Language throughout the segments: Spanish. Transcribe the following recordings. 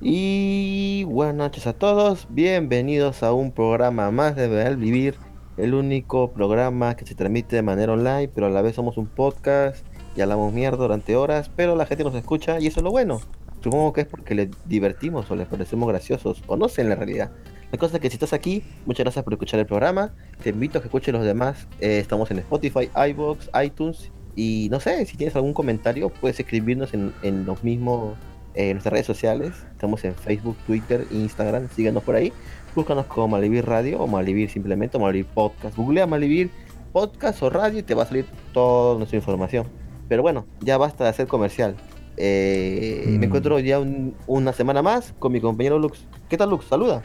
Y buenas noches a todos, bienvenidos a un programa más de Real Vivir, el único programa que se transmite de manera online, pero a la vez somos un podcast y hablamos mierda durante horas, pero la gente nos escucha y eso es lo bueno. Supongo que es porque les divertimos o les parecemos graciosos, o no sé en la realidad. La cosa es que si estás aquí, muchas gracias por escuchar el programa. Te invito a que escuches los demás. Eh, estamos en Spotify, iBox, iTunes. Y no sé, si tienes algún comentario, puedes escribirnos en, en los mismos eh, en nuestras redes sociales. Estamos en Facebook, Twitter, Instagram. Síganos por ahí. Búscanos como Malivir Radio o Malivir simplemente o Malivir Podcast. Googlea Malivir Podcast o Radio y te va a salir toda nuestra información. Pero bueno, ya basta de hacer comercial. Eh, Me Mm. encuentro ya un- una semana más con mi compañero Lux. ¿Qué tal Lux? Saluda.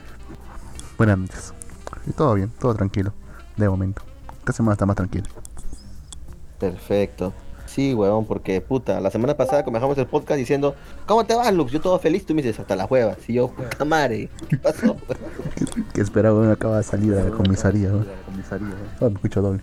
Buenas noches. Todo bien, todo tranquilo. De momento. Esta semana está más tranquila. Perfecto. Sí, weón, porque puta, la semana pasada comenzamos el podcast diciendo, ¿cómo te vas, Lux? Yo todo feliz, tú me dices, hasta las huevas. Y yo, puta madre, ¿qué pasó? Que esperaba una acaba de salir de la comisaría. ¿no? Oh, me escucho doble.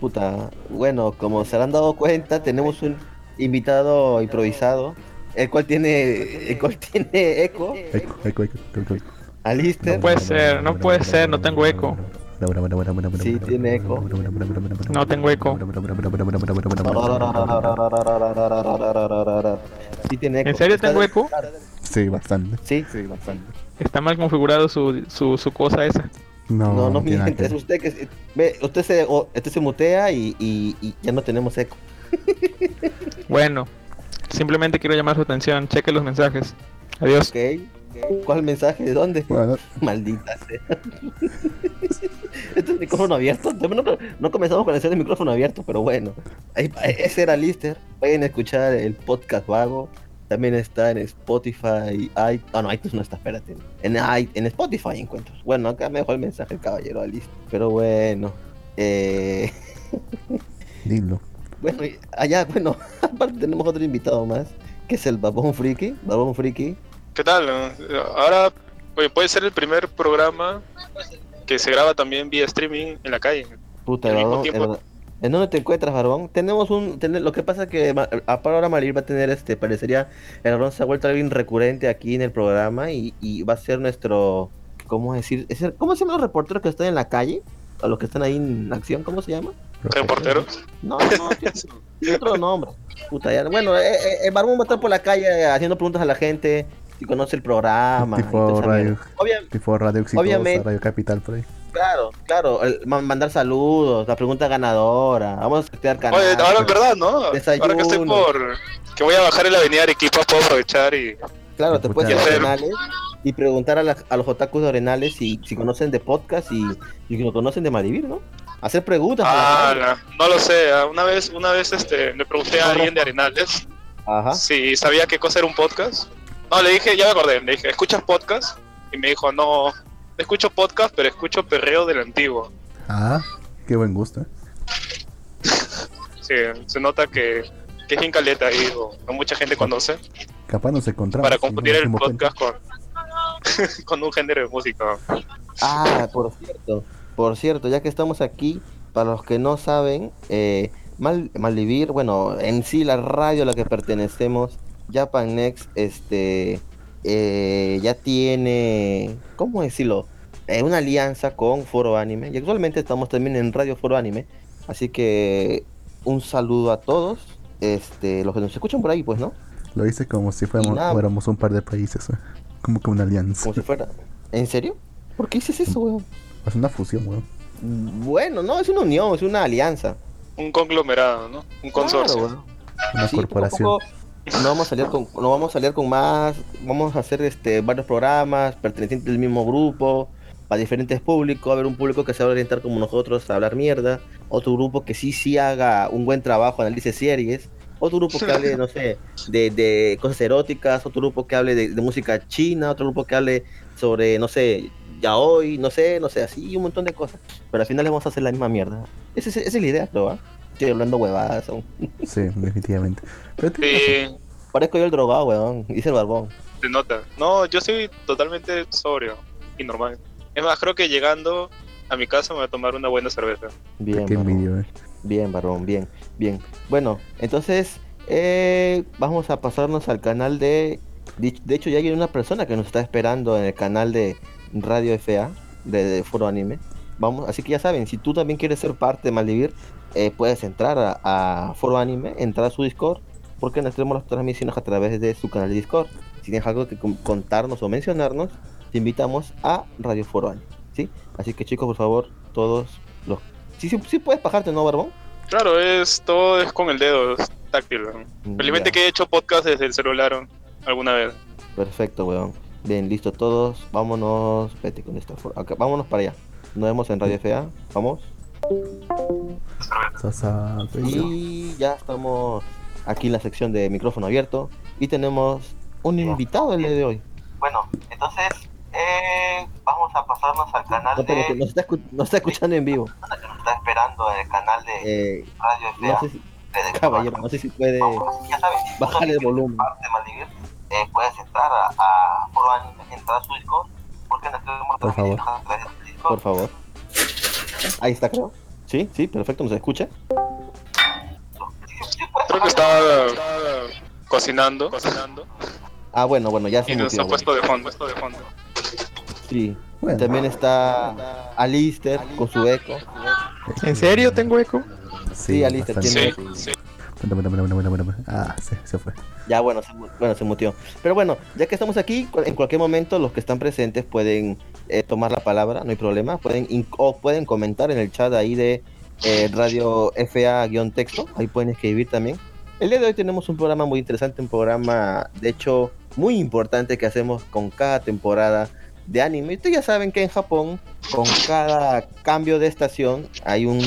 puta, bueno, como se han dado cuenta, tenemos un invitado improvisado, el cual tiene, el cual tiene eco, Eco, eco, eco, eco, eco. Alister. No puede ser, no puede ser, no tengo eco. Sí, tiene eco. No tengo eco. Sí tiene eco. ¿En serio Está- tengo eco? Sí, bastante. Sí. Sí, bastante. Está mal configurado su, su, su cosa esa. No, No, no, miente, que es usted que se- ve, usted se, usted se mutea y, y, y ya no tenemos eco. Bueno, simplemente quiero llamar su atención. Cheque los mensajes. Adiós. Ok. ¿Cuál mensaje? ¿De dónde? Bueno, Maldita sea. este es micrófono abierto. No, comenzamos con el micrófono abierto, pero bueno. Ahí- ese era Lister. Vayan a escuchar el podcast vago. También está en Spotify. Ah, no, iTunes no está, espérate. En, en Spotify encuentros. Bueno, acá me dejó el mensaje el caballero Alister. Pero bueno. Eh, dilo. bueno, allá, bueno, aparte tenemos otro invitado más. Que es el Babón Friki. Babón Friki. ¿Qué tal? Ahora oye, puede ser el primer programa que se graba también vía streaming en la calle. Puta, Al mismo tiempo. ¿en, ¿en dónde te encuentras, Barbón? Tenemos un... tener- lo que pasa es que a par ahora Malir va a tener este... Parecería... El Barbón se ha vuelto alguien recurrente aquí en el programa y, y va a ser nuestro... ¿Cómo decir? Es el- ¿Cómo se llaman los reporteros que están en la calle? A los que están ahí en acción, ¿cómo se llama? Reporteros. No, no, tiene otro nombre. Puta, ya. Bueno, eh, eh, el Barbón va a estar por la calle haciendo preguntas a la gente si conoce el programa. Tipo radio. Obvia- tipo radio exitosa, Obviamente. radio capital por ahí. Claro, claro, el- mandar saludos, la pregunta ganadora, vamos a sortear canal. Oye, ahora en verdad, ¿no? Ahora que estoy Desayuno. por... Que voy a bajar en la avenida Arequipa, puedo aprovechar y... Claro, te puedes ir a. Arenales y preguntar a, las- a los otakus de Arenales si, si conocen de podcast y, y que lo conocen de Malivir, ¿no? Hacer preguntas. la Ah, no lo sé. ah, Una vez, una vez este, le pregunté a alguien de Arenales Ajá. si sabía qué cosa era un podcast. No, le dije, ya me acordé, le dije, ¿escuchas podcast? Y me dijo, no, escucho podcast, pero escucho perreo del antiguo. Ah, qué buen gusto. ¿eh? Sí, se nota que, que es bien caleta ahí, o no mucha gente conoce, Capaz nos encontramos. para y no confundir el podcast con, con un género de música. Ah, por cierto, por cierto, ya que estamos aquí, para los que no saben, eh, Mal, Malivir, bueno, en sí la radio a la que pertenecemos, Japan Next, este, eh, ya tiene, ¿cómo decirlo? Eh, una alianza con Foro Anime y actualmente estamos también en Radio Foro Anime, así que un saludo a todos, este, los que nos escuchan por ahí, pues, ¿no? Lo hice como si fuéramos, nada. fuéramos un par de países. ¿eh? Como que una alianza. Como si fuera, ¿en serio? ¿Por qué dices eso, weón? Es una fusión, weón. Bueno, no, es una unión, es una alianza. Un conglomerado, ¿no? Un consorcio. Claro. Una Sí, poco a corporación. poco no vamos a salir con, no vamos a salir con más, vamos a hacer este varios programas pertenecientes del mismo grupo, para diferentes públicos, a ver un público que se va a orientar como nosotros a hablar mierda, otro grupo que sí sí haga un buen trabajo, analice series, otro grupo que hable, no sé, de, de cosas eróticas, otro grupo que hable de, música china, otro grupo que hable sobre, no sé, ya hoy, no sé, no sé, así un montón de cosas. Pero al final le vamos a hacer la misma mierda. Esa es, esa es la idea, creo, ¿ah? Estoy hablando huevadas aún. Sí, definitivamente. Pero. Sí, Parezco yo el drogado, weón. Dice el barbón. se nota. No, yo soy totalmente sobrio y normal. Es más, creo que llegando a mi casa me voy a tomar una buena cerveza. Bien, Qué barbón. envidia, eh. Bien, barbón, bien, bien. Bueno, entonces eh, vamos a pasarnos al canal de De, de hecho, ya hay una persona que nos está esperando en el canal de Radio FA, de, de Foro Anime. Vamos, así que ya saben, si tú también quieres ser parte de Maldivir, eh, puedes entrar a, a Foro Anime, entrar a su Discord, porque nos tenemos las transmisiones a través de su canal de Discord. Si tienes algo que con- contarnos o mencionarnos, te invitamos a Radio Foro Anime, ¿sí? Así que chicos, por favor, todos los... Sí, sí, sí puedes bajarte, ¿no, Barbón? Claro, es todo es con el dedo, es táctil. ¿no? Felizmente Ya. que he hecho podcast desde el celular ¿no? alguna vez. Perfecto, weón. Bien, listo todos. Vámonos. Vete con acá, Vámonos para allá. Nos vemos en Radio FA. Vamos. Y ya estamos aquí en la sección de micrófono abierto. Y tenemos un invitado el día de hoy. Bueno, entonces eh, vamos a pasarnos al canal de... Nos está, nos está escuchando en vivo. Nos está esperando en el canal de Radio FA. No sé si, caballero, no sé si puede bajar el volumen. eh, puedes entrar a, a Foro Anime, entrar a su Discord, porque no tenemos Por favor. a través de Discord. Por favor. Ahí está, creo. Sí, sí, perfecto, ¿nos escucha? Creo que estaba, cocinando, cocinando Ah, bueno, bueno, ya se y nos ha puesto de fondo, puesto de fondo. bueno. Sí. Bueno, También está Alister con su eco. ¿En serio tengo eco? Sí, Alistair bastante. tiene- Sí, sí. Bueno, bueno, bueno, bueno, bueno, bueno. Ah, se, se fue. Ya, bueno, se, bueno, se mutió. Pero bueno, ya que estamos aquí, en cualquier momento los que están presentes pueden eh, tomar la palabra, no hay problema. Pueden o pueden comentar en el chat ahí de eh, Radio FA-texto. Ahí pueden escribir también. El día de hoy tenemos un programa muy interesante, un programa, de hecho, muy importante que hacemos con cada temporada de anime. Ustedes ya saben que en Japón, con cada cambio de estación, hay un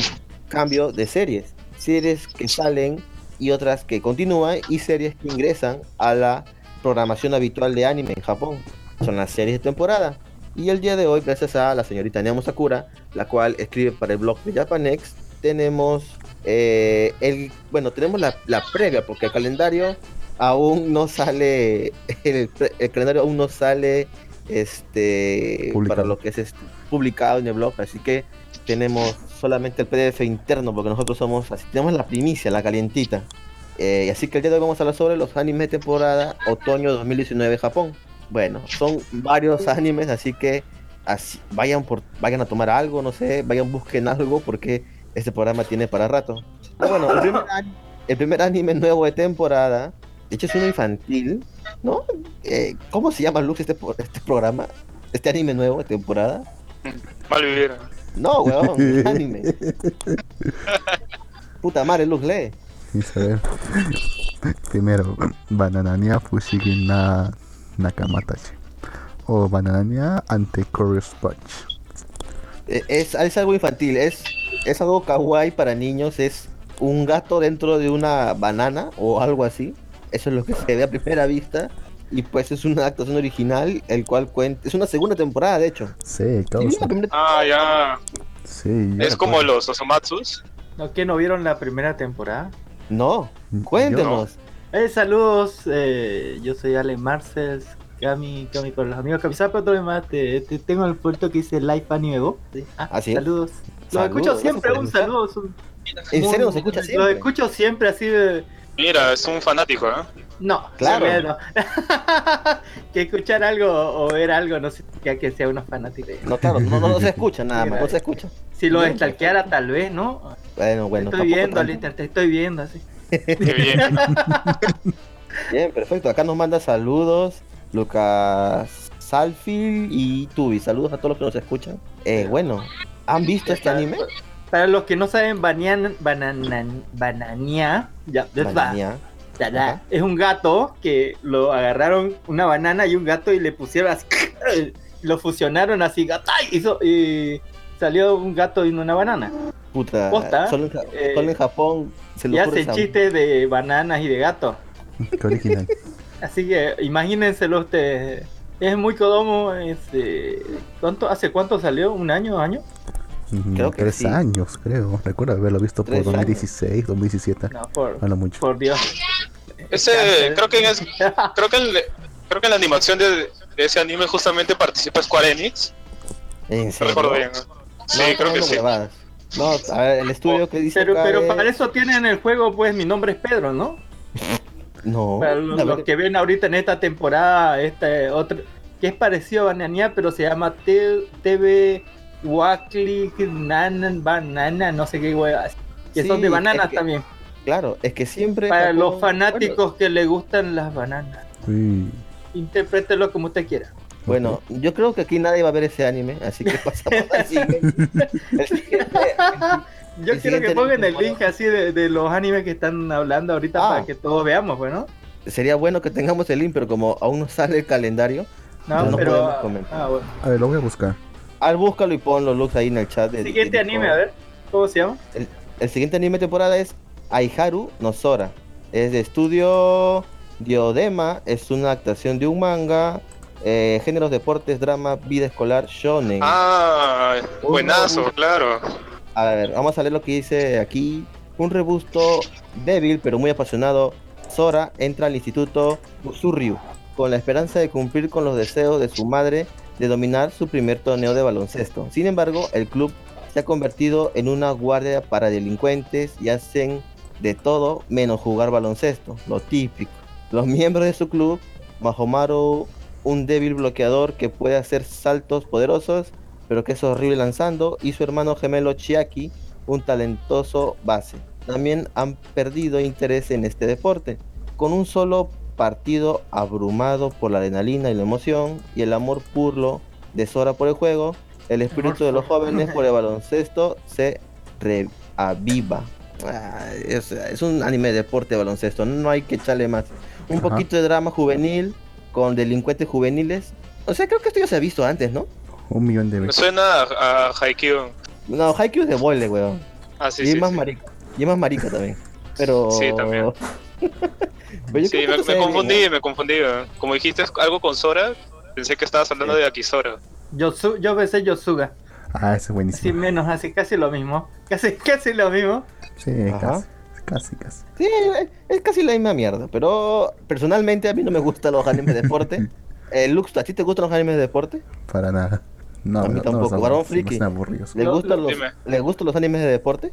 cambio de series. Series que salen y otras que continúan y series que ingresan a la programación habitual de anime en Japón. Son las series de temporada. Y el día de hoy, gracias a la señorita Nemo Sakura, la cual escribe para el blog de Japanex, tenemos eh, el, bueno, tenemos la, la previa, porque el calendario aún no sale, el, el calendario aún no sale este Publicado. para lo que es este, publicado en el blog, así que tenemos solamente el PDF interno porque nosotros somos así, tenemos la primicia, la calientita. Eh, así que el día de hoy vamos a hablar sobre los animes de temporada otoño 2019 Japón. Bueno, son varios animes, así que así, vayan por vayan a tomar algo, no sé, vayan busquen algo porque este programa tiene para rato. Ah, bueno, el primer, ani- el primer anime nuevo de temporada, de hecho es uno infantil, ¿no? Eh, ¿Cómo se llama Lux este, este programa? Este anime nuevo de temporada. Mal vivir. No, weón, es anime. Puta madre, Luz, lee. Ver. Primero, Bananania Fushigi na Nakamatachi. O Bananania ante Curious Punch. Eh, Es, es algo infantil, es, es algo kawaii para niños, es un gato dentro de una banana o algo así. Eso es lo que se ve a primera vista. Y pues es una actuación original, el cual cuenta. Es una segunda temporada, de hecho. Sí, causa. Ah, ya. Sí, ya Es como los Osomatsus. ¿No que no vieron la primera temporada? No, cuéntenos. Eh, saludos, eh, yo soy Ale Marcels, Cami, Cami con los amigos Camisapo, todo demás, te, te- tengo el puerto que dice Live Anime ¿sí? Ah, Así es. Saludos. Los Saludos, escucho siempre, un saludo. son ¿En serio nos escucha Los siempre? escucho siempre así de... Mira, es un fanático, ¿eh? No, Claro. se no. que escuchar algo o ver algo no significa que sea unos fanáticos. No, claro, no, no, no se escucha nada más, no se escucha. Si lo Bien. stalkeara tal vez, ¿no? Bueno, bueno. estoy tampoco viendo. Alistair, te estoy viendo así. Bien. Bien, perfecto. Acá nos manda saludos Lucas Salfield y Tubi. Saludos a todos los que nos escuchan. Eh, bueno, ¿han visto este anime? Para los que no saben, Banian, Bananan, Banania, ya. Banania. Ya, ya. Ajá. Es un gato que lo agarraron una banana y un gato y le pusieron así, lo fusionaron así, gata, y hizo, y salió un gato y una banana. Puta, Posta, solo en, eh, solo en Japón se le Y hace chistes de bananas y de gatos. Qué original. Así que imagínenselo ustedes. Es muy codomo. Este, ¿cuánto, ¿Hace cuánto salió? ¿Un año? ¿Dos años? Creo que Tres sí. años, creo. Recuerdo haberlo visto por Tres años. 2016, 2017. No, por, Hablo mucho. por Dios. Ese, creo que es, creo que en, creo que en la animación de, de ese anime justamente participa Square Enix. ¿En No recuerdo bien. ¿no? Sí, No, creo que no, sí. huevadas. No, a ver, el estudio que dice Pero, acá pero es- para eso tienen el juego, pues mi nombre es Pedro, ¿no? No. Para los, que ven ahorita en esta temporada, este otro, que es parecido a Banania, pero se llama T- TV Nanan Banana, no sé qué huevas. Que son Sí, de bananas es que- también. Claro, es que siempre. Para Japón- los fanáticos que le gustan las bananas. Uy. Interprételo como usted quiera. Bueno, yo creo que aquí nadie va a ver ese anime, así que pasamos al siguiente. El siguiente- Yo El quiero que pongan el link así de, de los animes que están hablando ahorita Ah. para que todos veamos, bueno. Sería bueno que tengamos el link, pero como aún no sale el calendario, No, No pero. podemos comentar. ah, bueno. A ver, lo voy a buscar. al búscalo y pon los looks ahí en el chat. de- Siguiente de anime, a ver. ¿Cómo se llama? El siguiente anime de temporada es Aiharu no Sora. Es de estudio Diodema, es una adaptación de un manga. Eh, géneros, deportes, drama, vida escolar, shonen. Ah, buenazo, claro. A ver, vamos a leer lo que dice aquí. Un robusto, débil pero muy apasionado, Sora entra al instituto Usurryu con la esperanza de cumplir con los deseos de su madre de dominar su primer torneo de baloncesto. Sin embargo, el club se ha convertido en una guardia para delincuentes y hacen de todo menos jugar baloncesto, lo típico. Los miembros de su club, Mahomaru, un débil bloqueador que puede hacer saltos poderosos, pero que es horrible lanzando, y su hermano gemelo Chiaki, un talentoso base. También han perdido interés en este deporte, con un solo partido abrumado por la adrenalina y la emoción y el amor puro de Sora por el juego, el espíritu de los jóvenes por el baloncesto se reaviva. Ah, es, es un anime de deporte de baloncesto, no hay que echarle más. Un Ajá. poquito de drama juvenil con delincuentes juveniles. O sea, creo que esto ya se ha visto antes, ¿no? Un millón de Me veces. suena a, a Haikyuu. No, Haikyuu es de boile, weón. Ah, sí, y sí. es más sí. marica. Y es más marica también. Pero. Sí, también. Pero Sí, me, me confundí, bien, me confundí. Como dijiste algo con Sora, pensé que estabas hablando Sí. de Akisora. Yosu, yo besé Yosuga. Ah, ese es Así buenísimo. menos, así casi lo mismo. Casi, casi lo mismo. Sí, Ajá. casi. Casi, casi. Sí, es- casi la misma mierda. Pero personalmente a mí no me gustan los animes de deporte. Eh, Lux, ¿a ti te gustan los animes de deporte? Para nada. No, A mí no, tampoco, varón no, friki. no. ¿Le gustan, lo- los. ¿Le gustan los animes de deporte?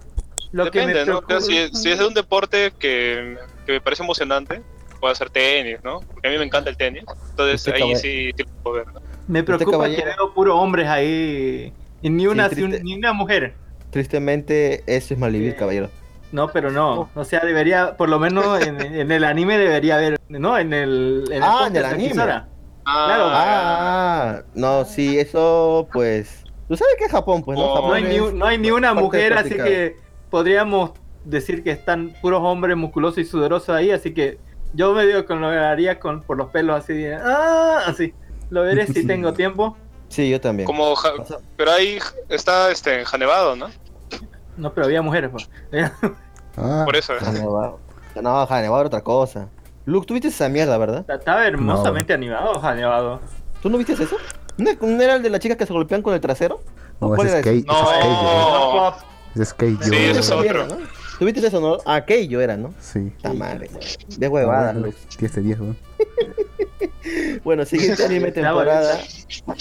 Lo que Depende, ¿no? preocupa- Si, si es de un deporte que, que me parece emocionante, puede ser tenis, ¿no? Porque a mí me encanta el tenis. Entonces Usted ahí sí, sí puedo ver. ¿no? Me preocupa que veo puros hombres ahí. Y ni una, Sí, triste. ni una mujer. Tristemente, eso es malvivir, Sí. caballero. No, pero no. O sea, debería, por lo menos en, en el anime debería haber. No, en el. En Ah, podcast en el anime. Ah, Claro. Ah, no, sí, eso pues. Tú sabes que es Japón, pues, ¿no? Japón No hay, ni, es- no hay ni una mujer, así que podríamos decir que están puros hombres musculosos y sudorosos ahí, así que yo me digo que lo haría con, por los pelos así de, ah, así. Lo veré si tengo tiempo. Sí, yo también. Como Ja- pero ahí está este Janevado, ¿no? No, pero había mujeres, pues. Ah, Por eso. Hanebado. No, Hanebado era otra cosa. Luke, ¿tú viste esa mierda, verdad? Estaba hermosamente animado, Nevado. ¿Tú no viste eso? ¿No no era el de las chicas que se golpean con el trasero? no, ¿Cuál ese era es? Skate. ese es Skate, No. es Skate. Sí, yo- ese es otro. ¿no? ¿Tú viste eso, no? Aquello era, ¿no? Sí. La madre. De huevada, bueno, Luke. 10 de 10, weón. Bueno, siguiente anime temporada.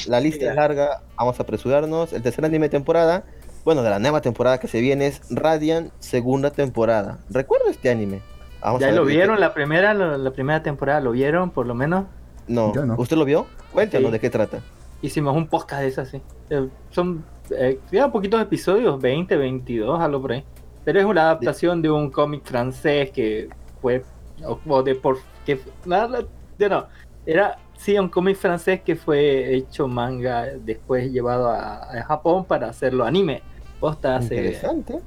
La lista es larga, vamos a apresurarnos. El tercer anime temporada, bueno, de la nueva temporada que se viene es Radiant, segunda temporada. ¿Recuerdo este anime? Vamos a ¿Ya lo de vieron qué- la primera, la, la primera temporada? ¿Lo vieron, por lo menos? No. Yo no. ¿usted lo vio? Cuéntanos Sí. de qué trata. Hicimos un podcast de eso, sí. Eh, son eh, ya poquitos episodios, 20, 22, algo por ahí. Pero es una adaptación de un cómic francés que fue, o, o de por, que, nada, de no, era, sí, un cómic francés que fue hecho manga, después llevado a, a Japón para hacerlo anime. Posta hace... Interesante.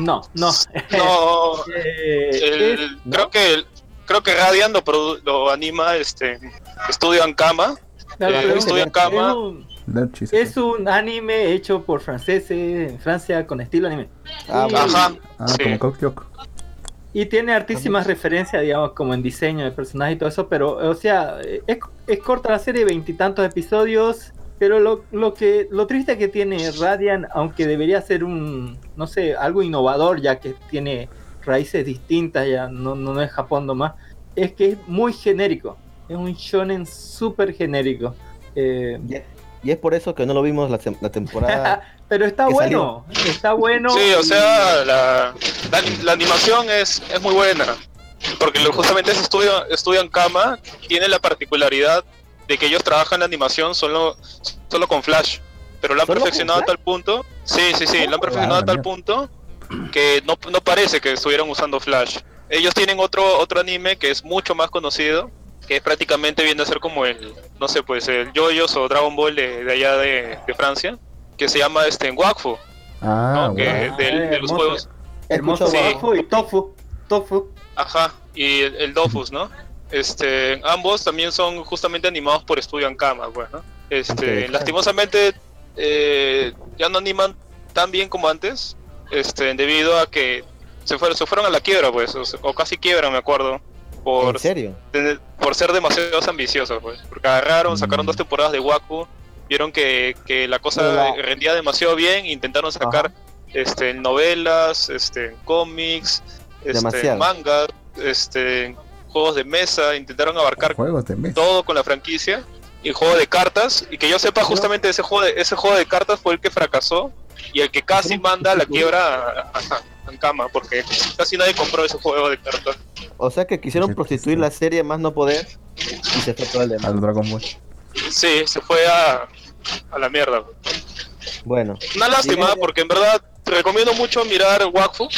No, no. No, Eh, el- es- ¿no? creo que el- creo que Radiant lo, produ- lo anima este Estudio Ankama. claro, eh, es- Estudio es Ankama. un- Lerchis. Es un anime hecho por franceses en Francia con estilo anime. Ah, Y-. Ajá. Ah, sí. como. Y tiene hartísimas referencias, digamos, como en diseño de personajes y todo eso, pero, o sea, es, es corta la serie, veintitantos episodios, pero lo, lo que lo triste que tiene Radiant, aunque debería ser un, no sé, algo innovador, ya que tiene raíces distintas, ya no, no, no es Japón nomás, es que es muy genérico, es un shonen súper genérico. Eh, Y es- Y es por eso que no lo vimos la, temporada. pero está bueno, está bueno. Sí, o sea, la, la, la animación es, es muy buena. porque lo- justamente ese estudio, estudio en Kama tiene la particularidad de que ellos trabajan la animación solo, solo con Flash, pero lo han ¿Solo con perfeccionado a tal punto, sí, sí, sí, lo han perfeccionado Ah, a tal punto que no, no parece que estuvieran usando Flash. Ellos tienen otro, otro anime que es mucho más conocido, que es prácticamente viene a ser como el, no sé, pues el JoJo's o Dragon Ball de, de allá de, de Francia, que se llama este Wakfu, Ah, ¿no? que Ah, de los hermoso. juegos. Hermoso Sí. Tofu y Tofu. Tofu. Ajá, y el, el Dofus, ¿no? Este, ambos también son justamente animados por Studio Ankama, pues, ¿no? Este, lastimosamente eh, ya no animan tan bien como antes, este, debido a que se fueron, se fueron a la quiebra, pues, o, o casi quiebra, me acuerdo, por, ¿En serio? tener- por ser demasiado ambiciosos, pues, porque agarraron, sacaron Mm. dos temporadas de Waku, vieron que, que la cosa la- rendía demasiado bien, intentaron sacar este, novelas, este, cómics, este, Demasiado. mangas, este, juegos de mesa, intentaron abarcar Juegos de mesa. todo con la franquicia y juego de cartas y que yo sepa justamente ese juego de, ese juego de cartas fue el que fracasó y el que casi manda la quiebra a, a, a Kama porque casi nadie compró ese juego de cartas. O sea que quisieron prostituir la serie más no poder y se fue todo el demás. Al Dragon Ball. Sí, se fue a, a la mierda. Bueno, Una lástima porque en verdad te recomiendo mucho mirar Wakfu.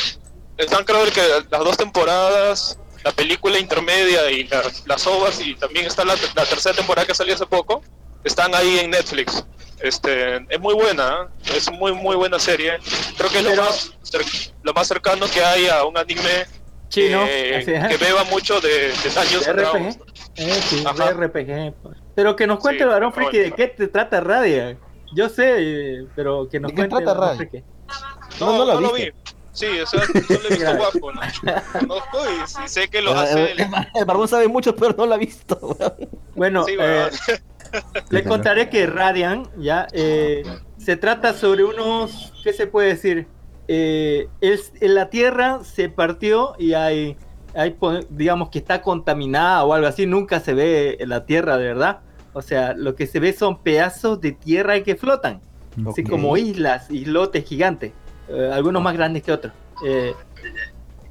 Están creo que las dos temporadas, la película intermedia y las, las ovas y también está la, la tercera temporada que salió hace poco. Están ahí en Netflix. Este, es muy buena, ¿eh? es muy muy buena serie. Creo que es lo Pero- más, cer- lo más cercano que hay a un anime Chino. que, así, que beba mucho de, de and Dragons. RPG. Eh, sí, de RPG. Pero que nos cuente Sí, el varón friki de bueno. qué te trata Radia. Yo sé, eh, pero que nos ¿De qué cuente trata Radia? friki. No, No, no no, la lo vi. Sí, o sea, solo he visto. Wakfu, ¿no? Conozco y, y sé que lo el, hace el- el barbón sabe mucho, pero no lo ha visto. weón. Bueno, Sí, eh, les contaré que Radian ya eh, se trata sobre unos, ¿qué se puede decir? Eh, es- en la Tierra se partió y hay, hay, digamos que está contaminada o algo así. Nunca se ve la Tierra de verdad. O sea, lo que se ve son pedazos de tierra que flotan. así como islas, islotes gigantes, eh, algunos más grandes que otros. Eh,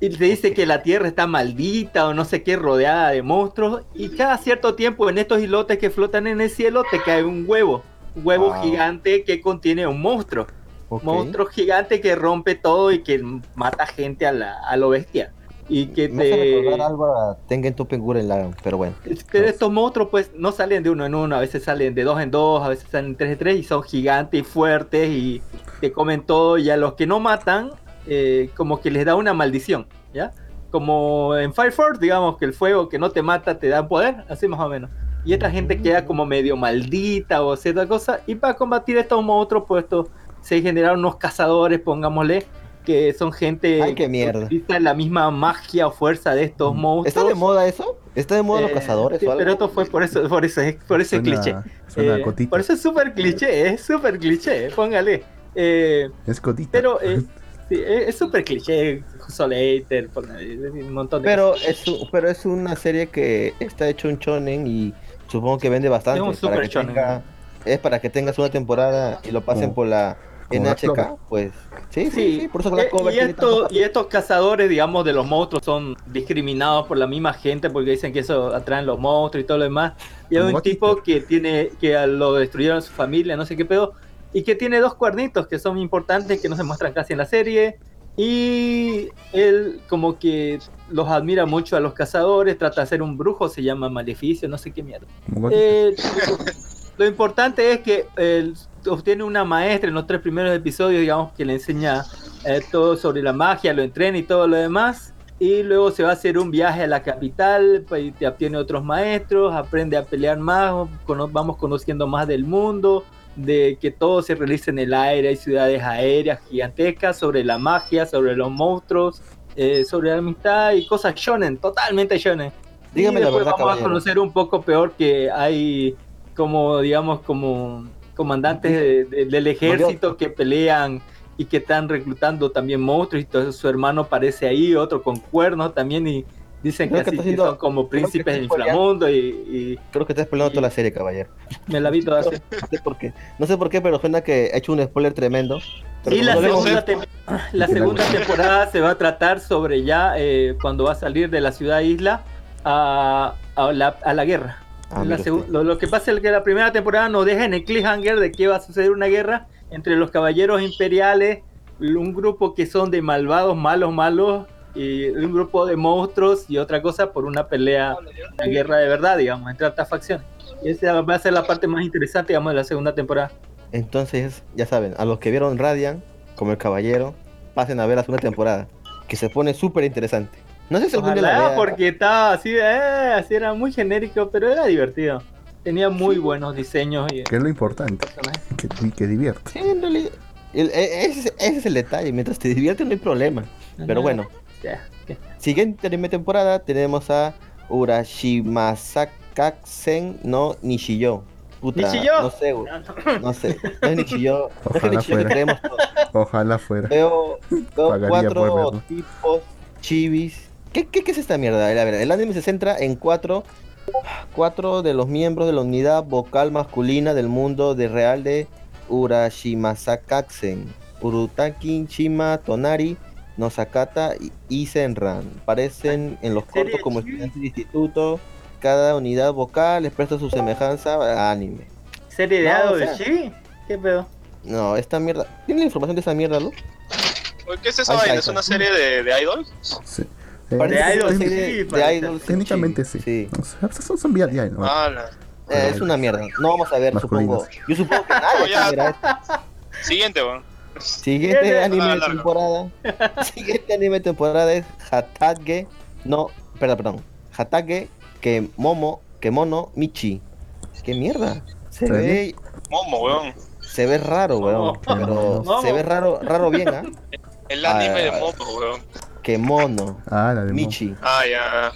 y te dice que la tierra está maldita o no sé qué, rodeada de monstruos. Y cada cierto tiempo en estos islotes que flotan en el cielo te cae un huevo. Un huevo Wow. gigante que contiene un monstruo. Ok. Monstruo gigante que rompe todo y que mata gente a, la, a lo bestia. Y que Me hace te... recordar algo a Tengen Gurren Lagann, pero bueno. Pero estos monstruos pues no salen de uno en uno, a veces salen de dos en dos, a veces salen de tres en tres y son gigantes y fuertes y te comen todo y a los que no matan eh, como que les da una maldición, ¿ya? Como en Fire Force, digamos que el fuego que no te mata te da poder, así más o menos. Y esta gente queda como medio maldita o cierta cosa y para combatir estos monstruos pues estos, se generaron unos cazadores, pongámosle, que son gente Ay, qué que mierda. utiliza la misma magia o fuerza de estos monstruos. ¿Está de moda eso? ¿Está de moda los Eh, cazadores sí, o algo? Pero esto fue por eso, por eso, por ese Suena- cliché. Suena Eh, cotita. por eso es súper cliché, es súper cliché, póngale. Eh, Es cotita. pero eh, sí, es es súper cliché, Solater, un montón de Pero cosas. es, pero es una serie que está hecho un shonen y supongo que vende bastante. Es un para super que shonen. tenga- es para que tengas una temporada y lo pasen Como- por la Clover. NHK, pues sí, sí, Sí, sí, por eso Black Eh, Clover y, tiene esto- y estos cazadores, digamos, de los monstruos son discriminados por la misma gente porque dicen que eso atraen los monstruos y todo lo demás. Y hay un tipo que tiene que a- lo destruyeron su familia, no sé qué pedo, y que tiene dos cuernitos que son importantes que no se muestran casi en la serie. Y él como que los admira mucho a los cazadores, trata de ser un brujo, se llama Maleficio, no sé qué mierda. Eh, lo importante es que él obtiene una maestra en los tres primeros episodios, digamos, que le enseña eh, todo sobre la magia, lo entrena y todo lo demás. Y luego se va a hacer un viaje a la capital, pues, y te obtiene otros maestros, aprende a pelear más, cono- vamos conociendo más del mundo, de que todo se realiza en el aire, hay ciudades aéreas gigantescas, sobre la magia, sobre los monstruos, eh, sobre la amistad y cosas shonen, totalmente shonen. Dígame y la después verdad, vamos a caballero. conocer un poco peor que hay como, digamos, como comandantes de- de- del ejército que pelean y que están reclutando también monstruos y todo su hermano aparece ahí, otro con cuernos también y Dicen que, Creo que así son como príncipes spoileando. inframundo y, y Creo que está spoilando toda la serie, caballero. me la vi toda así. No sé por qué. No sé por qué, pero suena que ha hecho un spoiler tremendo. Y no segunda, la segunda temporada se va a tratar sobre ya eh, cuando va a salir de la ciudad isla a, a la, a la guerra. Ah, La lo, lo que pasa es que la primera temporada nos deja en el cliffhanger de que va a suceder una guerra entre los caballeros imperiales, un grupo que son de malvados, malos, malos, y un grupo de monstruos y otra cosa por una pelea, una guerra de verdad, digamos, entre altas facciones. Y esa va a ser la parte más interesante, digamos, de la segunda temporada. Entonces, ya saben, a los que vieron Radiant, como el caballero, pasen a ver la segunda temporada, que se pone súper interesante. No sé si algún día la Ojalá, vea. porque estaba así, eh, así era muy genérico, pero era divertido. Tenía muy buenos diseños y Que es lo importante, que, que divierte. Sí, en realidad, el- e- ese, ese es el detalle. Mientras te diviertes, no hay problema. Pero bueno, Ya, ¿qué? siguiente anime temporada tenemos a Urashimasakasen no Nishiyo. Puta, Nishiyo. No sé, güey, no sé. No es Nishiyo. No es el Ojalá Nishiyo que fuera. creemos todos. Ojalá fuera. Veo, cuatro tipos chivis. ¿Qué, qué, qué es esta mierda? A ver, el anime se centra en cuatro, cuatro de los miembros de la unidad vocal masculina del mundo de real de Urashimasakasen. Urutaki, Shima, Tonari, Nosakata y- y Senran. Parecen en los ¿Serie cortos como estudiantes de instituto. Cada unidad vocal les presta su semejanza a anime. ¿Serie de No, o sea- Chibi? ¿Qué pedo? No, esta mierda. ¿Tiene la información de esa mierda, Lu? ¿Qué es esa vaina? ¿Es una serie de, de idol? Sí. De Idol, de. Idol Técnicamente sí. Sí. O sea, son, son vía diario, ¿no? Ala. Eh, es una mierda. No vamos a ver, Masculinos. supongo. Yo supongo que nadie verá esto. Siguiente, weón. Siguiente anime de Ah, largo. temporada. Siguiente anime de temporada es Hatage. No, perdón, perdón. Hatage que Momo, que Mono Michi. ¿Qué mierda? Se ¿Está ve, Momo, weón. se ve raro, weón. Pero se ve raro, raro bien, ¿ah? El anime de Ah. Momo, weón. Que Mono Ah, la de. Michi. Ah, ya.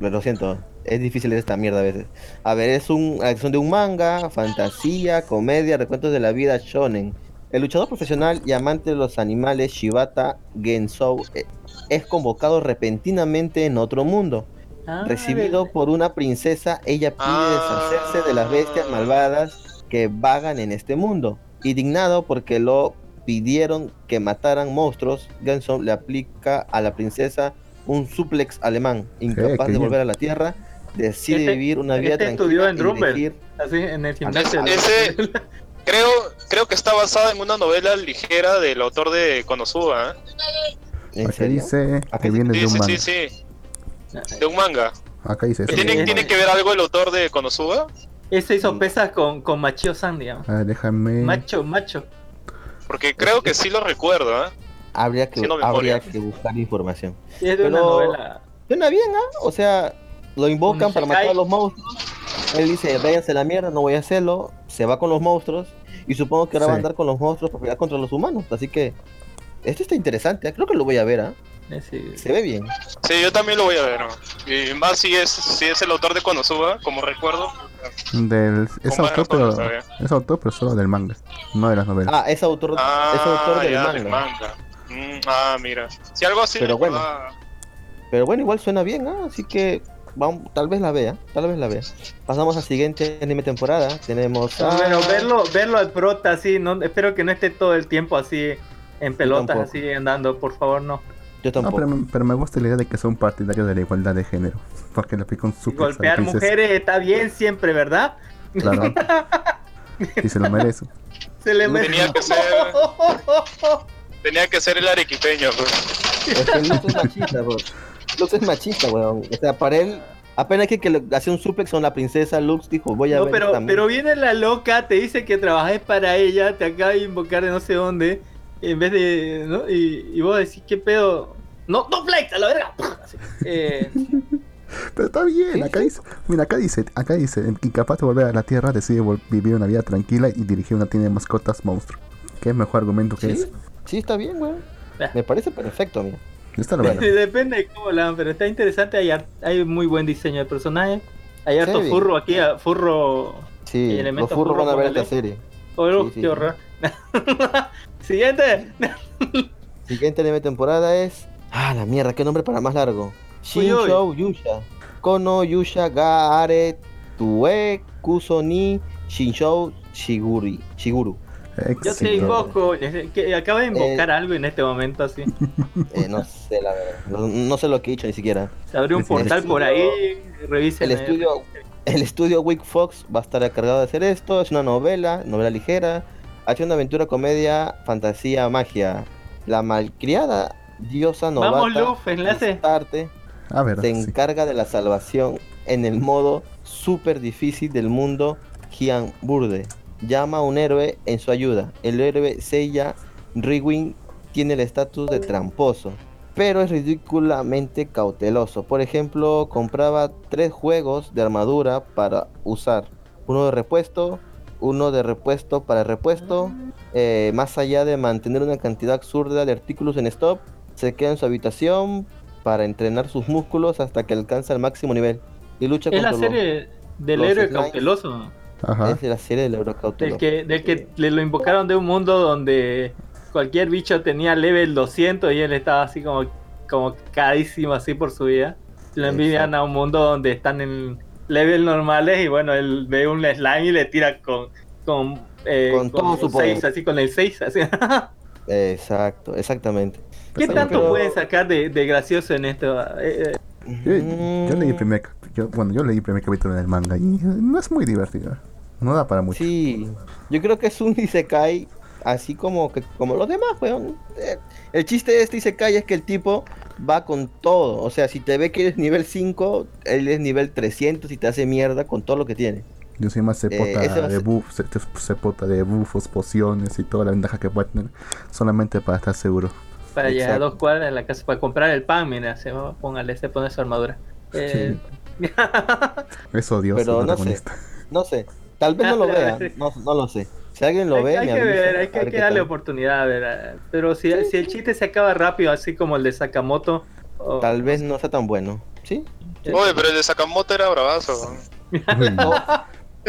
Lo siento, es difícil esta mierda a veces. A ver, es un adaptación de un manga, fantasía, comedia, recuentos de la vida shonen. El luchador profesional y amante de los animales Shibata Gensou eh, es convocado repentinamente en otro mundo. Ah, Recibido por una princesa, ella pide Ah. deshacerse de las bestias malvadas que vagan en este mundo. Indignado porque lo pidieron que mataran monstruos, Gensou le aplica a la princesa un suplex alemán. Incapaz de volver a la tierra, decide Este- vivir una vida este tranquila estudió en elegir- Así en el gimnasio. Ese, creo, creo que está basada en una novela ligera del autor de Konosuba. ¿eh? ¿En Acá serio? dice que viene Sí, de un sí, manga. sí, sí. De un manga. Acá dice eso. ¿Tiene, Sí. ¿Tiene que ver algo el autor de Konosuba? Ese hizo pesas con, con Machio San, digamos. Ah, déjame. Macho, macho. Porque creo que sí lo recuerdo, ¿eh? Habría que, habría que buscar información. Y es de una novela. Suena bien, ¿ah? O sea, lo invocan para matar a los monstruos. Él dice, váyanse a la mierda, no voy a hacerlo. Se va con los monstruos. Y supongo que ahora va a Sí. andar con los monstruos para pelear contra los humanos. Así que, esto está interesante. ¿ah? Creo que lo voy a ver, ¿ah? Ese- Se ve bien. Sí, yo también lo voy a ver. ¿no? Y más si es, si es el autor de Konosuba, como recuerdo. Del, es autor, pero, autor, pero solo del manga. No de las novelas. Ah, es autor, Ah, es autor del ya, manga. del manga. Mm, ah, mira. Si algo así. Pero bueno. ah, Pero bueno, igual suena bien, ¿ah? Así que, vamos, tal vez la vea. Tal vez la vea. Pasamos a siguiente anime temporada. Tenemos a... Bueno, verlo, verlo al prota así, no, espero que no esté todo el tiempo así en pelotas, así andando, por favor, no. Yo No, pero, me- pero me gusta la idea de que son partidarios de la igualdad de género. Porque le aplica un suplex a la Golpear mujeres está bien siempre, ¿verdad? Claro. y se lo merece. Se le Tenía que ser- Tenía que ser el arequipeño, pues. Es que Lux es machista, bro. Lux es machista, weón. O sea, para él, apenas que, que le hacía un suplex con la princesa, Lux dijo, voy a No, ver pero, también. pero viene la loca, te dice que trabajes para ella, te acaba de invocar de no sé dónde, en vez de, ¿no? Y, y vos decís, ¿qué pedo? No, no flex, a la verga. Así. Eh, Pero está bien, acá dice, mira, acá dice, acá dice, incapaz de volver a la Tierra, decide vivir una vida tranquila y dirigir una tienda de mascotas monstruo. ¿Qué mejor argumento que Sí, ese? sí, está bien, weón. Ya. Me parece perfecto, mira. Está lo Bueno. Depende de cómo la pero está interesante, hay, hay muy buen diseño de personajes. Hay harto Sí. furro aquí, a- furro... Sí, los furros furro van a ver esta serie. Oh, Sí, sí, qué sí. horror. Siguiente. Siguiente anime temporada es... Ah, la mierda, qué nombre para más largo. Shinshou Yusha. Kono Yusha ga are tue kuso ni Shinshou Shiguri. Shiguru. Yo te invoco, eh, que acabo de invocar algo en este momento así. Eh, no sé la verdad. No, no sé lo que he dicho ni siquiera. Se abrió un portal por ahí, revisen. El estudio, el estudio Wick Fox va a estar encargado de hacer esto. Es una novela, novela ligera. Acción, aventura, comedia, fantasía, magia. La malcriada diosa novata. Vamos, Luf, enlace. Astarte, A ver, se sí. encarga de la salvación en el modo super difícil del mundo Gian Burde. Llama a un héroe en su ayuda. El héroe Seiya Riwin tiene el estatus de tramposo, pero es ridículamente cauteloso. Por ejemplo, compraba tres juegos de armadura para usar. Uno de repuesto, uno de repuesto para repuesto. eh, más allá de mantener una cantidad absurda de artículos en stop, se queda en su habitación para entrenar sus músculos hasta que alcanza el máximo nivel. Y lucha Es la contra los- serie del los héroe slimes. cauteloso. Ajá. Es de la serie del Eurocauteloso. Del que, del que le lo invocaron de un mundo donde cualquier bicho tenía level 200 y él estaba así como, como caísimo así por su vida. Lo envidian Exacto. a un mundo donde están en level normales y bueno, él ve un slime y le tira con con, eh, Con todo su poder. seis, así con el 6 así. Exacto, exactamente. ¿Qué tanto pero- pueden sacar de, de gracioso en esto? Eh, eh, Yo, yo leí el primer, yo- bueno, yo leí el primer capítulo del manga y no es muy divertido. No da para mucho. Sí, yo creo que es un Isekai así como que como los demás, weón. Eh, El chiste de este Isekai es que el tipo va con todo. O sea, si te ve que eres nivel 5, él es nivel 300 y te hace mierda con todo lo que tiene. Yo soy más cepota Eh, de ser- buff, cepota de buffos, pociones y toda la ventaja que puede tener, solamente para estar seguro. Para llegar a dos cuadras de la casa para comprar el pan, mira, se va, póngale, se pone su armadura. Eh, Es odioso Pero no sé. No sé, tal vez no lo vea, no, no lo sé. Si alguien lo hay, ve, hay me que avisa, ver, hay a que, ver hay que darle tal. oportunidad, a ver, pero si, si el chiste se acaba rápido, así como el de Sakamoto, o- Tal vez no sea tan bueno. ¿Sí? Oye, pero el de Sakamoto era bravazo. Uy, Todos,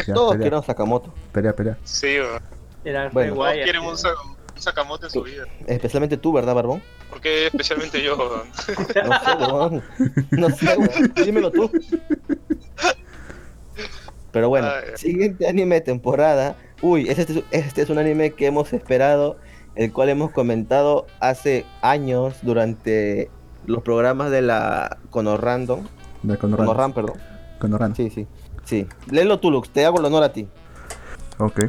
ya, todos pelea, quieren Sakamoto. pelea, pelea. Sí, weón. era Bueno. Guay, quieren un, Sa- un Sakamoto en su vida. Especialmente tú, ¿verdad, Barbón? Porque especialmente yo. No sé, weón. No sé, weón. Dímelo tú. Pero bueno, siguiente anime temporada. Uy, este es, este es un anime que hemos esperado, el cual hemos comentado hace años durante los programas de la Conorrandom. De Konoran. Conorran, perdón. Konoran. Sí, sí. Sí. Léelo tú, Lux. Te hago el honor a ti. Ok.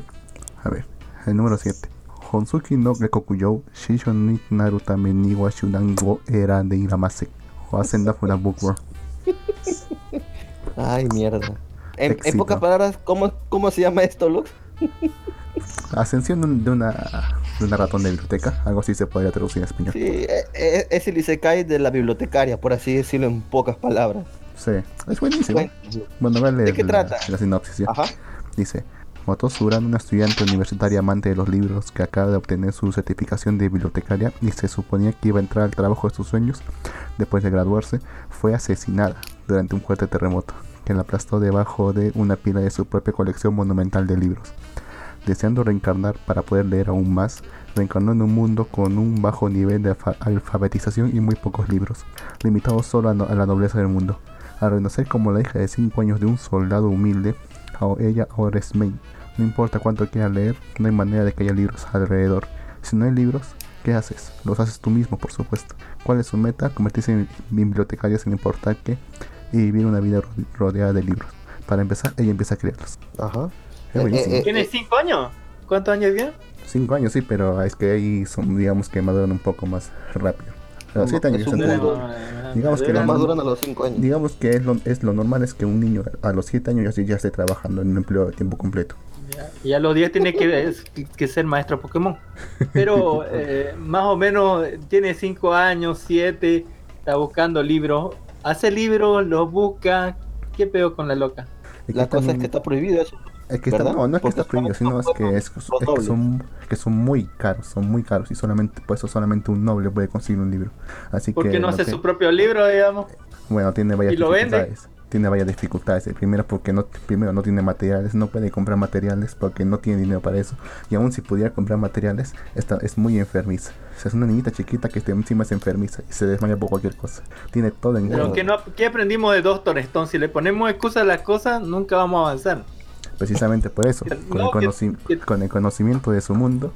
A ver. El número 7. Honsuki no Gekokuyou Shisho ni Narutame ni wa Shunan era de Iramase. O Ascenda Funa Bookworm. Ay, mierda. En, en pocas palabras, ¿cómo, ¿cómo se llama esto, Lux? Ascensión de un- de una, de una ratón de biblioteca. Algo así se podría traducir en español. Sí, e- e- es el Isekai de la bibliotecaria, por así decirlo en pocas palabras. Sí. Es buenísimo. Bueno, Bueno, leer ¿De qué la, trata? la sinopsis. ¿ya? Ajá. Dice, Moto Suran, una estudiante universitaria amante de los libros que acaba de obtener su certificación de bibliotecaria y se suponía que iba a entrar al trabajo de sus sueños después de graduarse, fue asesinada durante un fuerte terremoto que la aplastó debajo de una pila de su propia colección monumental de libros. Deseando reencarnar para poder leer aún más, reencarnó en un mundo con un bajo nivel de alfa- alfabetización y muy pocos libros, limitados solo a, la nobleza del mundo. Al renacer como la hija de 5 años de un soldado humilde, ella ahora es main. No importa cuánto quiera leer, no hay manera de que haya libros alrededor. Si no hay libros, ¿qué haces? Los haces tú mismo, por supuesto. ¿Cuál es su meta? Convertirse en bibliotecaria sin importar qué y vivir una vida ro- rodeada de libros. Para empezar, ella empieza a crearlos. Ajá. Es buenísimo. Eh, eh, ¿Tiene 5 años? ¿Cuántos años tiene? Cinco años sí, pero es que ahí son, digamos que maduran un poco más rápido. A los Es siete años ya entrenan. Digamos que Los la más man- duran a los 5 años. Digamos que es lo, es lo normal es que un niño a los 7 años ya, ya esté trabajando en un empleo de tiempo completo. Ya- Y a los 10 tiene que, que ser maestro Pokémon. Pero eh, más o menos tiene 5 años, 7, está buscando libros. Hace libros, los busca. ¿Qué peor con la loca? La que cosa es que está prohibido eso. Es que está, no, no es que está prohibido, son- sino es que, es, que son que son muy caros, son muy caros y solamente por eso solamente un noble puede conseguir un libro. Así Porque que no hace que- su propio libro, digamos. bueno, tiene varias y lo vende. Tiene varias dificultades. El primero porque no, primero no tiene materiales, no puede comprar materiales porque no tiene dinero para eso. Y aún si pudiera comprar materiales, está, es muy enfermiza. O sea, es una niñita chiquita que encima es enfermiza y se desmaya por cualquier cosa. Tiene todo en Pero. ¿qué, no, ¿qué aprendimos de Doctor Stone? Si le ponemos excusa a las cosas, nunca vamos a avanzar. Precisamente por eso, con, No, el que- conoci- que- con el conocimiento de su mundo,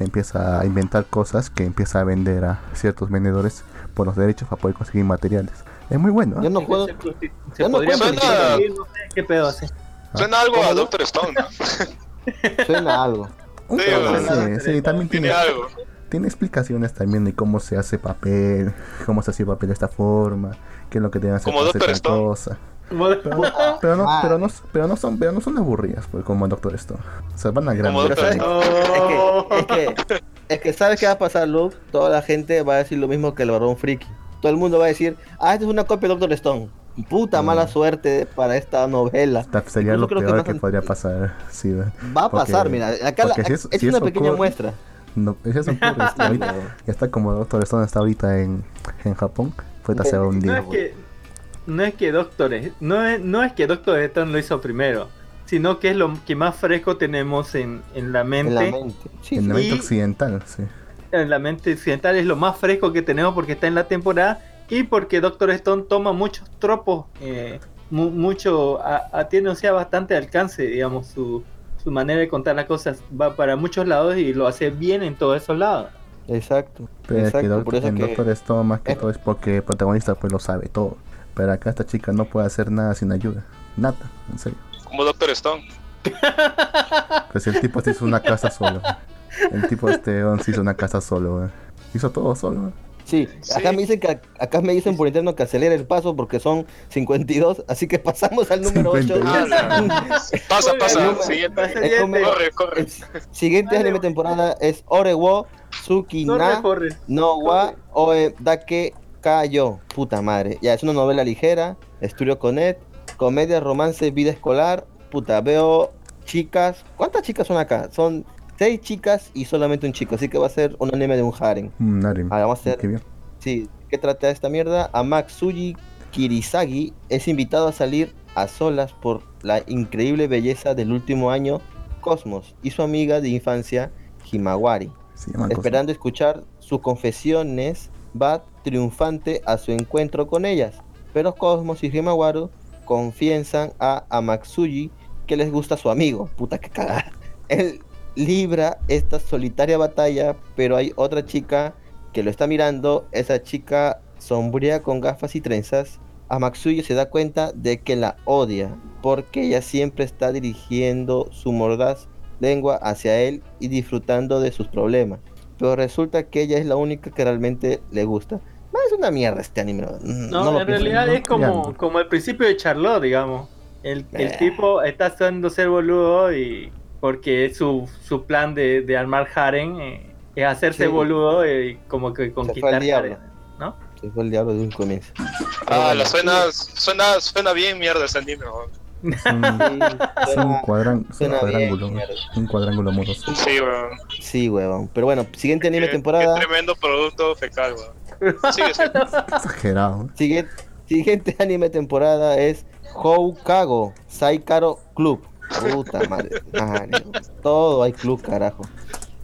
empieza a inventar cosas que empieza a vender a ciertos vendedores por los derechos para poder conseguir materiales. Es muy bueno. ¿eh? Yo no puedo. Se, se yo no puedo prostituir, no sé qué pedo hace. Suena algo a. Doctor Stone. Suena algo. Un Sí, poco, sí, sí, también tiene, Tiene algo. tiene explicaciones también de cómo se hace papel, cómo se hace papel de esta forma, qué es lo que hacer Como para hacer Dr. tal Stone. cosa. Pero, pero no, pero no, pero no son, pero no son aburridas pues, como Doctor Stone. O sea, van a gran Como Pero Doctor ¿sabes? Es que, es que, es que ¿sabes qué va a pasar, Luke? Toda la gente va a decir lo mismo que el varón friki. Todo el mundo va a decir, ah, esta es una copia de Doctor Stone. Puta Mm. mala suerte para esta novela. Esta sería Incluso lo que peor que, podría pasar. Va a Porque- pasar, mira. Acá la- si es, es- si una pequeña ocurre- muestra. No, ese es un poco ahorita, ya está como Doctor Stone está ahorita en, en Japón. Fue No hundir. es que no es que Doctor no es, no es que Doctor Stone lo hizo primero, sino que es lo que más fresco tenemos en, en la mente. En la mente. Sí, En sí. la mente occidental, sí. En la mente occidental es lo más fresco que tenemos porque está en la temporada y porque Doctor Stone toma muchos tropos, eh, mu- mucho, a, a- tiene o sea bastante alcance, digamos, su, su manera de contar las cosas va para muchos lados y lo hace bien en todos esos lados. Exacto. Pero que Exacto. Por eso en que Doctor Stone más que Eh. todo es porque el protagonista pues lo sabe todo. Pero acá esta chica no puede hacer nada sin ayuda. Nada, en serio. Como Doctor Stone. Pues el tipo se hizo una casa solo. El tipo este se hizo una casa solo. eh. Hizo todo solo. eh. Sí, acá Sí. me dicen que acá me dicen por interno que acelere el paso porque son 52, así que pasamos al número 8. 52. Pasa, pasa. número- Siguiente. Corre, corre. El siguiente Dale, anime temporada es Orewo Tsuki Corre, na corre. no wa oe dake kayo. Puta madre. Ya, es una novela ligera, estudio con Ed, comedia, romance, vida escolar. Puta, veo chicas. ¿Cuántas chicas son acá? Son seis chicas y solamente un chico, así que va a ser un anime de un harem. Mm, Naren. Ah, vamos a hacer- Qué bien. Sí, ¿qué trata esta mierda? A Matsuji Kirisagi es invitado a salir a solas por la increíble belleza del último año, Cosmos, y su amiga de infancia, Himawari. Esperando escuchar sus confesiones, va triunfante a su encuentro con ellas. Pero Cosmos y Himawari confiesan a Amatsuji que les gusta su amigo. Puta que cagada. Él libra esta solitaria batalla, pero hay otra chica que lo está mirando. Esa chica sombría con gafas y trenzas. Amatsuji se da cuenta de que la odia porque ella siempre está dirigiendo su mordaz lengua hacia él y disfrutando de sus problemas. Pero resulta que ella es la única que realmente le gusta. Ah, Es una mierda este anime. No, No lo en pienso. realidad no es como, como el principio de Charlotte, digamos. El, el Eh. tipo está haciendo ser boludo y porque su, su plan de, de armar harem eh, es hacerse Sí. boludo y como que conquistar harem, ¿no? Se fue el diablo de un comienzo. Ah, la suena, suena, suena bien mierda ese anime. weón. Es un, es un, cuadran- un bien, cuadrángulo. un cuadrángulo amoroso. Sí, weón. Sí, huevón. Pero bueno, siguiente anime Qué- temporada. Qué tremendo producto fecal, weón. Sigue, sigue. Exagerado. ¿eh? Siguiente, siguiente anime temporada es Houkago Saikaro Club. Puta madre. madre. Todo hay club, carajo.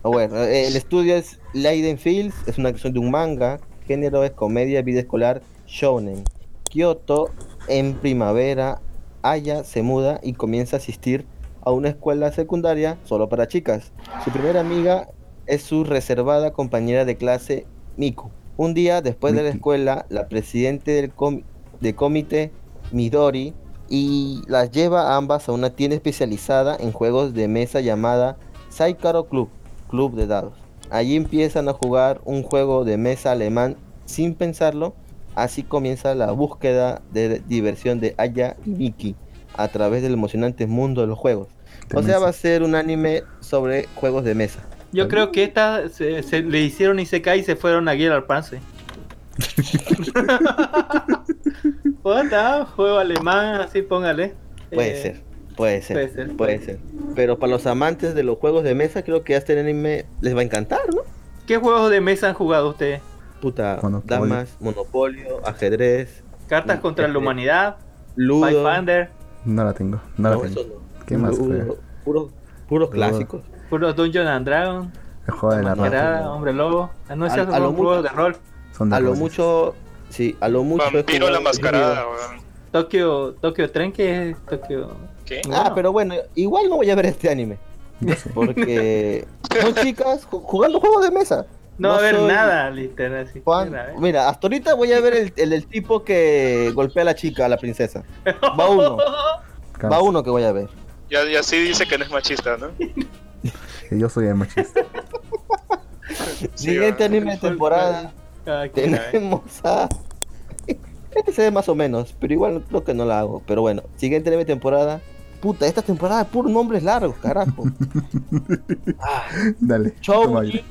Ah, Bueno, el estudio es Leiden Fields, es una creación de un manga. Género es comedia, vida escolar, shounen. Kyoto, en primavera, Aya se muda y comienza a asistir a una escuela secundaria solo para chicas. Su primera amiga es su reservada compañera de clase, Miku. Un día después de la escuela, la presidente del com- de comité, Midori, y las lleva ambas a una tienda especializada en juegos de mesa llamada Saikaro Club, Club de Dados. Allí empiezan a jugar un juego de mesa alemán sin pensarlo. Así comienza la búsqueda de diversión de Aya y Miki a través del emocionante mundo de los juegos. O sea, va a ser un anime sobre juegos de mesa. Yo creo que esta se, le hicieron y se fueron a Gear Pance. Puta, juego alemán, así póngale. Puede Eh, ser, puede ser, puede ser, puede ser. Pero para los amantes de los juegos de mesa, creo que este anime les va a encantar, ¿no? ¿Qué juegos de mesa han jugado ustedes? Puta, Monopolio. damas, monopolio, ajedrez. ¿Cartas Mm, contra la este- humanidad? Ludo. Pathfinder, No la tengo, no la No, tengo. no. ¿Qué más Ludo? Puros, puros clásicos. puro Dungeon and Dragon, El juego de la No, Hombre Lobo. Anuncias A- a lo mucho- de rol. Son A lo mucho, sí, a lo mucho. Vampiro la mascarada, weón. Tokyo, Tokyo Tren, que es Tokyo. ¿Qué? Ah, Bueno. pero bueno, igual no voy a ver este anime. Porque son chicas ju- jugando juegos de mesa. No va a haber soy nada, literal. Así. Mira, ¿eh? Mira, hasta ahorita voy a ver el, el, tipo que golpea a la chica, a la princesa. Va uno, va uno que voy a ver. Ya, ya sí dice que no es machista, ¿no? Que yo soy el machista. Sí, Siguiente anime de temporada. Tenemos a. Este se ve más o menos, pero igual creo que no la hago. Pero bueno, siguiente de temporada. Puta, esta temporada es puros nombres largos, carajo. Ah, Dale. Chouji.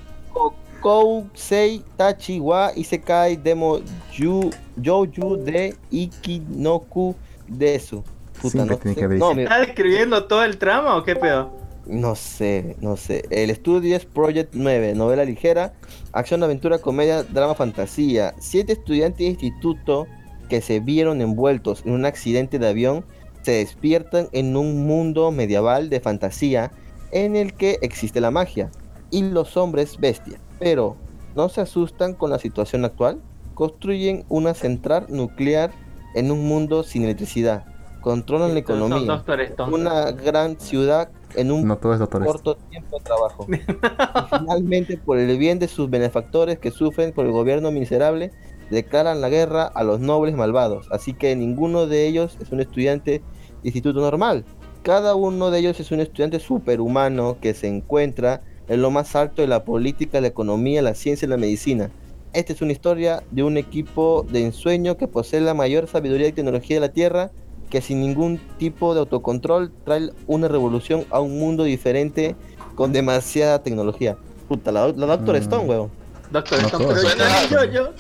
Kousei, Tachi, wa, Isekai, Demo, Yu, Jouju de Ikinoku Desu. Siempre tiene sé- que no, ¿Estás describiendo todo el trama o qué pedo? No sé, no sé. El estudio es Project 9, novela ligera, acción, aventura, comedia, drama, fantasía. Siete estudiantes de instituto que se vieron envueltos en un accidente de avión se despiertan en un mundo medieval de fantasía en el que existe la magia y los hombres bestias. Pero no se asustan con la situación actual. Construyen una central nuclear en un mundo sin electricidad. Controlan la economía. Una gran ciudad en un No todo es doctor. Stone. corto tiempo de trabajo. y finalmente, por el bien de sus benefactores que sufren por el gobierno miserable, declaran la guerra a los nobles malvados. Así que ninguno de ellos es un estudiante de instituto normal. Cada uno de ellos es un estudiante superhumano que se encuentra en lo más alto de la política, la economía, la ciencia y la medicina. Esta es una historia de un equipo de ensueño que posee la mayor sabiduría y tecnología de la Tierra, que sin ningún tipo de autocontrol trae una revolución a un mundo diferente con demasiada tecnología. Puta, la, la Doctor Mm. Stone, weón. Doctor No Stone, pero yo, yo, yo,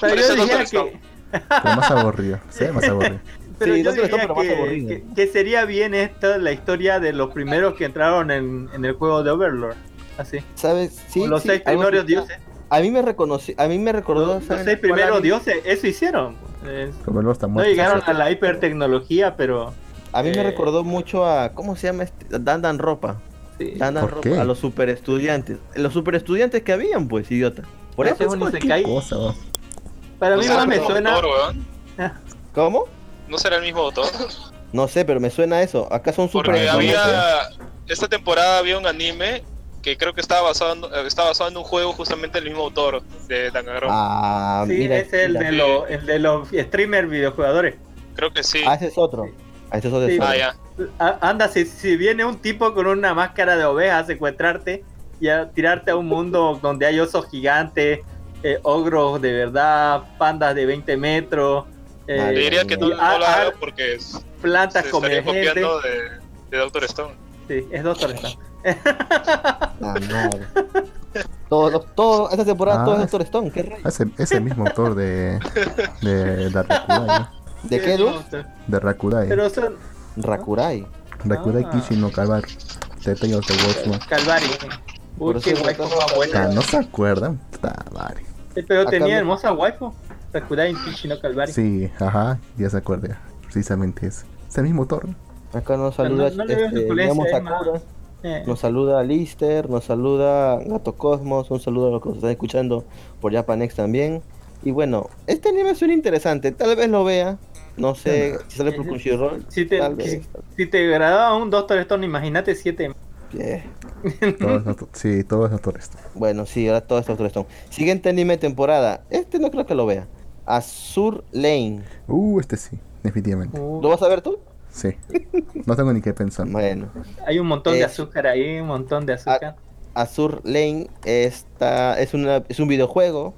pero yo diría que, Pero más aburrido. Sí, más aburrido. pero Sí, yo Doctor Stone, diría pero más que, aburrido. que- que sería bien esta la historia de los primeros que entraron en, en el juego de Overlord. Así. ¿Sabes? Sí, los sí, seis así. dioses. A mí me reconocí, a mí me recordó. Los, los ¿saben seis primeros dioses, eso hicieron. Eh, está no muerto. llegaron ¿sí? a la hipertecnología, pero A mí me Eh. recordó mucho a. ¿Cómo se llama este? Dan Ropa. sí. Dan ¿Por Ropa. qué? A los super estudiantes. Los super estudiantes que habían, pues, idiota. Por Ese eso. es un isekai. cosa, ¿no? Para ¿No mí el me suena. autor? ¿Cómo? ¿No será el mismo autor? No sé, pero me suena eso. Acá son super Porque había... Esta temporada había un anime que creo que estaba basado en, eh, estaba basado en un juego justamente del mismo autor de Danganronpa. Ah, Sí, mira. es el mira. de, los, el de los streamers videojugadores. Creo que sí. Ah, ese es otro. Ah, ese es otro. Sí. Ah, ya. Anda, si, si viene un tipo con una máscara de oveja a secuestrarte y a tirarte a un mundo donde hay osos gigantes, eh, ogros de verdad, pandas de 20 metros, eh, diría que no, no a- lo a- haga porque es- se plantas gente. copiando de, de Doctor Stone. Sí, es Doctor Stone. Ah, madre. Todos los- todo, esta temporada Ah, todo es Doctor Stone. ¿Qué rey? Ese, ese mismo autor de. de, de. ¿no? ¿De qué, no, De Rakudai. Pero son Rakurai. Rakudai Ah. Kishi no Kabar. Details de Watchman. Calvari. Uy, qué waifu más Ah, buena. ¿No se acuerdan? Eh, Pero tenía hermosa waifu. Sakudai Kishi Calvari. Sí, ajá, ya se acuerda. Precisamente ese. Es el mismo autor. ¿no? Acá nos saluda No- no le veo este, más- Sakura. Eh, Nos saluda Lister, nos saluda Gato Cosmos, un saludo a los que nos están escuchando por Japanex también. Y bueno, este anime suena interesante, tal vez lo vea, no sé si sale por Ese- Crunchyroll, si te, tal si, vez. si te agradaba un Doctor Stone, imagínate 7. Yeah. Todo es autor- sí, todo es autor esto. Bueno, sí, ahora todo esto Stone. Siguiente anime de temporada, este no creo que lo vea. Azur Lane, Uh, este sí, definitivamente. ¿lo vas a ver tú? Sí. No tengo ni qué pensar. Bueno, Hay un montón de Eh, azúcar ahí, un montón de azúcar. Azur Lane está, es, una, es un videojuego,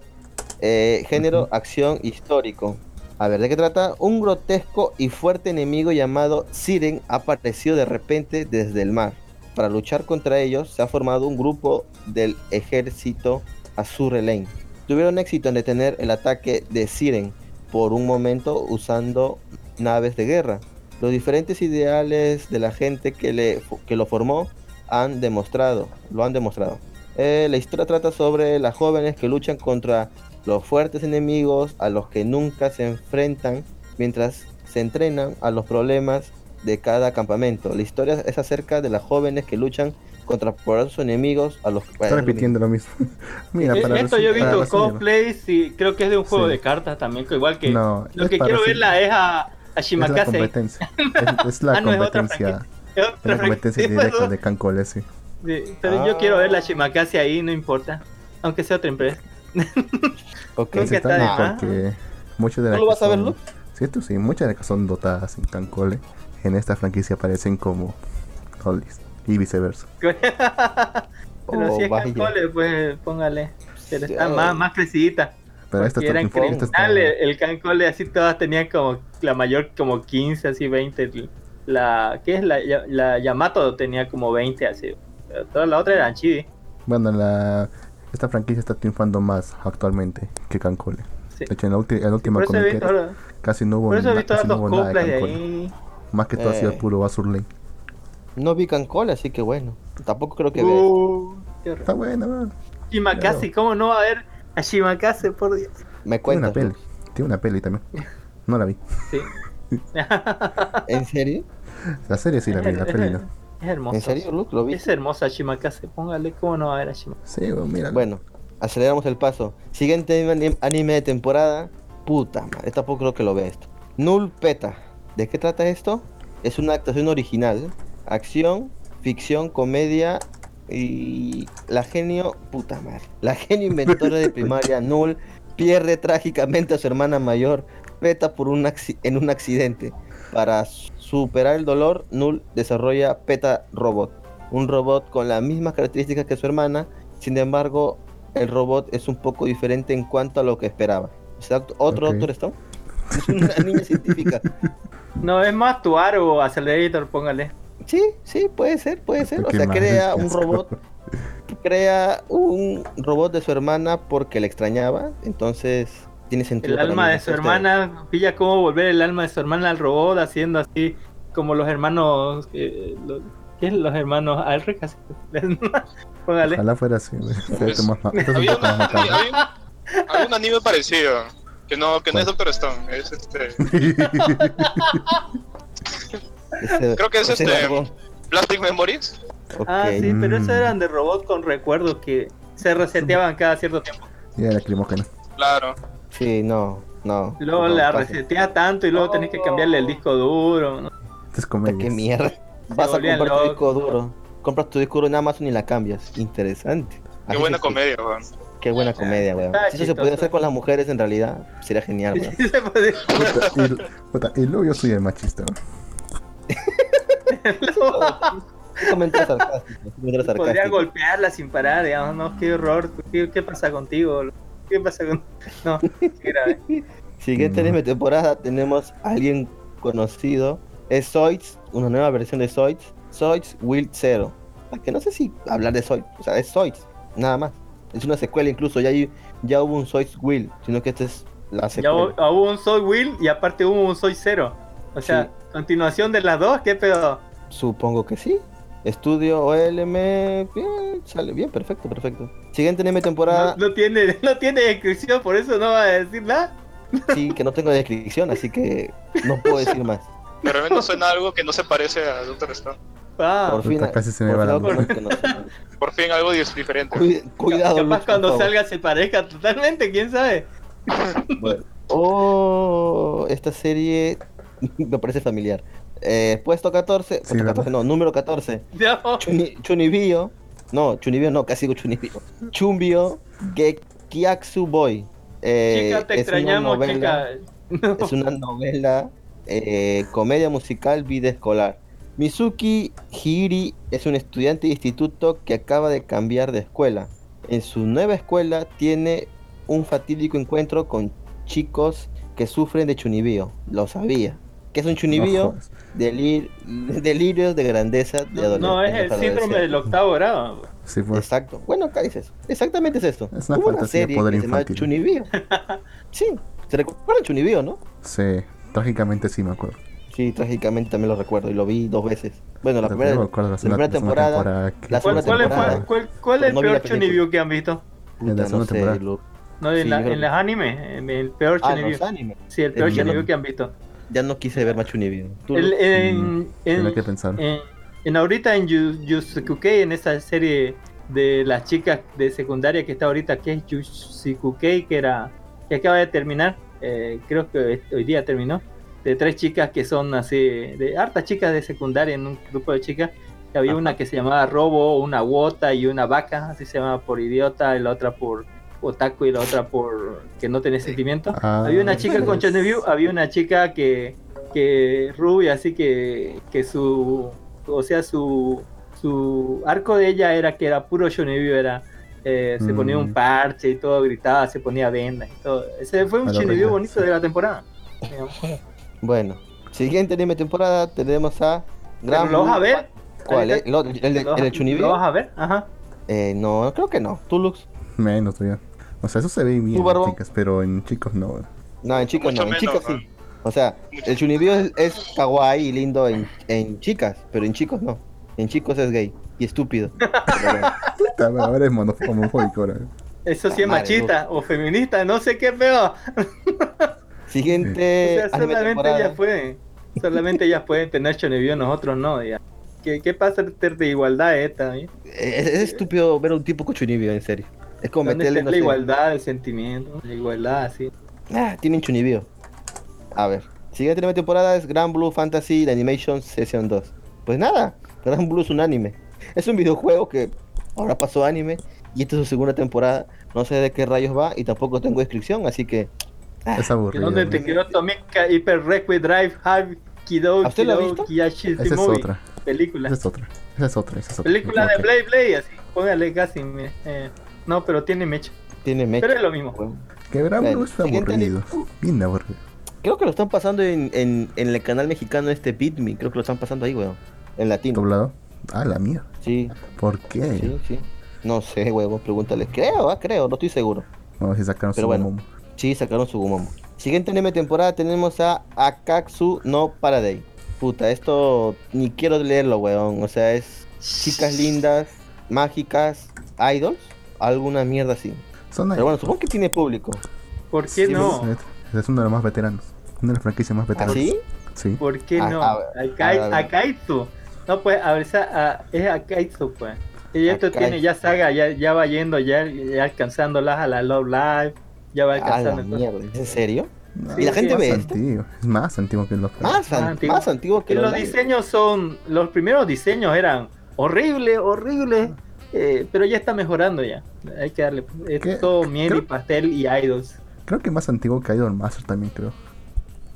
eh, género acción histórico. A ver, ¿de qué trata? Un grotesco y fuerte enemigo llamado Siren ha aparecido de repente desde el mar. Para luchar contra ellos se ha formado un grupo del ejército Azur Lane. Tuvieron éxito en detener el ataque de Siren por un momento usando naves de guerra. Los diferentes ideales de la gente que, le, que lo formó han demostrado, lo han demostrado. Eh, la historia trata sobre las jóvenes que luchan contra los fuertes enemigos a los que nunca se enfrentan mientras se entrenan a los problemas de cada campamento. La historia es acerca de las jóvenes que luchan contra poderosos enemigos a los Está repitiendo lo mismo. Mira, para Esto yo he visto cosplays y creo que es de un juego Sí. de cartas también, que igual que No, lo es que quiero verla es a, a Es la Shimakase. competencia. Es, es la Ah, no, competencia. Es otra Es la competencia directa de Cancole, sí. sí, pero yo Ah. quiero ver la Shimakase ahí, no importa. Aunque sea otra empresa. Ok. Nunca Sí, está de más. porque muchas de ¿Tú las lo que vas a ver, son- Lu? Cierto, sí, muchas de las que son dotadas en Cancole en esta franquicia aparecen como Lolis y viceversa. pero Oh, si es. Cancole, pues póngale. Pero Sí, está más, más crecidita. Pero esta Porque está, era esta está- criminal, el Cancole así todas tenían como la mayor como 15, así 20. La, ¿qué es? La, la Yamato tenía como 20 así. Pero todas las otras eran chibi. Bueno, la, esta franquicia está triunfando más actualmente que Cancole. Sí. De hecho, en la, ulti- en la última Por eso casi no hubo, por eso he visto casi no nada de de Cancole. ahí. Más que todo ha sido Eh. puro Azur Lane. No vi Cancol, así que bueno. Tampoco creo que vea. Uh, horror. Está bueno, man. Shimakase, ¿cómo no va a haber a Shimakase, por Dios? Me Tiene una peli. Lu. Tiene una peli también. No la vi. Sí. ¿En serio? La serie sí la vi, la peli no. Es hermosa. ¿En serio, Luke? ¿Lo vi? Es hermosa Shimakase, póngale, ¿cómo no va a haber a Shimakase? Sí, bueno, mira. Bueno, aceleramos el paso. Siguiente anim- anime de temporada. Puta madre, tampoco creo que lo vea esto. Null Peta. ¿De qué trata esto? Es una actuación original. Acción, ficción, comedia y la genio, puta madre. La genio inventora de primaria Null pierde trágicamente a su hermana mayor Peta por un en un accidente. Para superar el dolor, Null desarrolla Peta Robot, un robot con las mismas características que su hermana, sin embargo, el robot es un poco diferente en cuanto a lo que esperaba. O sea, otro. Doctor Stone. Es una niña científica. No, es más Tuar o Accelerator, póngale. Sí, sí, puede ser, puede ser. O sea, crea un robot, crea un robot de su hermana porque la extrañaba. Entonces, tiene sentido. El alma de su hermana, pilla cómo volver el alma de su hermana al robot, haciendo así como los hermanos. eh, los- ¿Qué es los hermanos Alric? Así. Póngale. Ojalá fuera así, Pues, un Había, una- anime parecido. Que no, que no es. Doctor Stone. Es este. ese- Creo que es ese este- dragón. Plastic Memories. Ah, sí, pero esos Mm. eran de robot con recuerdos que se reseteaban cada cierto tiempo. Y era lacrimógeno. Claro. Sí, no, no. Luego no, la resetea tanto y luego tenés que cambiarle el disco duro. ¿no? Esto es Puta, comedia. Qué mierda. Vas a comprar tu disco duro. Compras tu disco duro en Amazon y la cambias. Interesante. Qué Así buena se- comedia, weón. Qué buena comedia, weón. Si eso se chistoso. hacer con las mujeres, en realidad, sería genial, weón. Sí se puede- Puta, y, puta, y luego yo soy el machista. güey. Comentario sarcástico. comentario Podría sarcástico. golpearla sin parar, digamos, no, qué horror, ¿qué, qué pasa contigo? ¿Qué pasa con...? No, qué grave. Siguiente Mm. anime temporada tenemos a alguien conocido. Es Zoids, una nueva versión de Zoids. Zoids Will Zero. Que no sé si hablar de Zoids. O sea, es Zoids, nada más. Es una secuela incluso. Ya, hay- ya hubo un Zoids Will. Sino que esta es la Ya secuela. hubo, hubo un Soy Will y aparte hubo un Soy Cero. O sea, Sí. Continuación de las dos, ¿qué pedo? Supongo que sí. Estudio OLM. Bien, sale bien, perfecto, perfecto. Siguiente anime temporada. No, no tiene, no tiene descripción, por eso no va a decir nada. Sí, que no tengo descripción, así que no puedo decir más. De repente suena algo que no se parece a Doctor Stone. Ah, Por fin. Casi se me por va no- Por fin algo diferente. Cuid- Cuidado, capaz por cuando salga se parezca totalmente, quién sabe. Bueno. Oh, esta serie me parece familiar. Eh, puesto 14, puesto ¿verdad? 14, no, número 14. No. Chuni, Chunibyo, no, Chunibyo no, casi digo Chunibyo. Chumbio Gekiatsu Boy. Eh, chica, te es una extrañamos, novela- chica. Es una novela, eh, comedia musical, vida escolar. Mizuki Hiri es un estudiante de instituto que acaba de cambiar de escuela. En su nueva escuela tiene un fatídico encuentro con chicos que sufren de chunibío. Lo sabía. ¿Qué es un No chunibío? jodas. Delir- delirios de grandeza de No, adolescentes. no, es el síndrome del octavo grado. Sí, pues. Exacto. Bueno, acá dices. Exactamente es esto. Es una Hubo una fantasía serie poder que se llama infantil. Chunibío. sí. ¿Se recuerdan Chunibío, no? Sí, trágicamente sí me acuerdo. Sí, trágicamente también lo recuerdo y lo vi dos veces. Bueno, la Pero primera, no la la segunda- primera temporada, temporada que- la ¿Cuál, segunda cuál es, temporada. cuál- cuál- cuál es el no la peor. Chunibyo que han visto? puta, en la no segunda sé, temporada. Lu- No, en, Sí, la- en los animes, en el peor Ah, Chunibyo. los animes. Sí, el peor El- Chunibyo que han visto. Ya no quise ver Machu El- en, Mm, en, que pensar. en, en ahorita en Yu- Yusukukei, en esa serie de las chicas de secundaria que está ahorita, que es Yusukukei, que era que acaba de terminar, eh, creo que hoy día terminó, de tres chicas que son así, de hartas chicas de secundaria en un grupo de chicas. que Había Ajá. una que se llamaba Robo, una Wota y una Vaca, así se llamaba por idiota, y la otra por Otaku y la otra por que no tenía sentimiento. Ah, había una chica con. Choneview, había una chica que, que rubia, así que, que su, o sea, su, su arco de ella era que era puro Choneview, era, eh, se ponía un Mm. parche y todo, gritaba, se ponía vendas y todo. Ese fue un Choneview bonito de la temporada. Bueno, siguiente anime temporada tenemos a Pero ¿Lo vas a ver? ¿Cuál? eh? ¿Lo- ¿El, de- ¿Lo, el de Chunibyo? ¿Lo vas a ver? Ajá. Eh, no, creo que no. ¿Tú, Lux? Menos todavía. O sea, eso se ve bien ¿Tú, en chicas, pero en chicos no. No, en chicos Mucho no, en chicos sí. O sea, el Chunibyo es, es kawaii y lindo en, en chicas, pero en chicos no. En chicos es gay y estúpido. Puta, ahora es mono- homofóbico ahora. Eso sí es machista o feminista, no sé qué peor. Siguiente o sea, solamente ellas pueden. Solamente ellas pueden tener Choneview, nosotros no. Ya. ¿Qué, ¿Qué pasa de igualdad esta? eh? Es, es estúpido ver a un tipo con Chunibyo, en serio. Es como ¿Dónde meterle, no la sé, igualdad, el sentimiento? La igualdad, así. Ah, tienen Chunibyo. A ver. Siguiente anime temporada es Grand Blue Fantasy The Animation Session 2. Pues nada, Grand Blue es un anime. Es un videojuego que ahora pasó anime y esta es su segunda temporada. No sé de qué rayos va y tampoco tengo descripción, así que Es ¿Y aburrido. dónde te quedó Tomica Hyper Requiem Drive High Kido ¿A usted lo ha Kido visto? Kiyashi Esa es otra. Película. Esa es otra. Esa es otra. Esa es otra. Película de. Blade Blade, así. Póngale casi. me- eh, no, pero tiene mecha. tiene mecha. Pero es lo mismo. Bueno, Que Gran Bueno, Blue fue siguiente aburrido. Bien aburrido. Creo que lo están pasando en, en, en el canal mexicano este Beat Me. Creo que lo están pasando ahí, weón. En latino. ¿Doblado? Ah, la mía. Sí, ¿Por qué? sí, sí. No sé, huevón, pregúntale. Creo, ah, creo, no estoy seguro. Vamos a sacar Pero su bueno. momo. Sí, sacaron su Gumomo. Siguiente anime temporada tenemos a Akatsu no Paraday. Puta, esto ni quiero leerlo, weón. O sea, es chicas lindas, mágicas, idols, alguna mierda así. Son Pero bueno, supongo que tiene público. ¿Por qué Sí, no? Es, es uno de los más veteranos. Una de las franquicias más ¿Ah, veteranas. sí? Sí. ¿Por qué A- no? a. Akaitsu. No, pues, a ver, a- es Akaitsu, pues. Y esto Akaitsu. tiene ya saga, ya, ya va yendo, ya, ya alcanzándolas a la Love Live. Ya va A la alcanzando. mierda, ¿es en serio? No, ¿Y la es gente más ve esto? antiguo. Es más antiguo que los Más, an- antiguo. más antiguo que Y los los diseños son, los primeros diseños eran horribles, horribles, eh, pero ya está mejorando ya. Hay que darle, es ¿Qué? todo miel y pastel y idols. Creo que más antiguo que Idol Master también, creo.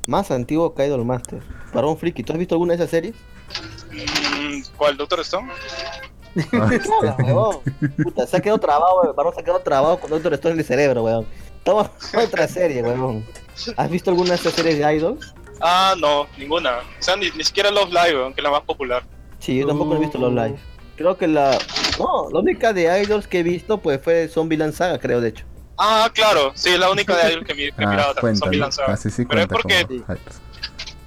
Más antiguo que Idol Master. Para un friki, ¿tú has visto alguna de esas series? Mm, ¿Cuál, Doctor Stone? Ah, Nada, huevón. Puta, se ha quedado trabado, weón. Varón se ha quedado trabado con Doctor Stone en el cerebro, weón. Toma otra serie, weón. ¿Has visto alguna de esas series de Idols? Ah, no, ninguna. O sea, ni, ni siquiera Love Live, aunque es la más popular. Sí, yo tampoco he visto los live. Creo que la. No, la única de Idols que he visto pues fue Zombieland Saga, creo, de hecho. Ah, claro, sí, es la única de Idol que, mi- que he ah, mirado también, cuenta. Zombie ¿no? Lanzada. Así sí Pero es porque Idols.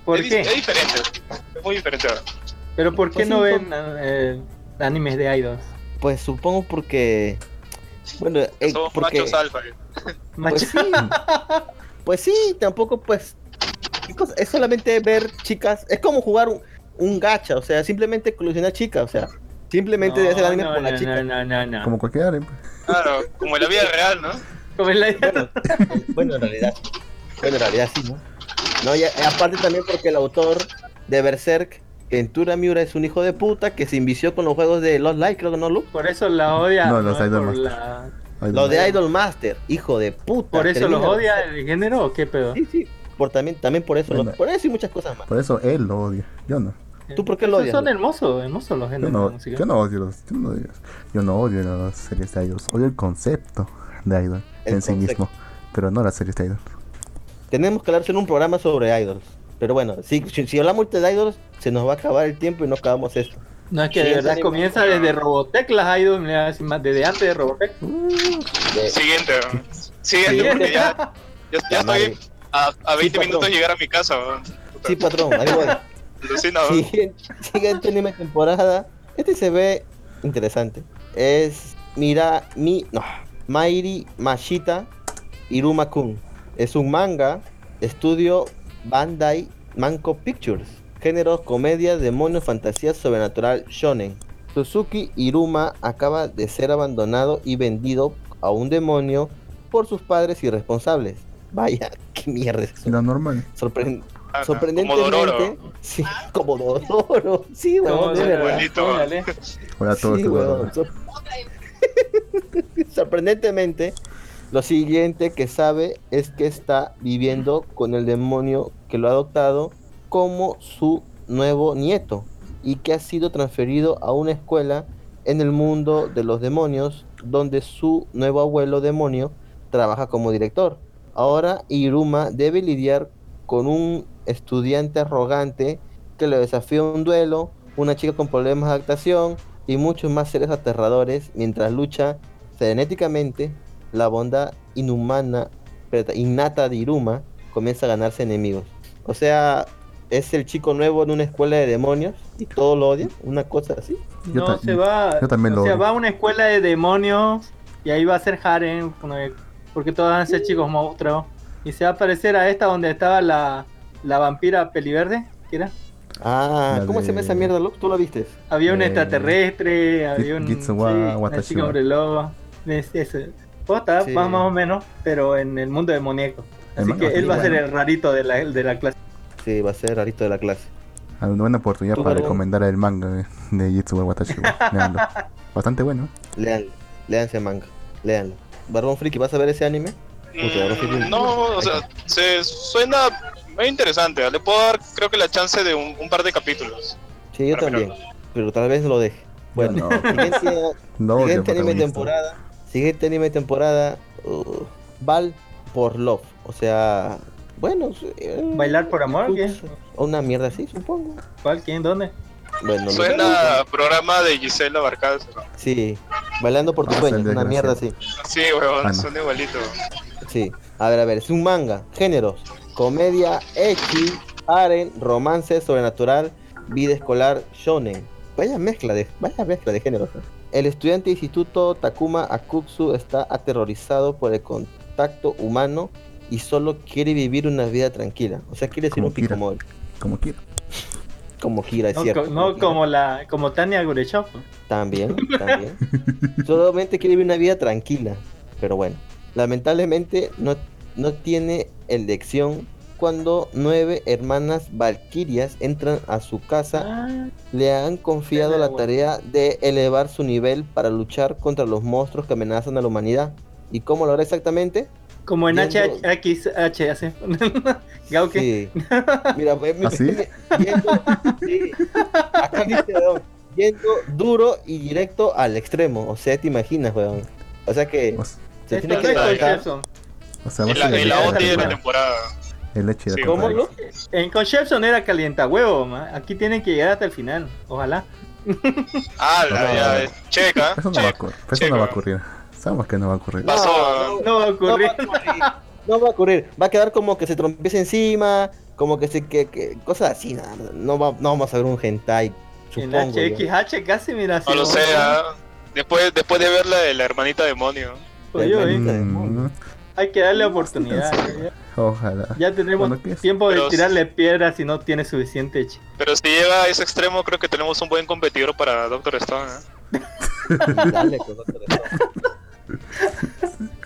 ¿Por es, qué? es diferente, es muy diferente. Pero ¿por qué Pues no sí, ven eh, animes de idols? Pues supongo porque. Bueno, eh, Somos porque. machos alfa. eh. Macho- Pues sí. pues sí, tampoco pues. Es solamente ver chicas. Es como jugar un, un gacha, o sea, simplemente coleccionar chicas, o sea. Simplemente debe hacer anime no, por la chica. no, no, no, no. Como cualquier anime. Claro, como en la vida real, ¿no? Como en la- Bueno, bueno, en realidad. Bueno, en realidad sí, ¿no? No, y aparte también porque el autor de Berserk, Kentura Miura, es un hijo de puta que se invició con los juegos de Lost Light, creo que no, Luke. Por eso la odia. No, los Idol Master. la- Idol Los de. Idol Master, hijo de puta. por eso los odia el género o qué pedo. Sí, sí. Por, también, también por eso. Bueno. ¿no? Por eso y muchas cosas más. Por eso él lo odia. Yo no. ¿Tú por qué lo odias, Son hermosos, hermosos los Yo géneros no, musicales. yo no odio los. Yo no odio, yo no odio las series de Idols. Odio el concepto de Idol El en sí concepto. mismo. Pero no las series de Idol. Tenemos que hablar en un programa sobre Idols. Pero bueno, si, si, si hablamos de Idols, se nos va a acabar el tiempo y no acabamos esto. No es que Sí, de verdad comienza anime- desde Robotech las idols, desde antes de Robotech. De- Siguiente, ¿no? Siguiente, Siguiente. porque ya, ya, ya Madre. estoy a, a 20 patrón. minutos de llegar a mi casa, ¿no? Sí, patrón, ahí voy. Siguiente, siguiente anime temporada. Este se ve interesante. Es Mira Mi. No. Mairi Mashita Iruma Kun. Es un manga. Estudio Bandai Manco Pictures. Géneros, comedia, demonio, fantasía, sobrenatural, shonen. Suzuki Iruma acaba de ser abandonado y vendido a un demonio por sus padres irresponsables. Vaya, qué mierda es eso. Lo normal. Sorpren- Ajá, sorprendentemente, Como Dororo. sí, como Dororo, sí, weón, No, de no, verdad. Igualito. órale. Hola a todos. Sí, te weón, sor- Sorprendentemente, lo siguiente que sabe es que está viviendo con el demonio que lo ha adoptado como su nuevo nieto y que ha sido transferido a una escuela en el mundo de los demonios donde su nuevo abuelo demonio trabaja como director. Ahora Iruma debe lidiar con un estudiante arrogante que le desafía un duelo, una chica con problemas de adaptación y muchos más seres aterradores mientras lucha frenéticamente la bondad inhumana, innata de Iruma comienza a ganarse enemigos. O sea, es el chico nuevo en una escuela de demonios y todo lo odian, una cosa así. Yo No, se va. yo también o lo sea, odio. va a una escuela de demonios y ahí va a ser de- porque todos van a ser chicos monstruos. Y se va a parecer a esta donde estaba la, la vampira peliverde, ¿qué era? Ah, La ¿cómo se llama de- esa mierda, Luke? ¿Tú la viste? Había un Eh, extraterrestre, había un. Gitsuwa sí, una Watashi chica wa. hombre lobo. Es, eso. Posta, Sí. más, más o menos, pero en el mundo demoníaco. El Así que él va a ser bueno. el rarito de la, de la clase. Sí, va a ser rarito de la clase. Una buena oportunidad para recomendar el manga de, de Jitsuwa Watashi. wa. Leanlo. Bastante bueno. Leanlo, leanse manga, leanlo. Barbón Friki, ¿vas a ver ese anime? Mm, No, o sea, se suena muy interesante. Le puedo dar, creo que la chance de un, un par de capítulos. Sí, yo también, pero tal vez lo deje. Bueno, no. siguiente, No, siguiente anime temporada, siguiente anime temporada, uh, Val por Love, o sea, bueno, eh, ¿Bailar por amor? ¿Qué? o una mierda así, supongo. ¿Cuál? ¿Quién? ¿Dónde? Bueno, Suena a programa de Gisela Barcalzo. sí, bailando por tus Ah, sueños, una mierda así. Sí, weón, Ah, no. suena igualito. Sí, a ver, a ver, es un manga, géneros, comedia, echi, aren, romance, sobrenatural, vida escolar, shonen. Vaya mezcla de, vaya mezcla de géneros. El estudiante de instituto Takuma Akutsu está aterrorizado por el contacto humano y solo quiere vivir una vida tranquila. O sea, quiere ser Como un picomol, Como quiera. como Kira, es No, cierto. co- no como la como Tania Gurechov. También, también. Solamente quiere vivir una vida tranquila. Pero bueno, lamentablemente no, no tiene elección cuando nueve hermanas valquirias entran a su casa. Ah, Le han confiado la tarea de elevar su nivel para luchar contra los monstruos que amenazan a la humanidad. ¿Y cómo lo hará exactamente? como en Viendo- HHH hace. Gauke. Sí. Mira, pues, ¿Ah, sí? yendo, sí. Acá dice, weón, yendo duro y directo al extremo. O sea, te imaginas, weón. O sea que se tiene que o sea, En la, en la OTI de la temporada. El de Sí, la ¿Cómo? En Conception era calienta huevo, ma. aquí tienen que llegar hasta el final, ojalá. Ah, la, No. ya, checa. Eso no va a checa. ocurrir. Eso no va a ocurrir. Sabemos que no va a ocurrir. Pasó. No va a No va ocurrir. a ocurrir. No va a ocurrir. Va a quedar como que se trompiece encima, como que se que, que cosas así, nada. No, va, no vamos a ver un hentai, En supongo. yo. HXH casi mira No lo así, sé, ah. Después, después de ver la de la hermanita demonio. Pues yo, eh, Mm, Hay que darle oportunidad. Ya, ojalá. ya tenemos tiempo de Pero- tirarle piedras si no tiene suficiente. Pero si llega a ese extremo, creo que tenemos un buen competidor para Doctor Stone. ¿eh? Dale, con de todo.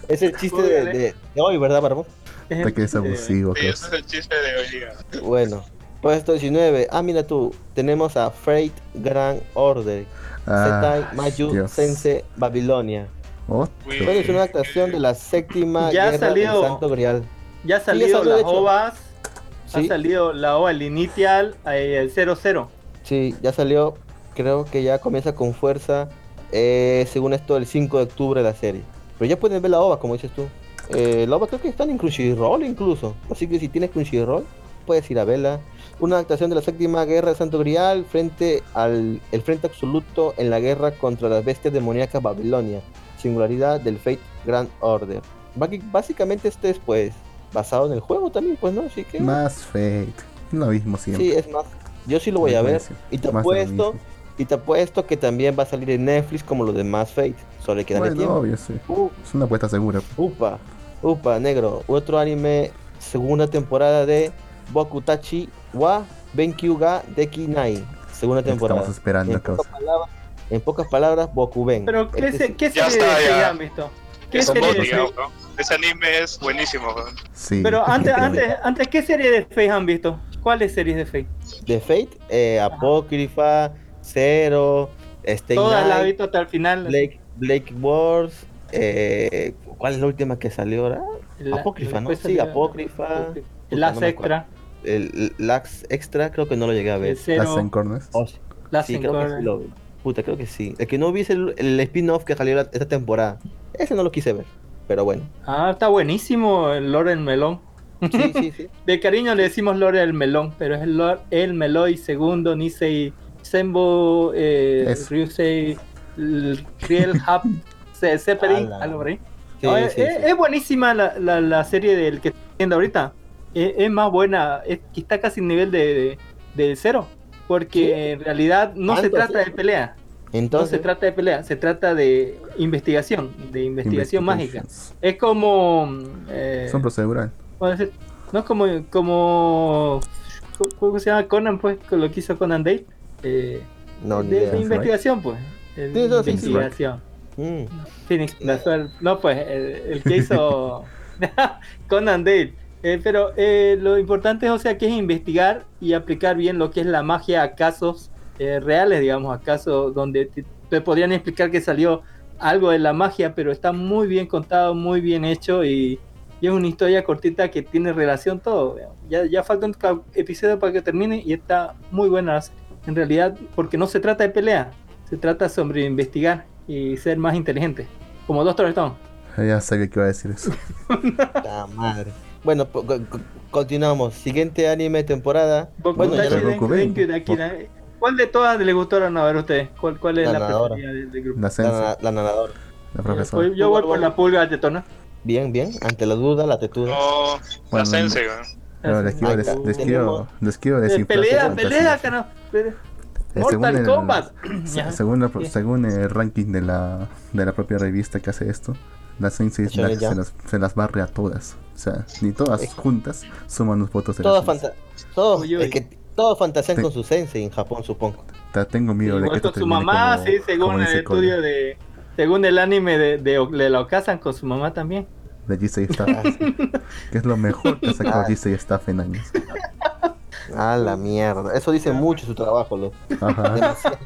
Es el chiste de, de- hoy, ¿verdad, Barbón? Hasta que es abusivo. Sí, ese es el chiste de hoy día. Bueno, puesto 19. Ah, mira tú, tenemos a Freight Grand Order. Ah, Mayu Dios. Sense Babilonia. Oh, es una adaptación de la séptima Ya guerra salió. del Santo Grial. Ya ha salido salió, de las ovas, ha Sí, salido la ova, el initial, eh, el 00. sí, ya salió. Creo que ya comienza con fuerza. eh, según esto, el 5 de octubre la serie. Pero ya pueden ver la OVA, como dices tú. Eh, la OVA creo que están en Crunchyroll incluso. Así que si tienes Crunchyroll, puedes ir a verla. Una adaptación de la séptima guerra del Santo Grial frente al el frente absoluto en la guerra contra las bestias demoníacas Babilonia. Singularidad del Fate Grand Order. Básicamente este es pues basado en el juego también, pues no, así que más fake. Lo mismo siempre. sí es más. Yo sí lo voy a ver y te apuesto y te apuesto que también va a salir en Netflix como los de Mass Fate. Solo hay que darle Bueno, tiempo. obvio, sí. Uh, Es una apuesta segura. upa, upa, negro. Otro anime, segunda temporada de Bokutachi wa Benkyu ga Deki Nai, segunda temporada. Estamos esperando, en, en pocas palabras, Bokuben. Pero, ¿qué, Este se- qué está, de visto? ¿Qué Es serie de Bond, digamos, Fate? ¿no? Ese anime es buenísimo. Sí. Pero antes, antes, antes, ¿qué serie de Fate han visto? ¿Cuáles series de Fate? de Fate, eh, Apócrifa, Zero, Stay Todas las he visto hasta el final. Blake, Blake Wars, eh, ¿cuál es la última que salió ahora? La- Apócrifa, ¿no? Sí, Apócrifa. Las no Extra. El, el Lax Extra creo que no lo llegué a ver. Las Zero. en corners. Oh, sí, Las sí, creo Puta, creo que sí. El que no es el, el spin-off que salió la- esta temporada. Ese no lo quise ver, pero bueno. Ah, está buenísimo el Lore el Melón. Sí, sí, sí. De cariño le decimos Lore el Melón, pero es el Lore el Meloy segundo, Nisei Sembo, eh, Es. Ryusei, Riel Hub, Se- Zeppelin, algo por ahí. Sí, No, es, sí, es- sí. es buenísima la, la, la serie del que estoy viendo ahorita. Es, es más buena, es, está casi en nivel de, de, de cero. Porque en realidad no se ¿Tanto trata así? de pelea. No Entonces, se trata de pelea, se trata de investigación, de investigación mágica. Es como. eh, Son procedural. No es como. como ¿Cómo se llama Conan? Pues con lo que hizo Conan Day. Eh, no, ni de, idea. de investigación, pues. De no, investigación. Mm. Phoenix, no, pues el, el que hizo Conan Dale. Eh, pero eh, lo importante es, o sea, que es investigar y aplicar bien lo que es la magia a casos eh, reales, digamos, a casos donde te, te podrían explicar que salió algo de la magia, pero está muy bien contado, muy bien hecho y, y es una historia cortita que tiene relación todo. Ya, ya falta un episodio para que termine y está muy buena. En realidad, porque no se trata de pelea, se trata sobre investigar y ser más inteligente. Como Doctor Stone. Ya sabía que iba a decir eso. La madre. Bueno, continuamos. Siguiente anime temporada. Bueno, ya ¿Cuál de todas le gustaron a ver a ustedes? ¿Cuál, cuál es La la, nadadora. preferida del, del grupo? La la, la nadadora. la profesora. Yo voy por la pulga tetona. Bien, bien. Ante la duda, la tetuda. No, Bueno, la Sensei. Pero les quiero, no. les quiero, les quiero desinflar su pelea, pelea, carajo. pelea. Eh, Mortal el- Kombat. según, la- según el ranking de la, de la propia revista que hace esto, la Sensei la- se, las, se las barre a todas. O sea, ni todas Es- juntas suman los votos de Todos, fanta todos, Uy, uy. es que todos fantasean Sí. con su sensei en Japón, supongo. Ta- Tengo miedo de que esto con su mamá, como- sí, según el dice Cole. estudio de. Según el anime de, de, de la Okasan, con su mamá también. de Gisei Staff, que es lo mejor que ha sacado Ah. Gisei Staff en años. Ah, la mierda. Eso dice mucho su trabajo, lo. Ajá. Demasiado.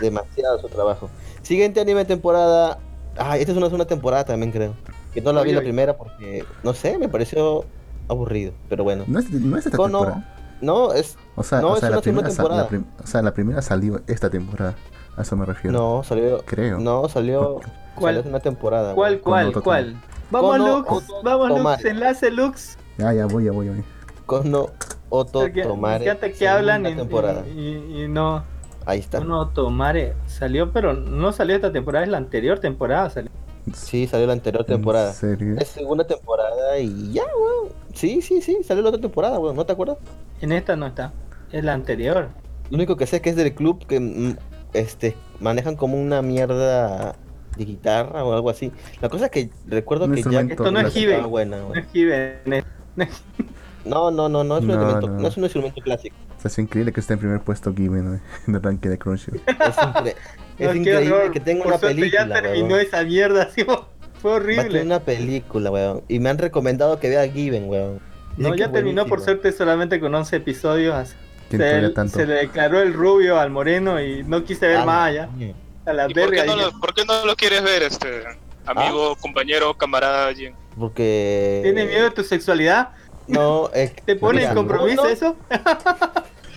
Demasiado su trabajo. Siguiente anime temporada. Ah, esta es una segunda temporada también, creo. Que no la vi Oye, la primera porque, no sé, me pareció aburrido. Pero bueno. No es, no es esta Kono- temporada. No, es. O sea, no, o es sea, una la primera, la temporada. prim- o sea, la primera salió esta temporada. A eso me refiero. No, salió. Creo. No, salió. ¿Cuál? Salió una temporada. ¿Cuál, cuál, cuál? Vamos, Kono Lux. Oto Vamos, Lux. Enlace, Lux. Ya, ya voy, ya voy, ya voy. Kono Oto Porque Tomare. encanta que hablan y, temporada. y- y- y no. Ahí está. Uno Tomare salió, pero no salió esta temporada, es la anterior temporada. Salió. Sí, salió la anterior temporada. ¿En serio? Es segunda temporada y ya, weón. Sí, sí, sí, salió la otra temporada, weón. ¿No te acuerdas? En esta no está, es la anterior. Lo único que sé es que es del club que mm, este manejan como una mierda de guitarra o algo así. La cosa es que recuerdo Un que ya Esto no es. Hibe. estaba buena, No es Given, No, no, no, no es un No, instrumento, no. no. es un instrumento clásico. O sea, es increíble que esté en primer puesto Given en el ranking de Crunchyroll. Es, incre- es No, increíble que tenga Por una suerte película, Ya terminó weón. esa mierda, así, fue Va a tener horrible. una película, weón. Y me han recomendado que vea Given, weón. No, ya que terminó por suerte solamente con 11 episodios. así. ¿Quién Se, tanto? se le declaró el rubio al moreno y no quise ver Ah, más allá. A la ¿Y por verga. qué, no lo, por qué no lo quieres ver, este amigo, compañero, camarada? Jin? Porque. ¿Tienes miedo de tu sexualidad? No, es ¿Te pone en compromiso uno- eso?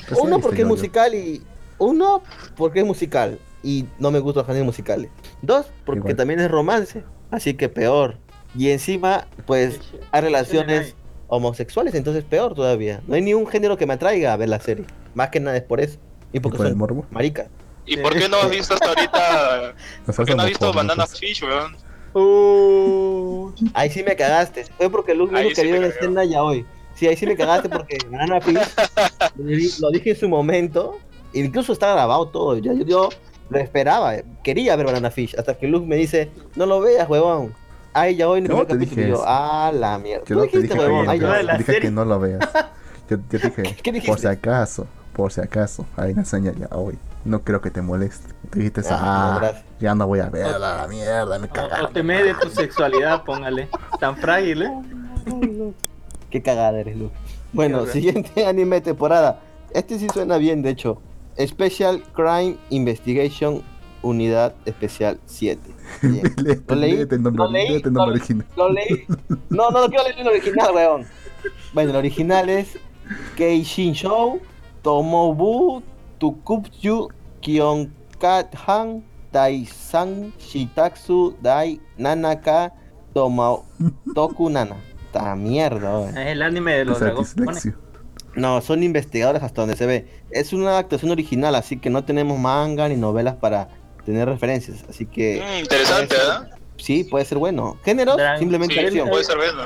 Pues sí, Uno viste, porque es musical y. Uno porque es musical y no me gustan los géneros musicales. Dos porque Igual. también es romance, así que peor. Y encima, pues hay relaciones homosexuales, entonces peor todavía. No hay ni un género que me atraiga a ver la serie. Más que nada es por eso. Y ¿Y porque por el son morbo? maricas. ¿Y por qué no has visto hasta ahorita? ¿Por qué no has visto Banana pues. Fish, weón? Uh, Ahí sí me cagaste. Fue porque Luke Ahí dijo que sí vio me la escena ya hoy. Sí, ahí sí me cagaste porque Banana Fish lo di- lo dije en su momento. Incluso está grabado todo. Ya yo, yo lo esperaba. Quería ver Banana Fish. Hasta que Luke me dice, no lo veas, huevón. Ahí ya hoy en el No, primer te capítulo. Y yo, ah, la mierda. Yo no te dijiste, dije, huevón. Ay, no, ya. dije serie. que no lo veas. Yo, yo dije, por si acaso, por si acaso, hay una señal ya hoy. No creo que te moleste. Tú dijiste, Ah, ah, ya no voy a ver la mierda, me O, o cagaron. teme de tu sexualidad, póngale. Tan frágil, ¿eh? Qué cagada eres, Lu. Bueno, siguiente anime de temporada. Este sí suena bien, de hecho. Special Crime Investigation Unidad Especial 7. Bien. Léete, Lo leí, léete el nombre, lo leí, léete el lo nombre leí. original. Lo leí. No, no lo quiero leer en el original, weón. Bueno, el original es Keishin Shou, Tomobu, Tukupyu, Kyonkat-han, Daisan, Shitatsu, Dai, Nanaka, Toma, Toku Nana. Ta mierda, weón. Es el anime de los dragones. No, son investigadores hasta donde se ve. Es una actuación original, así que no tenemos manga ni novelas para tener referencias. Así que Mm, interesante, ¿ah? ser- sí, puede ser bueno. Géneros, Dran- simplemente Sí, acción. puede ser bueno.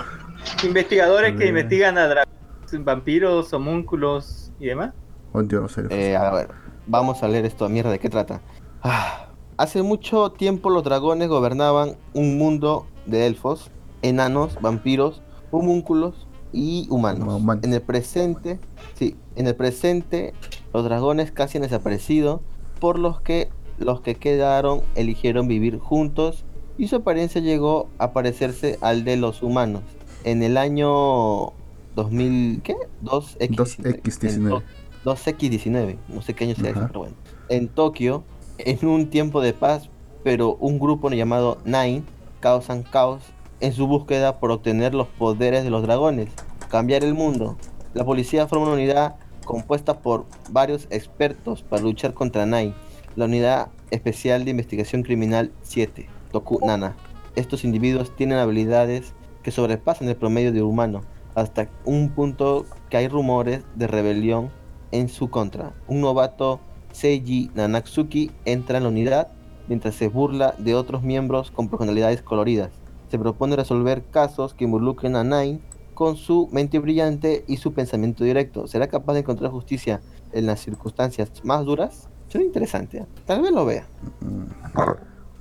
Investigadores que investigan a dragones, vampiros, homúnculos y demás. Oh, Dios. Eh, a ver, vamos a leer esto. Mierda, ¿de qué trata? Ah, hace mucho tiempo los dragones gobernaban un mundo de elfos, enanos, vampiros, homúnculos y humanos. En el presente, sí, en el presente los dragones casi han desaparecido, por los que los que quedaron eligieron vivir juntos y su apariencia llegó a parecerse al de los humanos. En el año 2000, ¿qué? 2X19. 2X19. 2X19, no sé qué año sea eso, pero bueno. En Tokio, en un tiempo de paz, pero un grupo llamado Nine causan caos en su búsqueda por obtener los poderes de los dragones, cambiar el mundo. La policía forma una unidad compuesta por varios expertos para luchar contra Nine, la unidad especial de investigación criminal 7, Toku Nana. Estos individuos tienen habilidades que sobrepasan el promedio de humano, hasta un punto que hay rumores de rebelión en su contra. Un novato, Seiji Nanatsuki, entra en la unidad mientras se burla de otros miembros con personalidades coloridas. Se propone resolver casos que involucren a Nine con su mente brillante y su pensamiento directo. ¿Será capaz de encontrar justicia en las circunstancias más duras? Suena interesante. ¿eh? Tal vez lo vea. Mm,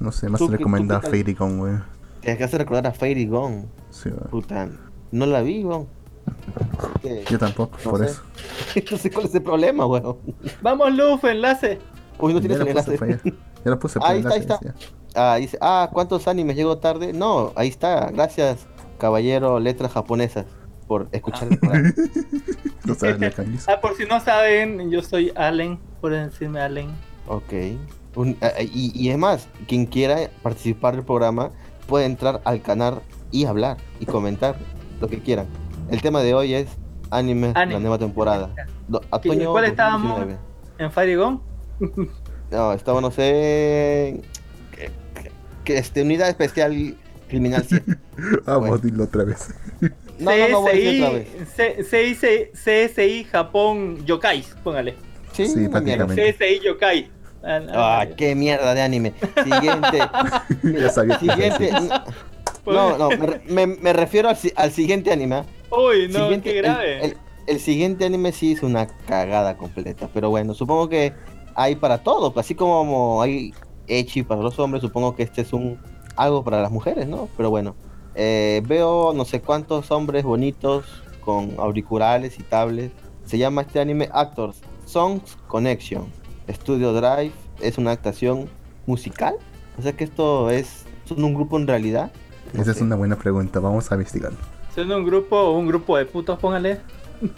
No sé, más ¿Tú se recomienda tal? Fairy Gone, güey. Te hace recordar a Fairy Gone. Sí, güey. Puta, no la vi, weón. Que- Yo tampoco, No por sé. eso. no sé cuál es el problema, weón. Vamos, Luf, enlace. Uy, no tienes el enlace. Ya lo puse por Ahí está, ahí enlace, está. Ah, dice, ah, ¿cuántos animes llegó tarde? No, ahí está. Gracias, caballero letras japonesas, por escuchar el programa. No. Ah, por si no saben, yo soy Allen. Pueden decirme Allen. Ok. Un- ah, y, y es más, quien quiera participar del programa puede entrar al canal y hablar y comentar lo que quieran. El tema de hoy es anime, Anime. la nueva temporada. Do- otoño cuál estábamos? 2019. ¿En Fire Gone? No, estaba, no sé. Que, que- este, unidad especial criminal 7. Vamos, Bueno. dilo otra vez. No, no, no voy a decir otra vez. C- CSI, CSI Japón Yokais, póngale. Sí, Sí, prácticamente. CSI Yokai. Ah, Ah, ah, qué mierda de anime. Siguiente. ya sabía siguiente. No, no, me, re- me- me refiero al, al siguiente anime. ¿ah? Uy, no, Siguiente- qué el- grave. El, el siguiente anime sí es una cagada completa. Pero bueno, supongo que hay para todo. Así como hay Echi para los hombres, supongo que este es un algo para las mujeres, ¿no? Pero bueno. eh, veo no sé cuántos hombres bonitos con auriculares y tablets. Se llama este anime Actors Songs Connection. Studio Drive es una actuación musical. O sea que esto es, son un grupo en realidad. No Esa es una buena pregunta, vamos a investigarlo. Son un grupo, un grupo de putos, póngale.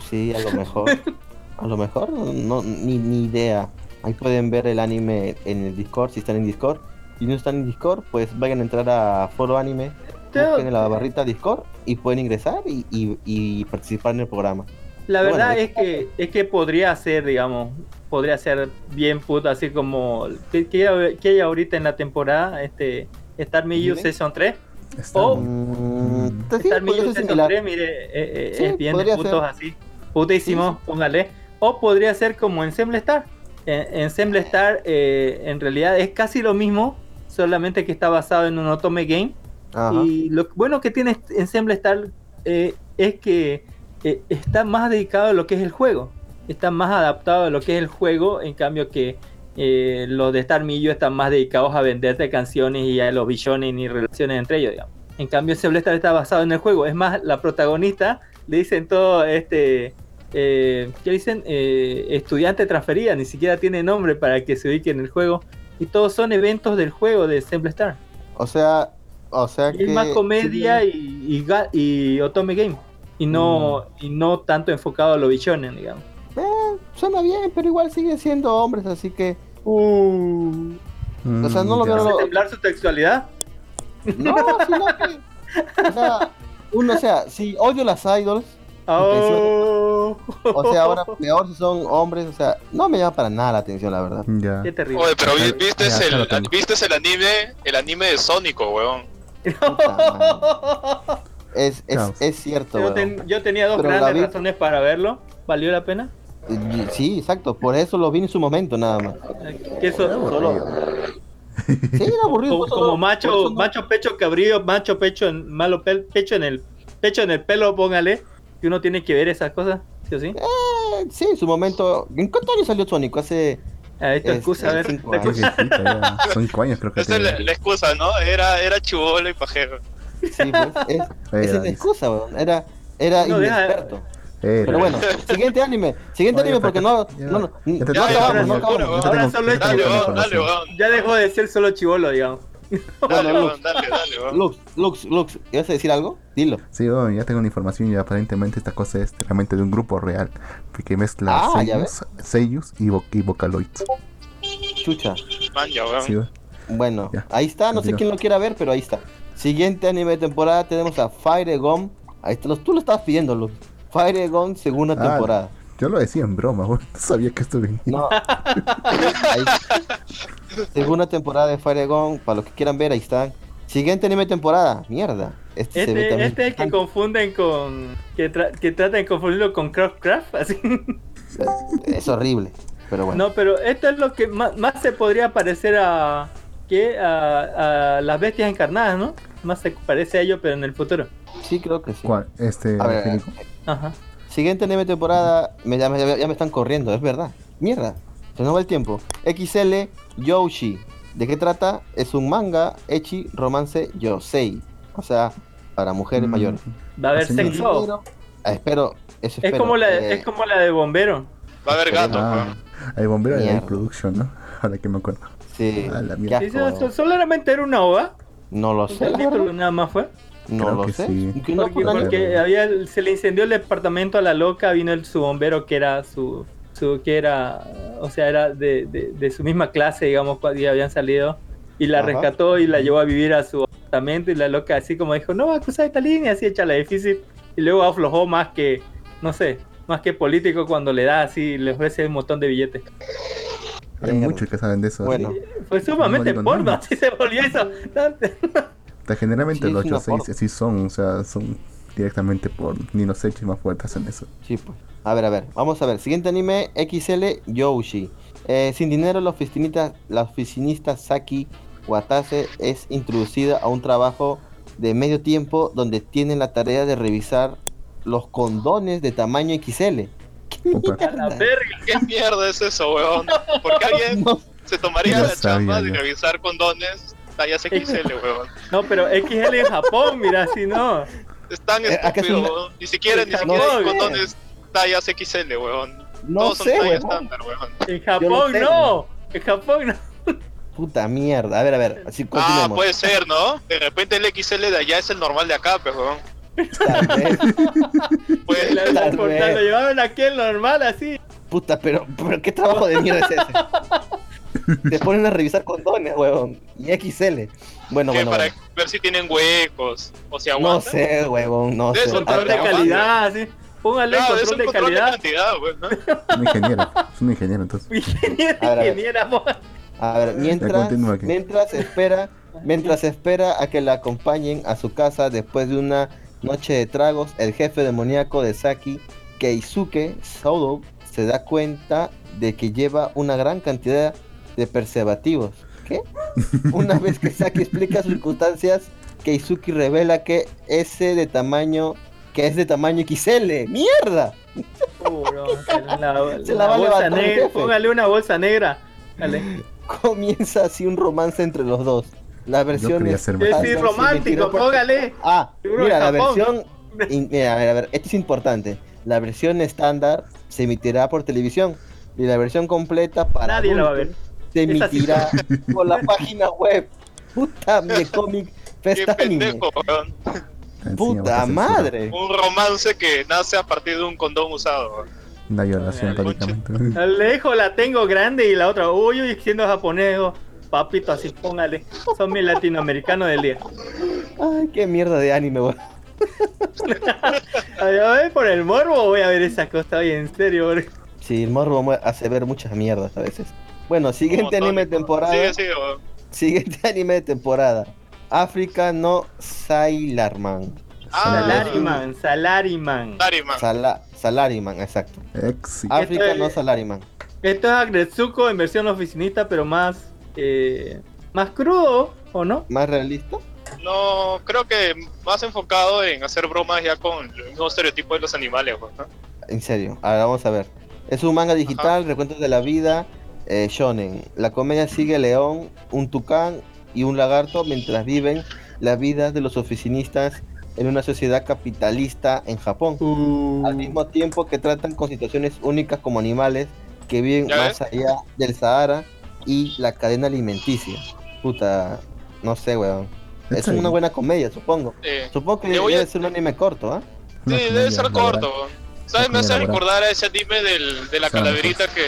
Sí, a lo mejor. a lo mejor, no, ni, ni idea. Ahí pueden ver el anime en el Discord, si están en Discord. Si no están en Discord, pues vayan a entrar a Foro Anime, busquen en la barrita Discord y pueden ingresar y, y- y participar en el programa. La Bueno, verdad de- es que es que podría ser, digamos, podría ser bien puto, así como que, que, hay- que hay ahorita en la temporada, este Star Dime. Season 3. Está Oh. bien. Mm, pues sí, Star ser Season similar. 3, mire, eh, eh, Sí, es bien putos ser. así, putísimos, póngale. O podría ser como Ensemble Star. En Ensemble Star eh, en realidad es casi lo mismo, solamente que está basado en un Otome Game. Ajá. Y lo bueno que tiene Ensemble Star eh, es que eh, está más dedicado a lo que es el juego. Está más adaptado a lo que es el juego, en cambio que eh, los de Star Millo están más dedicados a venderte canciones y a los billones y relaciones entre ellos, digamos. En cambio, Ensemble Star está basado en el juego. Es más, la protagonista le dicen todo este eh, ¿qué dicen? Eh, estudiante transferida, ni siquiera tiene nombre para que se ubique en el juego. Y todos son eventos del juego de Semble Star. O sea, o sea Y que... es más comedia sí, y, y, Otome Game. Y no, Mm. y no tanto enfocado a lo bichonen, digamos. eh, suena bien, pero igual siguen siendo hombres, así que... Uh, Mm, O sea, no lo ya. veo- ¿Hace temblar su textualidad? No, sino que... O sea, uno, o sea, si odio las idols, Oh. o sea, ahora peor si son hombres, o sea, no me llama para nada la atención, la verdad. Ya. Qué terrible. Oye, pero viste ya, el, tengo. viste el anime, el anime de Sónico, weón. Puta. Es, es, es cierto, yo, ten- yo tenía dos Pero grandes vi- razones para verlo. ¿Valió la pena? Y- Sí, exacto, por eso lo vi en su momento nada más. Que eso, Solo... Sí, era aburrido. como, macho, no- macho pecho cabrío, macho pecho en malo pecho en el pecho en el pelo, póngale, que uno tiene que ver esas cosas, ¿sí o sí? Eh, sí, en su momento. ¿En cuántos años salió Sonic? Hace. A esta Este, excusa, a ver, cinco años. ya. Cinco años creo que Esa es la, la excusa, ¿no? Era, era chivolo y pajero. Sí, pues. Es, esa es la excusa, weón. Era, era No, deja- inexperto. Era. Pero bueno, siguiente anime. Siguiente Oye, anime porque no. ya- No, no, ya no tengo- acabamos, no ya, acabamos. ya, Ahora solo es weón. Ya dejó de ser solo chivolo, digamos. Dale, Bueno, weón, dale. Lux, Lux, Lux, ¿ibas a decir algo? Dilo. Sí, ya tengo la información y aparentemente esta cosa es realmente de un grupo real que mezcla Ah, seiyus y, vo- y vocaloids. Chucha. Man, ya, weón. Sí, oh. Bueno, Ya, ahí está. No sé quién lo quiera ver, pero ahí está. Siguiente anime de temporada tenemos a Fire Gone. Ahí está. Tú lo estabas pidiendo, Lux. Fire Gone, segunda Ah, temporada. Yo lo decía en broma, güey. No sabía que esto venía. No. Ahí- Segunda temporada de Fire Gone, para los que quieran ver, ahí están. Siguiente anime temporada, mierda. Este, se ve Este, también. este es el que confunden con. que, tra- que tratan de confundirlo con Craft así. Es horrible, pero bueno. No, pero esto es lo que más, más se podría parecer a. que a, a las bestias encarnadas, ¿no? Más se parece a ello, pero en el futuro. Sí, creo que sí. ¿Cuál? Este. A ver. Ajá. Siguiente anime de temporada, me, ya, me, ya me están corriendo, es verdad. Mierda, se nos va el tiempo. XL Yoshi. ¿De qué trata? Es un manga, Echi, romance, Yosei. O sea, para mujeres Mm, mayores. Va a haber Así sexo. Espero, ah, espero, eso Es como, la, eh, es como la de bombero. Va a haber gato, Ah, el bombero de Mierda. la Production, ¿no? Ahora que me acuerdo. Sí, Ah, la mierda. Solamente era una ova. No lo sé, capítulo verdad, nada más fue. No Creo lo que sé. sí. No Porque, porque había, se le incendió el departamento a la loca, vino el, su bombero que era su, su que era, o sea, era de, de, de su misma clase, digamos, cuando habían salido, y la Ajá. rescató y la llevó a vivir a su apartamento y la loca así como dijo, no va a cruzar esta línea, así echa la difícil, y luego aflojó más que, no sé, más que político cuando le da así, le ofrece un montón de billetes. Hay muchos que saben de eso. Bueno. Fue sumamente No porno, así se volvió eso. Generalmente Sí, los es una 8-6 forma. sí son, o sea, son directamente por ni los hechos más fuertes en eso. Sí, pues. A ver, a ver, vamos a ver. Siguiente anime, XL Yoshi. Eh, sin dinero, la oficinista, la oficinista Saki Watase es introducida a un trabajo de medio tiempo donde tiene la tarea de revisar los condones de tamaño XL. Opa. A la verga. ¿Qué mierda es eso, weón? ¿Por qué alguien No, se tomaría la chamba de revisar condones tallas XL, weón? No, pero XL en Japón, mira, si no. Es tan Eh, ¿a qué estúpido, es una- weón. Ni siquiera, ni No, siquiera hay sé. condones tallas XL, weón. no Todos son sé, tallas weón. estándar, weón. En Japón no. En Japón no. Puta mierda. A ver, a ver, así Ah, puede ser, ¿no? De repente el XL de allá es el normal de acá, pues, weón. Pues, La- lo llevaban aquí en normal, así. Puta, pero, pero qué trabajo de mierda es ese. Te ponen a revisar condones, weón. Y XL. Bueno, que bueno, para bueno. ver si tienen huecos o si No aguantan. sé, weón, no De sé. eso, Control de calidad, así. Póngale Claro, es control un de control de calidad. cantidad, weón. ¿no? Un ingeniero, es un ingeniero entonces. Ingeniera, A ver, ingeniera, A ver, mientras, mientras espera, mientras espera a que la acompañen a su casa después de una noche de tragos, el jefe demoníaco de Saki, Keisuke Sodo, se da cuenta de que lleva una gran cantidad de preservativos. ¿Qué? Una vez que Saki explica sus circunstancias, Keisuke revela que ese de tamaño que es de tamaño XL. ¡Mierda! Uh, no, la, Se la va a negra. Póngale una bolsa negra. Dale. Comienza así un romance entre los dos. La versión es decir, sí, romántico, 22%. póngale. Ah, mira, la versión. in- mira, a ver, a ver, esto es importante. la versión estándar se emitirá por televisión y la versión completa para Nadie la va a ver. Se emitirá por la página web. Puta, mi cómic Qué Fest Anime. pendejo, weón. Puta madre. Un romance que nace a partir de un condón usado. Una violación Ay, prácticamente. Al lejos la tengo grande y la otra, uy, uy, siendo japonés, oh, papito, así póngale. Son mis latinoamericanos del día. Ay, qué mierda de anime, weón. A ver, por el morbo voy a ver esa cosa, oye, en serio. bro. Sí, el morbo hace ver muchas mierdas a veces. Bueno, siguiente anime de temporada. Sigue, sigue, weón. Siguiente anime de temporada. África no Sailorman. Ah, Salariman, Salariman. Dariman. Sala Salariman, exacto. África no Salariman. Esto es Agretsuko en versión oficinista, pero más. Eh, más crudo, ¿o no? ¿Más realista? No, creo que más enfocado en hacer bromas ya con el mismo estereotipo de los animales, weón, ¿no? En serio, ahora vamos a ver. Es un manga digital, recuentos de la vida, eh, shonen. La comedia sigue a León, un tucán y un lagarto mientras viven la vida de los oficinistas en una sociedad capitalista en Japón. Uh, Al mismo tiempo que tratan con situaciones únicas como animales que viven ¿Ya más allá del Sahara y la cadena alimenticia. Puta, no sé, weón. Es una buena comedia, supongo. Eh, Supongo que a- debe ser un anime corto, ¿ah? Una sí, debe ser laboral. corto. ¿Sabes? Me hace recordar a ese anime del, de la calaverita que,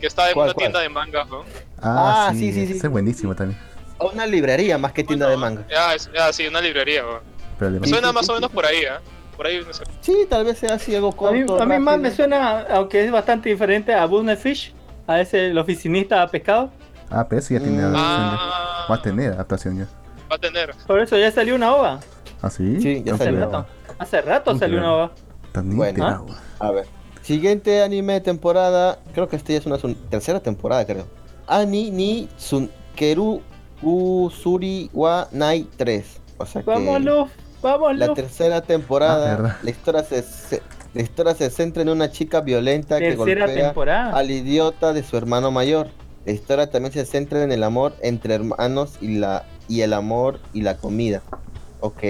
que está en ¿Cuál, una cuál? tienda de manga, ¿no? Ah, Ah, sí, sí, sí. Ese es buenísimo también. A Una librería más que tienda de manga. Ya, sí, una librería, weón. Me suena sí, más sí, o menos sí. por ahí, ¿ah? Por ahí, no sé. Sí, tal vez sea así algo a corto. mí, a mí más me suena, aunque es bastante diferente, a Business Fish, a ese el oficinista pescado. Ah, pero ese ya tiene Mm. adaptación ya. Ah, Va a tener adaptación ya. va a tener. Por eso ya salió una ova. ¿Ah, sí? Sí, ya No salió. rato. Hace rato salió una ova. Tan Bueno. enterado. A ver. Siguiente anime de temporada. Creo que este ya es una su- tercera temporada, creo. Ani ni Tsunkeru Usuri wa Nai 3. O sea que Vamos, Luz, vamos, la tercera Ah, temporada, verdad. la historia se, se- la historia se centra en una chica violenta que golpea temporada. al idiota de su hermano mayor. La historia también se centra en el amor entre hermanos y la y el amor y la comida. Ok.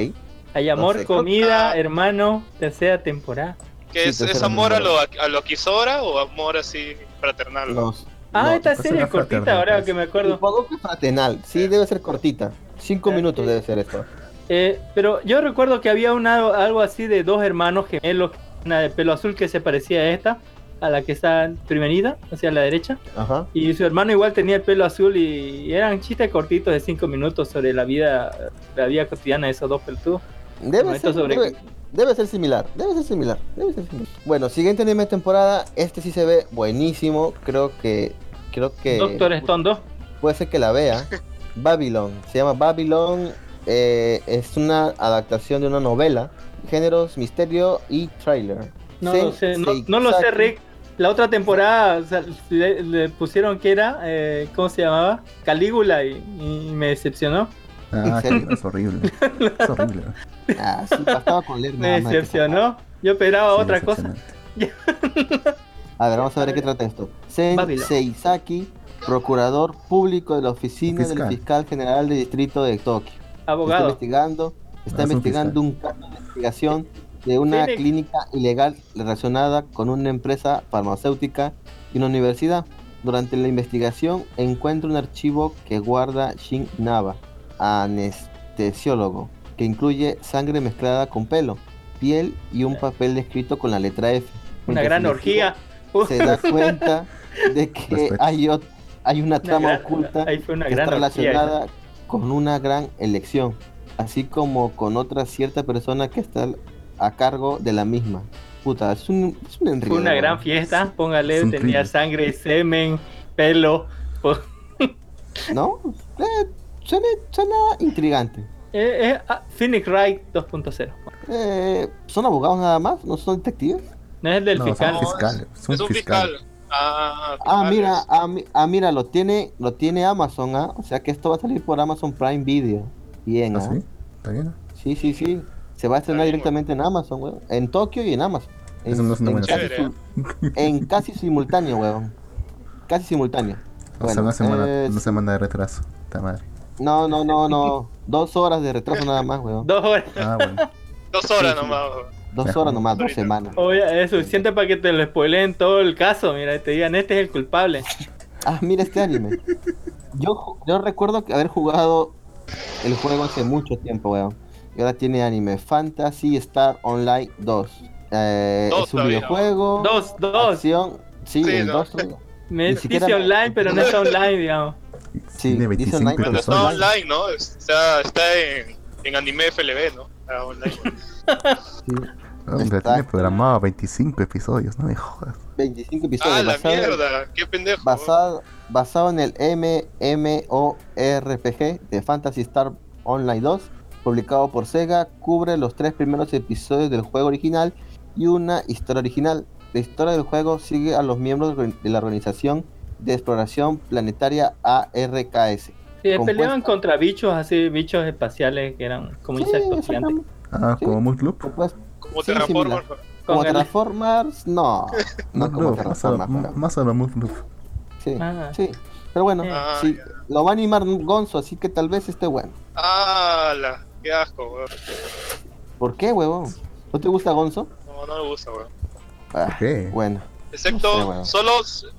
Hay amor, no sé. comida, Ah. hermano, tercera temporada. ¿Qué Sí, es, tercera es amor a lo, a lo Kisora o amor así fraternal? Los, Ah, no, esta pues serie es cortita, fraternidad, ahora pues. que me acuerdo. Supongo que fraternal. Sí, debe ser cortita. Cinco Ah, minutos debe ser esto. Eh, pero yo recuerdo que había una, algo así de dos hermanos gemelos, una de pelo azul que se parecía a esta, a la que está primerida, hacia la derecha. Ajá. Y su hermano igual tenía el pelo azul y, y eran chistes cortitos de cinco minutos sobre la vida, la vida cotidiana de esos dos pelotudos. Debe, ser, sobre- debe, debe ser similar. Debe ser similar. Debe ser similar. Bueno, siguiente anime de temporada. Este sí se ve buenísimo. Creo que. Creo que. Doctor Stone 2. Puede ser que la vea. Babylon. Se llama Babylon. eh, es una adaptación de una novela. Géneros, misterio y trailer. No Sen- lo sé, no, no lo sé. Rick. La otra temporada o sea, le, le pusieron que era, eh, ¿cómo se llamaba? Calígula y, y me decepcionó. Ah, es horrible. Es horrible. Ah, sí, bastaba con leer Me nada más. decepcionó. Yo esperaba Sí, otra cosa. A ver, vamos a ver qué trata esto. Sen. Seisaki, procurador público de la oficina Fiscal. del fiscal general del distrito de Tokio. Está Abogado. investigando, está Ah, es un investigando un caso de investigación de una Tiene- clínica ilegal relacionada con una empresa farmacéutica y una universidad. Durante la investigación encuentra un archivo que guarda Shin Naba, anestesiólogo, que incluye sangre mezclada con pelo, piel y un papel escrito con la letra F. Una gran orgía. Se da cuenta de que hay, ot- hay una Una trama gran- oculta una que está orgía. relacionada con una gran elección, así como con otra cierta persona que está a cargo de la misma. Puta, es un, es un enredo. Fue una gran fiesta. Póngale, tenía sangre, semen, pelo. po- ¿No? Eh, suena, suena intrigante. Eh, eh, ah, Phoenix Wright 2.0. Eh, ¿Son abogados nada más? ¿No son detectives? No es el del No, fiscal. son fiscales. Son es un fiscal. fiscal. Ah, Ah, mira, ah, ah, mira, lo tiene, lo tiene Amazon, ¿ah? O sea que esto va a salir por Amazon Prime Video. Bien, ¿Ah, ¿ah? sí? ¿Está bien? Sí, sí, sí. Se va a estrenar directamente en Amazon, weón. En Tokio y en Amazon. En, Eso no es una en buena casi, en simultáneo, weón. Casi simultáneo. O sea, Bueno, una semana, eh, una semana de retraso. Está madre. No, no, no, no. Dos horas de retraso nada más, weón. Dos horas. Ah, bueno. Dos horas Sí, nomás. weón. Dos horas nomás, dos semanas. Oye, es suficiente para que te lo spoileen todo el caso. Mira, y te digan, este es el culpable. Ah, mira este anime. Yo, yo recuerdo que haber jugado el juego hace mucho tiempo, weón. Y ahora tiene anime Fantasy Star Online 2. Eh, Dos es un videojuego. Dos, dos. Acción. Sí, Sí, el ¿no? 2 todavía. Me Ni siquiera- dice online, pero no está online, digamos. Sí, Tiene dice 25 online, pero está online, ¿no? Está, está en, en anime FLB, ¿no? Está online. Sí. Hombre, Está- tiene programado 25 episodios, no me jodas. 25 episodios. ah, la mierda, qué pendejo. basado, basado en el MMORPG de Fantasy Star Online 2, publicado por Sega, cubre los tres primeros episodios del juego original y una historia original. La historia del juego sigue a los miembros de la organización de exploración planetaria ARKS. Sí, Compuesta- peleaban contra bichos así, bichos espaciales que eran como Sí, insectos gigantes. Ah, Sí. como. Compuest- Como sí. Como Transformers, no. No como Loop, más a, Transformers. más a lo Mood Loop. Sí, Ah. sí. Pero bueno, Ah, sí, lo va a animar Gonzo, así que tal vez esté bueno. Ah, la, qué asco, weón. ¿Por qué, huevón? ¿No te gusta Gonzo? No, no me gusta, weón. Ah, qué? Bueno, Excepto, No sé, solo,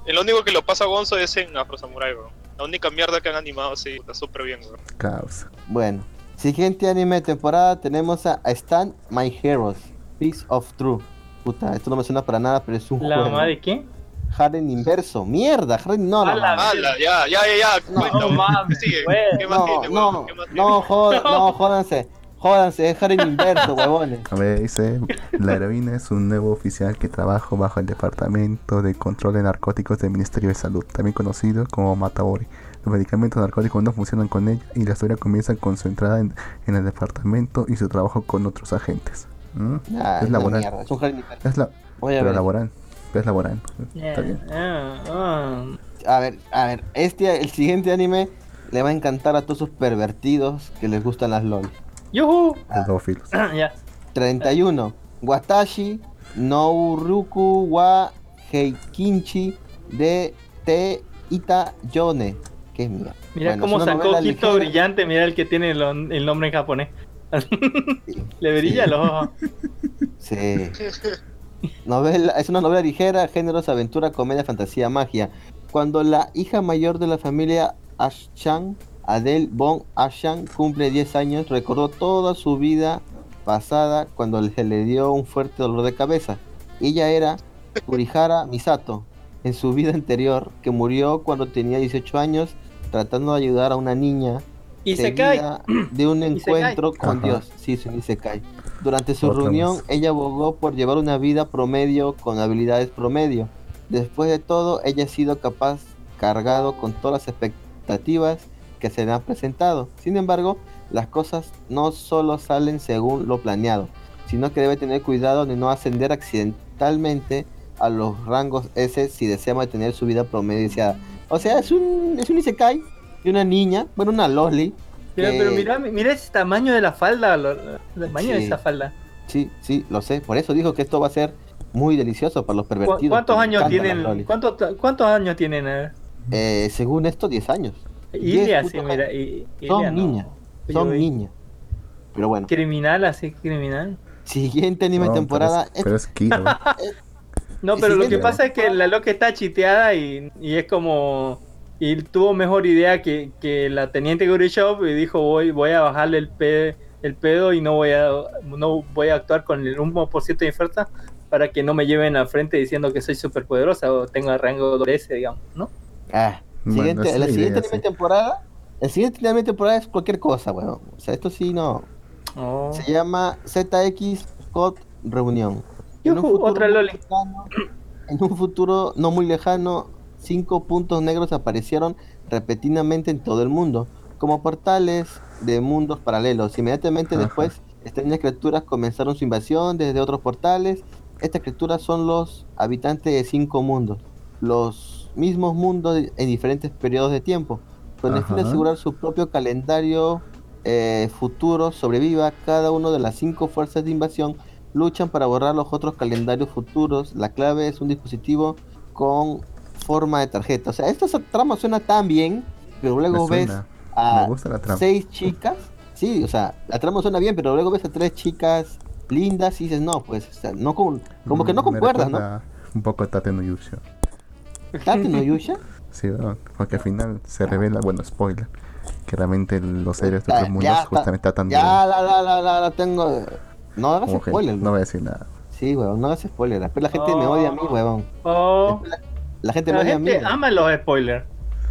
el único que lo pasa a Gonzo es en Afro Samurai, weón. La única mierda que han animado, sí, está súper bien, weón. Caos. bueno. Siguiente anime de temporada tenemos a, Stand My Heroes, Piece of True. Puta, esto no me suena para nada, pero es un ¿La juego. mamá de quién? Harem inverso, mierda, Harem no, A la la mamá. ¡Hala! Ya, ya, ya, ya. No, cuenta, no mames, Sigue. ¿Qué más No, tiene, no, weón? ¿Qué más no, tiene? jodan, no, jódanse, jódanse, es Harem inverso, huevones. A ver, dice, la heroína es un nuevo oficial que trabaja bajo el Departamento de Control de Narcóticos del Ministerio de Salud, también conocido como Matabori. Los medicamentos narcóticos no funcionan con ella y la historia comienza concentrada en, en el departamento y su trabajo con otros agentes. ¿Mm? Ah, es laboral. mierda, es un. Es la, Voy a pero ver. laboral. Es laboral. Está bien. ah, ah. A ver, a ver, este, el siguiente anime le va a encantar a todos esos pervertidos que les gustan las LOL. ¡Yuhu! Dos filos. ya. 31. Watashi no Uruku wa Heikinchi de Te Ita Yone. Qué mierda. Mira Bueno, cómo es sacó Quito ligera. brillante. Mira el que tiene el nombre en japonés. Sí, Le brilla sí, los ojos. Sí. Novela, es una novela ligera, géneros, aventura, comedia, fantasía, magia. Cuando la hija mayor de la familia Ashchan, Adele Von Ashchan, cumple 10 años, recordó toda su vida pasada cuando se le dio un fuerte dolor de cabeza. Ella era Kurihara Misato, en su vida anterior, que murió cuando tenía 18 años, tratando de ayudar a una niña Y se cae. de un encuentro con Ajá. Dios. Sí, sí, Isekai. Durante su Otra reunión, más. ella abogó por llevar una vida promedio con habilidades promedio. Después de todo, ella ha sido capaz, cargado con todas las expectativas que se le han presentado. Sin embargo, las cosas no solo salen según lo planeado, sino que debe tener cuidado de no ascender accidentalmente a los rangos S si desea mantener su vida promedio deseada. O sea, es un, es un Isekai de una niña, bueno, una Loli. Que- pero mira, mira ese tamaño de la falda. lo- El tamaño de esa falda. Sí, sí, lo sé. Por eso dijo que esto va a ser muy delicioso para los ¿Cu- pervertidos. ¿Cuántos años tienen? ¿cuántos, ¿Cuántos años tienen? eh? Eh, según esto, 10 años. Ilia, sí, mira. I- Son no. niñas, son oye, niñas. Pero bueno, Criminal, así, criminal. siguiente anime No, temporada. Pero es, pero es Kiro. No, pero lo que pasa es que la loca está chiteada y, y es como. Y tuvo mejor idea que, que la teniente Gorishov y dijo: voy, voy a bajarle el, pe- el pedo y no voy a no voy a actuar con el 1% de fuerza para que no me lleven al frente diciendo que soy súper poderosa o tengo el rango doble S, digamos, ¿no? Ah, siguiente, la siguiente sí. temporada. El siguiente anime temporada es cualquier cosa, weón. O sea, esto sí no. Oh. Se llama ZX Scott Reunión. Yujú, otra muy loli. lejano- en un futuro no muy lejano, cinco puntos negros aparecieron repetidamente en todo el mundo, como portales de mundos paralelos. Inmediatamente Ajá. después, extrañas criaturas comenzaron su invasión desde otros portales. Estas criaturas son los habitantes de cinco mundos, los mismos mundos en diferentes periodos de tiempo. Con el fin de asegurar su propio calendario eh, futuro sobreviva, cada una de las cinco fuerzas de invasión luchan para borrar los otros calendarios futuros. La clave es un dispositivo con forma de tarjeta. O sea, esta trama suena tan bien, pero luego ves a seis chicas. Sí, o sea, la trama suena bien, pero luego ves a tres chicas lindas y dices, no, pues, o sea, no con- como que no Mm, concuerdas, ¿no? Un poco Tate no Yusha. Tate no Yusha. Sí, weón, porque al final se revela, bueno, spoiler, que realmente los héroes de otros mundos justamente tratan de... Ya, la, la, la, la, la tengo. No hagas spoiler, no voy a decir nada. Sí, weón, no hagas spoiler. Después la gente me Oh. odia a mí, weón. Oh, Después la, la gente me la odia a mí. gente ama los spoilers.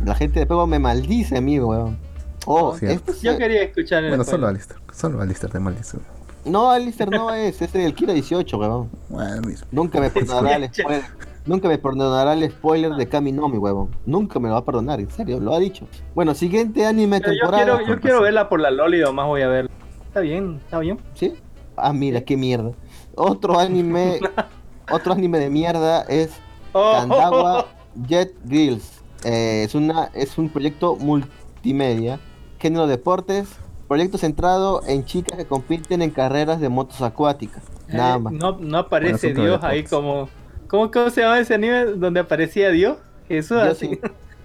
La gente después me maldice a mí, weón. Oh, Yo quería escuchar el Bueno, solo. Alistair, solo Alistair te maldice. weón. No, Alistair no es, es el Kira 18, weón. Bueno, mismo. Nunca me perdonará el spoiler. Nunca me perdonará el spoiler de Kami no, mi huevón. Nunca me lo va a perdonar, en serio, lo ha dicho. Bueno, siguiente anime Pero yo temporada. quiero, yo quiero verla por la Loli, más voy a verla. Está bien, está bien. ¿Sí? Ah, mira, qué mierda. Otro anime, otro anime de mierda es Oh, Kandawa Jet Girls. Eh, es, una, es un proyecto multimedia, género deportes, proyecto centrado en chicas que compiten en carreras de motos acuáticas. Nada Eh, más. No, no aparece Dios ahí como. ¿Cómo, ¿Cómo se llama ese anime donde aparecía Dios? Jesús, así. sí.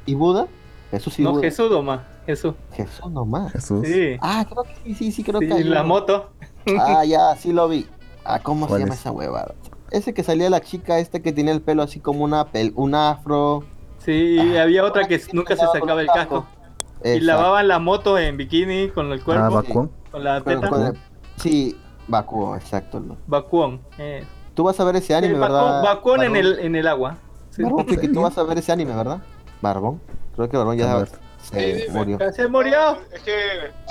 ¿Y Buda? Jesús y No, Buda. Jesús nomás. Jesús. Jesús nomás. Jesús. Sí. Ah, creo que sí, sí, sí, creo Sí, que hay la uno. moto. Ah, ya, sí lo vi. Ah, ¿cómo se ¿Cuál llama es? esa huevada? Ese que salía la chica esta que tenía el pelo así como una pel un afro. Sí, y Ah, había otra que nunca se sacaba el casco. Y lavaban la moto en bikini con el Ah, cuerpo, Bakuan. con la teta. con el- Sí, Bakuo, exacto. ¿no? Bakuon. Eh. Tú vas a ver ese anime, El ¿verdad? Bakuon en, el, en el agua. Sí. Barbón, que Sí. tú vas a ver ese anime, ¿verdad? Barbón. Creo que Barbón ya se Sí, murió. Se murió. Es que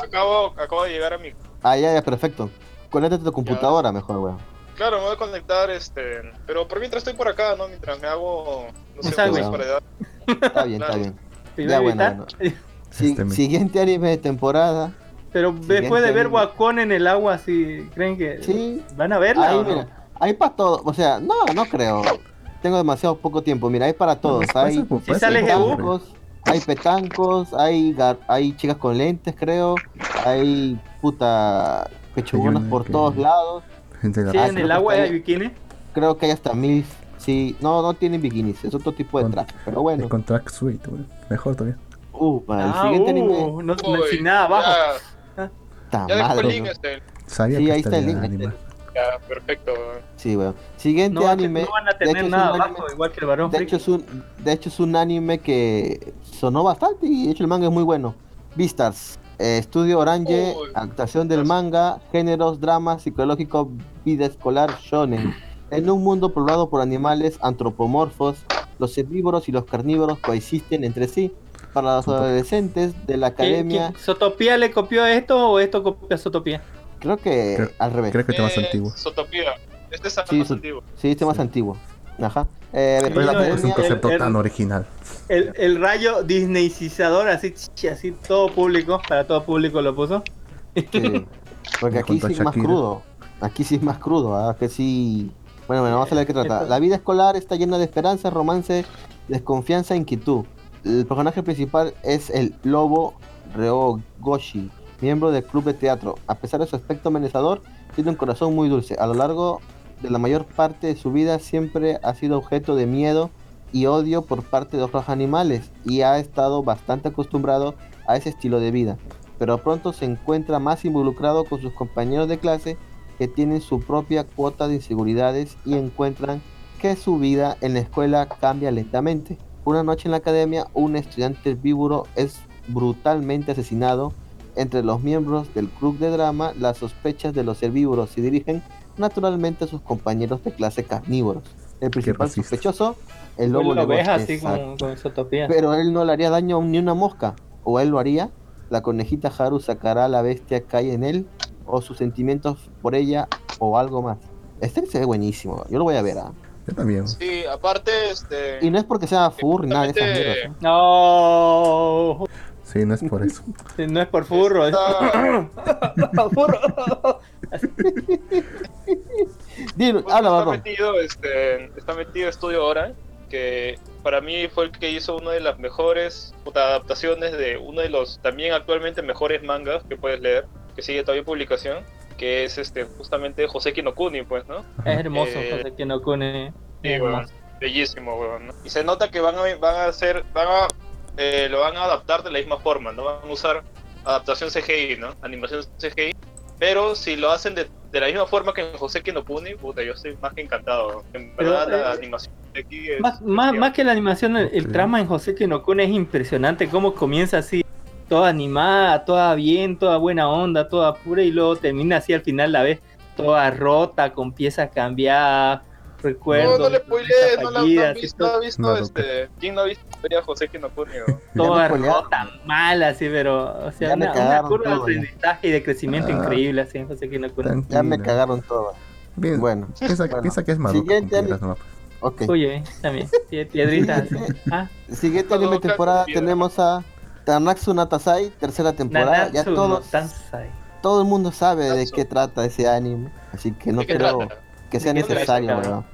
acabo, acabo de llegar a mi... Ah, ya, ya, perfecto. Conéctate a tu computadora mejor, weón. Claro, me voy a conectar, este... Pero por mientras estoy por acá, ¿no? Mientras me hago... No sé, para edad. Está bien, está bien. Ya, bueno. Si- Este Siguiente anime de temporada. Pero después de ver anime. Bakuon en el agua, ¿sí creen que Sí. van a verla? Ahí, o no? mira, hay para todo. O sea, no, no creo. Tengo demasiado poco tiempo. Mira, hay para todos. Puede Hay Jebú. siempre. petancos, hay petancos, hay, gar- hay chicas con lentes, creo. Hay puta pechugonas por que- todos lados. Gente Sí, en el agua hay bikini. Creo que hay hasta mil. Sí, no, no tienen bikinis, es otro tipo de Con- traje. Pero bueno, Con track suite. Mejor todavía. uh, para el Ah, siguiente uh, anime. no, no- Uy, sin nada abajo. Ya, ya dejó el link, ¿no? este... Sabía Sí, que ahí está el link. Ya, perfecto. Sí, weón. Siguiente No, anime. no van a de hecho, tener es un nada anime- abajo, igual que el varón De hecho, es un, de hecho, es un anime que sonó bastante y de hecho el manga es muy bueno. Vistas, eh, estudio Orange, Uy. actuación del manga, géneros, drama, psicológico, vida escolar, shonen. En un mundo poblado por animales antropomorfos, los herbívoros y los carnívoros coexisten entre sí. Para los adolescentes de la ¿Quién- academia, ¿Sotopía le copió esto o esto copió a Sotopía? Creo que Creo- al revés. Creo que este más Eh, antiguo. Zootopia. Este es Sí, más so- antiguo. Sí, este más Sí. antiguo. Ajá. Eh, Sí, Pero la no, tampoco es un concepto el- tan el- original. El, el rayo Disneycizador, así, así todo público, para todo público lo puso. Sí, porque aquí sí es más crudo. Aquí sí es más crudo, ¿ah? que sí. Bueno, bueno, vamos a ver qué trata. La vida escolar está llena de esperanza, romance, desconfianza e inquietud. El personaje principal es el lobo Ryogoshi, miembro del club de teatro. A pesar de su aspecto amenazador, tiene un corazón muy dulce. A lo largo de la mayor parte de su vida siempre ha sido objeto de miedo y odio por parte de otros animales y ha estado bastante acostumbrado a ese estilo de vida pero pronto se encuentra más involucrado con sus compañeros de clase que tienen su propia cuota de inseguridades y encuentran que su vida en la escuela cambia lentamente. Una noche en la academia, un estudiante herbívoro es brutalmente asesinado. Entre los miembros del club de drama, las sospechas de los herbívoros se dirigen naturalmente a sus compañeros de clase carnívoros. El principal sospechoso, el lobo la oveja, así con, con. Pero él no le haría daño a ni una mosca. O él lo haría. La conejita Haru sacará a la bestia que hay en él. O sus sentimientos por ella. O algo más. Este se ve buenísimo. Yo lo voy a ver. ¿ah? Yo también. Sí, aparte, este... Y no es porque sea furry, nada de esas mierdas. ¿eh? No, Sí, no es por eso. no es por furro. es- Está, furro. Dilo, Pues habla, está metido, este, está metido Estudio Hora, que para mí fue el que hizo una de las mejores adaptaciones de uno de los también actualmente mejores mangas que puedes leer, que sigue todavía publicación, que es este justamente José Kinokuni, pues, ¿no? Es hermoso, Eh, José Kinokune. Sí, weón, bellísimo, weón, ¿no? Y se nota que van a, van a hacer, van a, eh, lo van a adaptar de la misma forma, ¿no? Van a usar adaptación CGI, ¿no? Animación CGI Pero si lo hacen de, de la misma forma que en José Kinopuni, puta, yo estoy más que encantado. En Pero, verdad, la eh, animación de aquí es. Más, más, más que la animación, el, el Sí. trama en José Kinokune es impresionante. Cómo comienza así, toda animada, toda bien, toda buena onda, toda pura, y luego termina así al final la vez toda rota, con piezas cambiadas, recuerdos. No, no le spoilees, no la no visto, todo- no ha visto No, no, este. ¿Quién no ha visto la de José Kinopuni? o? toda Ya rota, mal, así, pero, o sea, Ya me una, una cagaron curva de todo, ya. aprendizaje y de crecimiento Ah. increíble, así en José Kinokune. Ya me cagaron todo. Bien, Bueno, piensa, bueno. piensa que es Madoka Siguiente ok. Uy, eh, también, pie- piedritas. Ah, Siguiente anime temporada tenemos a Tanatsu Natasai, tercera temporada. Ya Nanatsu no todos, todo el mundo sabe de qué trata ese anime. Así que no ¿De creo trata? que sea ¿De necesario, trata?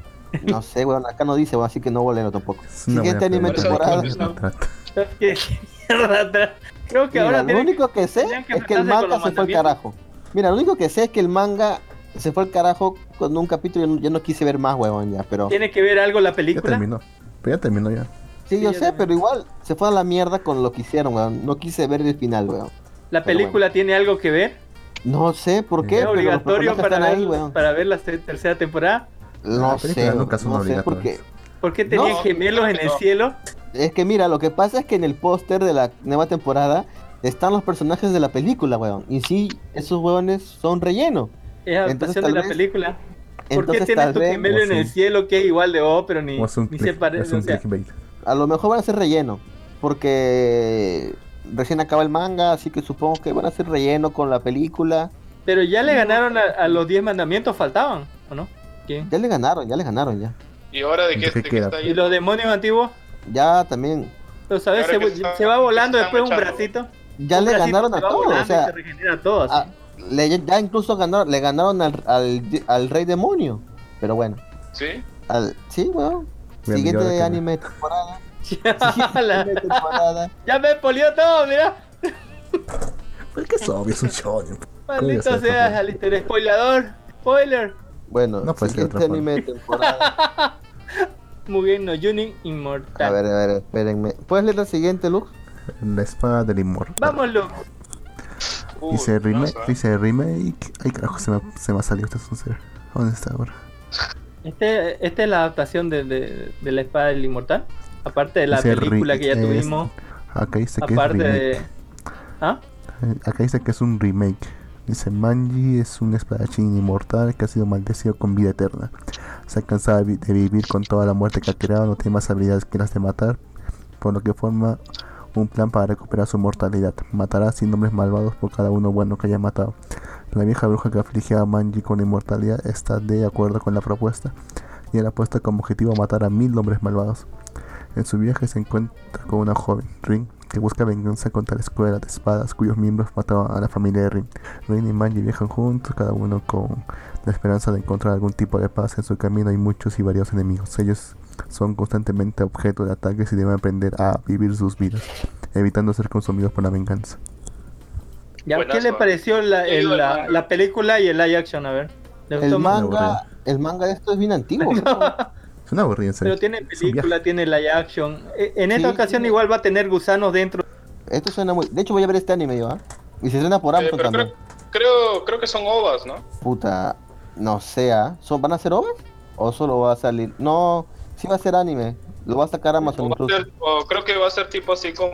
No sé, weón, acá no dice, weón, así que no voy a leerlo tampoco. Una Siguiente anime temporada. ¿De qué mierda Creo que Mira, ahora lo único que sé que es que el manga se fue al carajo. Mira, lo único que sé es que el manga se fue al carajo con un capítulo. Yo no, yo no quise ver más, weón, ya, pero. ¿Tiene que ver algo la Ya película? terminó. Pero ya terminó ya. Sí, yo ya sé, también. pero igual se fue a la mierda con lo que hicieron, weón. No quise ver el final, weón. ¿La película tiene algo que ver? No sé por qué, ¿Es pero los obligatorio para están ver, ahí, weón. para ver la tercera temporada? No sé, nunca son no sé, porque ¿Por qué tenían No, gemelos en el no. cielo? es que mira, lo que pasa es que en el póster de la nueva temporada están los personajes de la película, weón. Y sí, esos weones son relleno. Es Entonces, adaptación de la vez- película. ¿Por qué Entonces tienes tal tu vez gemelo en el cielo que es igual de O, pero ni, ni se parece? O sea, a lo mejor van a ser relleno. Porque recién acaba el manga, así que supongo que van a ser relleno con la película. pero ya le ganaron a, a los 10 mandamientos, faltaban, ¿o no? Ya le ganaron, ya le ganaron ya. ¿Y ahora de qué, ¿De qué de queda? está ¿Y los demonios antiguos? Ya también. Pero, ¿sabes? Se, está- va volando se después un bracito. Ya Un le bracito ganaron a todos, o volando sea, se regenera todo. así. a- le- ya incluso ganaron, le ganaron al, al, al rey demonio. Pero bueno, ¿Sí? al, sí. Bien, ¿y Siguiente anime de temporada. La- Siguiente temporada. ya me polió todo, mira. ¿Por qué es obvio? Es un shonen. Maldito por Alistair. Spoilador. Spoiler. Bueno, No de siguiente anime de temporada. Mugen no Junin Inmortal. A ver, a ver, espérenme. ¿Puedes leer el siguiente, Lux? La espada del inmortal. Vamos, Luke. Uy, Dice, no remake, sé. dice remake. Ay, carajo, se me, se me ha salido este ser. ¿Dónde está ahora? Este, esta es la adaptación de, de, de la espada del inmortal. Aparte de la Dice película que ya es- tuvimos. Acá dice que es Aparte remake. de. ¿Ah? Acá dice que es un remake. Dice Manji es un espadachín inmortal que ha sido maldecido con vida eterna. Se ha cansado de, vi- de vivir con toda la muerte que ha creado, no tiene más habilidades que las de matar, por lo que forma un plan para recuperar su mortalidad. Matará sin hombres malvados por cada uno bueno que haya matado. La vieja bruja que afligía a Manji con inmortalidad está de acuerdo con la propuesta y él ha puesto como objetivo matar a mil hombres malvados. En su viaje se encuentra con una joven, Ring, que busca venganza contra la escuela de espadas cuyos miembros mataron a la familia de Ring. Ring y Manji viajan juntos, cada uno con la esperanza de encontrar algún tipo de paz. En su camino hay muchos y varios enemigos. Ellos son constantemente objeto de ataques y deben aprender a vivir sus vidas, evitando ser consumidos por la venganza. ¿Ya? ¿Qué le pareció la, el- la, película y el live action? A ver. ¿Le gustó El manga, el manga de esto es bien antiguo. Es una aburrida, en serio. Pero tiene película, tiene live action. E- En esta Sí, ocasión igual va a tener gusanos dentro. Esto suena muy. De hecho, voy a ver este anime yo, ¿ah? Y se estrena por Eh, Amazon también. creo, creo, creo que son ovas, ¿no? Puta, no sé, ¿ah? ¿Son- ¿Van a ser ovas? ¿O solo va a salir? No, sí va a ser anime. Lo va a sacar Amazon O incluso. ser- o creo que va a ser tipo así como,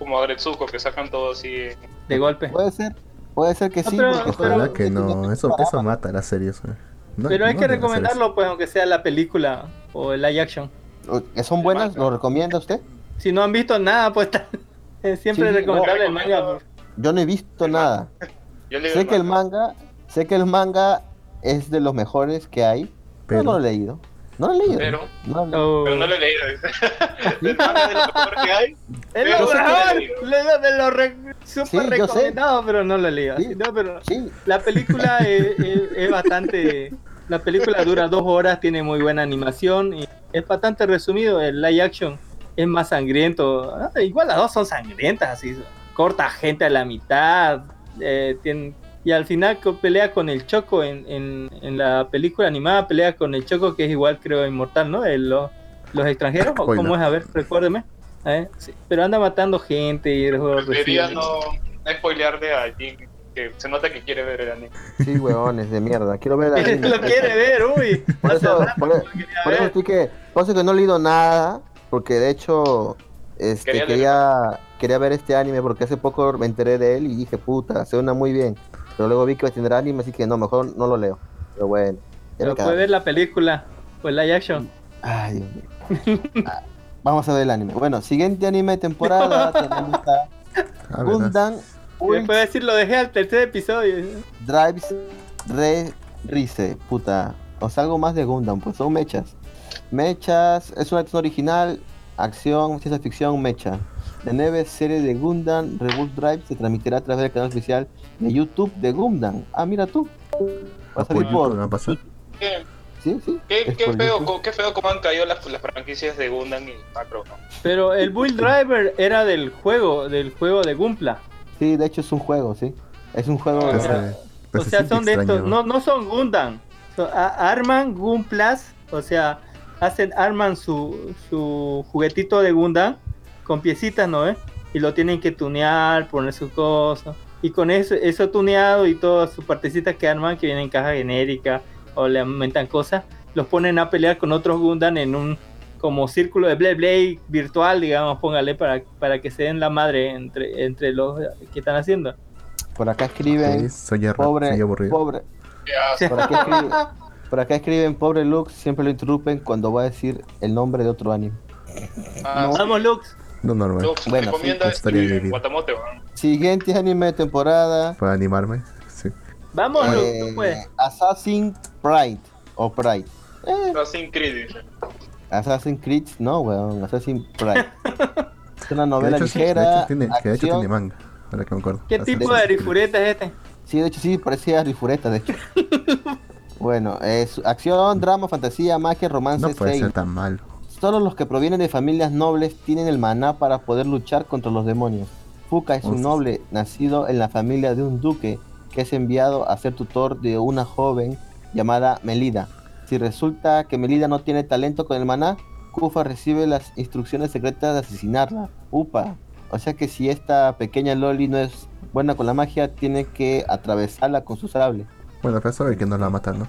como Agretsuko, que sacan todo así. De golpe. Puede ser, puede ser que No, sí. pero- porque pero- que no, eso, eso mata las series. eh. No- Pero hay no que recomendarlo, pues, aunque sea la película o el live action. ¿Que son buenas? ¿Lo recomienda usted? Si no han visto nada, pues siempre Sí, recomendable no, el manga. pues. Yo no he visto El nada. Yo Sé que el manga, sé que el manga es de los mejores que hay, pero Pero- no lo he leído. No lo he leído. Pero, No lo he leído. Oh. pero no lo he leído. el manga de lo mejor que hay. Es lo mejor, lo re- súper Sí, recomendado, pero no lo he leído. Sí. No, pero Sí, la película es, es- es bastante. La película dura dos horas, tiene muy buena animación y es bastante resumido. El live action es más sangriento. Ah, igual las dos son sangrientas, así. Corta gente a la mitad. eh, tiene- y al final pelea con el Choco en, en- en la película animada, pelea con el Choco que es igual, creo, inmortal, ¿no? El- lo- los extranjeros, ¿o cómo es? A ver, recuérdeme. Eh, sí, Pero anda matando gente y Preferiría no, spoilearle a Jin porque se nota que quiere ver el anime. Sí, huevones de mierda. Quiero ver el anime. lo quiere ver, uy. Por eso, por, quería por eso estoy que, por eso que no he leído nada, porque de hecho este, Quería quería, quería, ver este anime porque hace poco me enteré de él y dije, puta, suena muy bien. Pero luego vi que tener anime, así que no, mejor no lo leo. Pero bueno. Pero puede ver la película el live action. Ay, Dios mío. Ah, Vamos a ver el anime. Bueno, siguiente anime de temporada tenemos a Ah, Gundam Me puede decir, lo dejé al tercer episodio. Drives Re Rise, puta. O sea, algo más de Gundam, pues son mechas. Mechas es una acción original, acción, ciencia ficción, mecha. La nueva serie de Gundam Revolt Drive se transmitirá a través del canal oficial de YouTube de Gundam. Ah, mira tú. Va a Ah, por salir YouTube por. no va a pasar. ¿Qué, Sí, sí. qué, qué feo, YouTube. qué feo cómo han caído las, las franquicias de Gundam y Macro, ¿no? Pero el Bull Driver era del juego, del juego de Gumpla. Sí, de hecho es un juego, sí. Es un juego. Pero O se sea, son de estos, no, no son Gundam. Son- a- arman Gumplas, o sea, hacen, arman su, su juguetito de Gundam con piecitas, ¿no? eh? Y lo tienen que tunear, poner sus cosas. Y con eso, eso tuneado y todas sus partecitas que arman, que vienen en caja genérica o le aumentan cosas, los ponen a pelear con otros Gundam en un como círculo de Blade Blade virtual, digamos, póngale, para, para que se den la madre entre, entre los que están haciendo. Por acá escriben. Sí, soy, arra- Pobre, soy aburrido. pobre. Por acá, escriben, por acá escriben, pobre Lux, siempre lo interrumpen cuando va a decir el nombre de otro anime. Ah, sí. Vamos, Lux. No normal. Luego, Bueno, sí, este. Guatamote. Siguiente anime de temporada. Para animarme. Sí. Vamos, Lux, eh, tú puedes. Assassin's Pride. O Pride. Eh, Assassin's Creed. Assassin's Creed, no, weón. Assassin's Pride. Es una Que novela hecho, sí, de ligera. hecho tiene, que de hecho acción. tiene manga. Ahora que me acuerdo. ¿Qué tipo es. de rifureta es este? Sí, de hecho sí, parecía rifureta, de hecho. bueno, es acción, drama, fantasía, magia, romance, No puede ser tan malo. Solo los que provienen de familias nobles tienen el maná para poder luchar contra los demonios. Fuka es un noble nacido en la familia de un duque que es enviado a ser tutor de una joven llamada Melida. Si resulta que Melida no tiene talento con el maná, Kufa recibe las instrucciones secretas de asesinarla. Upa. O sea que si esta pequeña Loli no es buena con la magia, tiene que atravesarla con su sable. Bueno, pero sabe que no la va a matar, ¿no?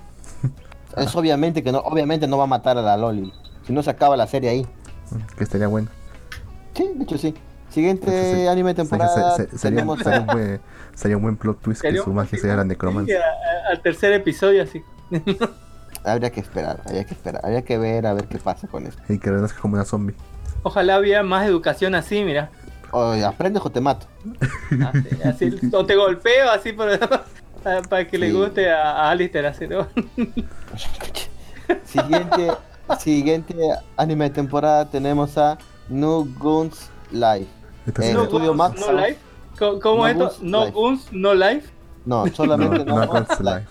Es obviamente que no, obviamente no va a matar a la Loli. Si no se acaba la serie ahí. Que estaría bueno. Sí, de hecho sí. Siguiente De hecho, sí. anime temporada. se- se- sería, tenemos sería a- un buen, sería un buen plot twist que su magia sea la necromancia. Al tercer episodio, así. Habría que esperar, habría que esperar, habría que ver a ver qué pasa con eso. Y que renazca como una zombie. Ojalá hubiera más educación así, mira. Oye, aprende o te mato. Así, así, o te golpeo así por- para que le guste a, a Alistair así, ¿no? Siguiente, siguiente anime de temporada tenemos a No Guns Live. Eh, sí no, Guns, Max. no life. ¿Cómo, cómo No es esto? Guns, No Life. Guns, no life. No, solamente No, no Guns. Life.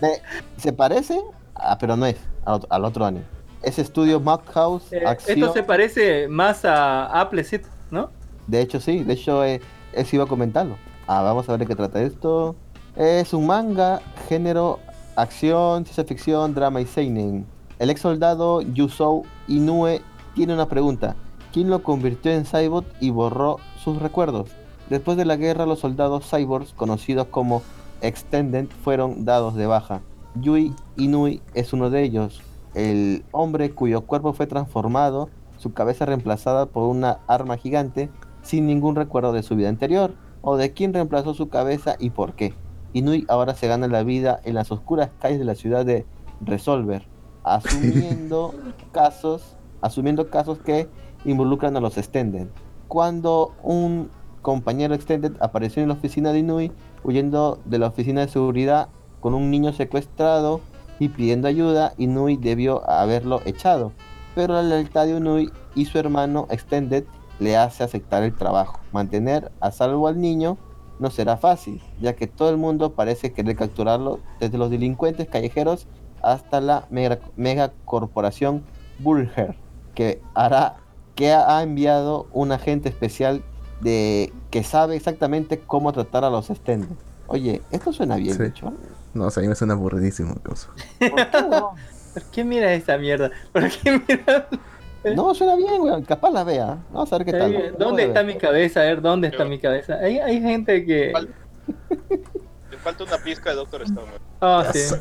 De- se parece, ah, pero no es al otro, al otro anime. Es estudio Madhouse Eh, esto se parece más a Appleseed, ¿no? De hecho, sí, de hecho, eh, eso iba a comentarlo. Ah, vamos a ver de qué trata esto. Es un manga, género, acción, ciencia ficción, drama y seinen. El ex soldado Yusou Inoue tiene una pregunta. ¿Quién lo convirtió en cyborg y borró sus recuerdos? Después de la guerra, los soldados cyborgs, conocidos como Extended, fueron dados de baja. Yui Inui es uno de ellos. El hombre cuyo cuerpo fue transformado, su cabeza reemplazada por una arma gigante, sin ningún recuerdo de su vida anterior, o de quién reemplazó su cabeza y por qué. Inui ahora se gana la vida en las oscuras calles de la ciudad de Resolver, asumiendo casos, asumiendo casos que involucran a los Extended. Cuando un compañero Extended apareció en la oficina de Inui, huyendo de la oficina de seguridad con un niño secuestrado y pidiendo ayuda, Inui debió haberlo echado. Pero la lealtad de Inui y su hermano Extended le hace aceptar el trabajo. Mantener a salvo al niño no será fácil, ya que todo el mundo parece querer capturarlo, desde los delincuentes callejeros hasta la mega, mega corporación Burger, que hará que ha enviado un agente especial de que sabe exactamente cómo tratar a los Extended. Oye, esto suena bien, Sí. de hecho. No, o sea, a mí me suena aburridísimo. cosa. ¿Por qué, weón? ¿Por qué mira esa mierda? ¿Por qué mira? No, suena bien, weón. Capaz la vea. Vamos a ver qué tal. ¿Dónde está mi cabeza? A ver, ¿dónde está mi cabeza? Hay, hay gente que... falta una pizca de Doctor Stone. weón. Ah, Ya sí.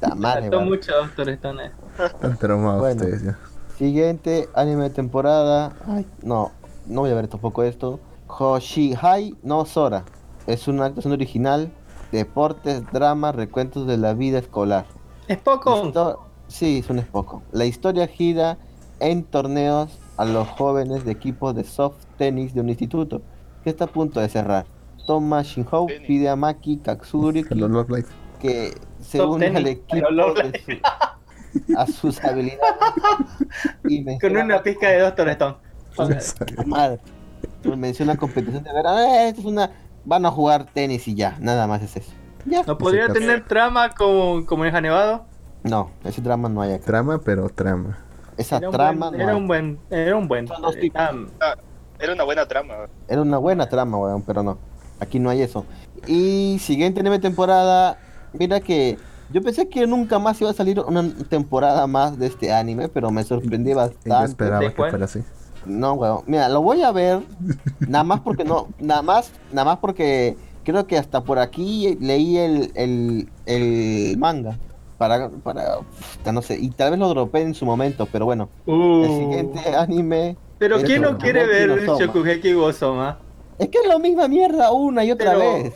Ta madre, Faltó weón. mucho Doctor Stone. Están traumados Bueno. ustedes ya. Siguiente anime de temporada. Ay, no, no voy a ver tampoco esto. Hoshihai no Sora. Es una actuación original, deportes, drama, recuentos de la vida escolar. Es poco. Histo- sí, es un poco. La historia gira en torneos a los jóvenes de equipos de soft tenis de un instituto que está a punto de cerrar. Toma Shinhou pide a Maki Katsuri que se une al equipo de su- a sus habilidades y Con una pizca de Doctor Stone. Madre. Pues menciona competición de verano. Eh, esto es una. Van a jugar tenis y ya. Nada más es eso. Ya. ¿No podría caso. tener trama como, como en Nevado? No, ese drama no hay acá. Trama, pero trama. Esa Era trama buen, no era hay. un buen, era un buen. Son dos tipos. ah, Era una buena trama. weón. Era una buena trama, weón, pero no. Aquí no hay eso. Y siguiente nueva temporada. Mira que. Yo pensé que nunca más iba a salir una temporada más de este anime, pero me sorprendí Y yo bastante. esperaba ¿De que fuera así. No, weón. Mira, lo voy a ver. Nada más porque no. Nada más. Nada más porque creo que hasta por aquí leí el, el, el manga. Para, para. No sé. Y tal vez lo dropé en su momento, pero bueno. uh. El siguiente anime. Pero ¿quién no quiere ver. Shokugeki go Soma? Es que es la misma mierda una y otra Pero- vez.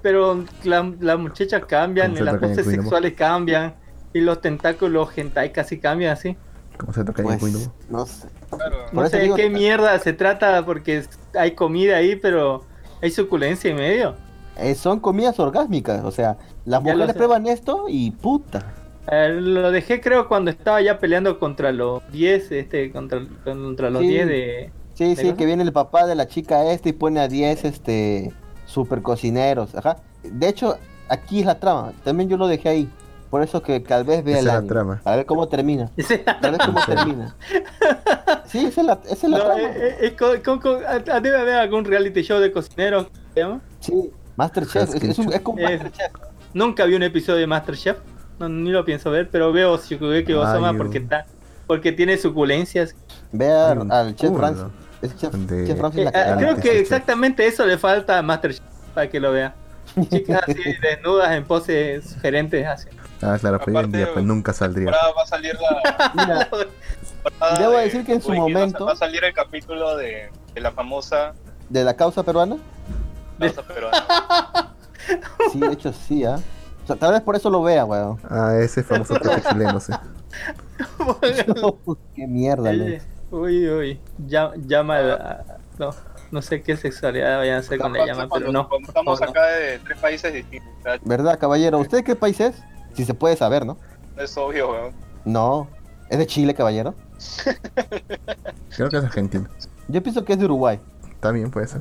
Pero la- las muchachas cambian, y las ¿no? sexuales cambian, y los tentáculos hentai casi cambian así. Como se toca en Pues, Windows. no sé. Claro. No sé de qué que- mierda se trata porque hay comida ahí, pero hay suculencia en medio. Eh, son comidas orgásmicas. O sea, las Ya mujeres prueban esto y puta. Eh, lo dejé creo cuando estaba ya peleando contra los 10, este, contra, contra los Sí. 10 de... Sí, ¿De sí, cosa? que viene el papá de la chica esta y pone a 10 este super cocineros, ajá. De hecho, aquí es la trama. También yo lo dejé ahí. Por eso que tal vez vea la trama. Para ver cómo termina. Para ver cómo termina. Sí, esa es la, esa es la No, trama. eh, eh, ah, debe haber algún reality show de cocineros. ¿se llama? Sí, Masterchef. Es, es, un- es como Masterchef. Nunca vi un episodio de Masterchef. No, ni lo pienso ver, pero veo Soma Ay, porque está, porque tiene suculencias. Vea al chef Francis. Es chef, de- chef Francis Eh, la cara. creo que exactamente eso le falta a Masterchef para que lo vea. Chicas así desnudas en poses sugerentes así. Ah, claro, pero hoy en día pues nunca saldría. Ahora va a salir la. Mira, Debo de decir que en su momento- Va a salir el capítulo de, de la famosa de la causa peruana. causa peruana. Sí, de hecho sí, ¿ah? O sea, tal vez por eso lo vea, weón. Ah, ese famoso toque chileno, sí. Qué mierda, men. uy, uy. Ya- llama a- no, no sé qué sexualidad vayan a hacer con la llama, pero no. estamos acá de tres países distintos. ¿Verdad, caballero? ¿Usted qué país es? Si se puede saber, ¿no? es obvio, weón. No. ¿Es de Chile, caballero? Creo que es argentino. Yo pienso que es de Uruguay. También puede ser.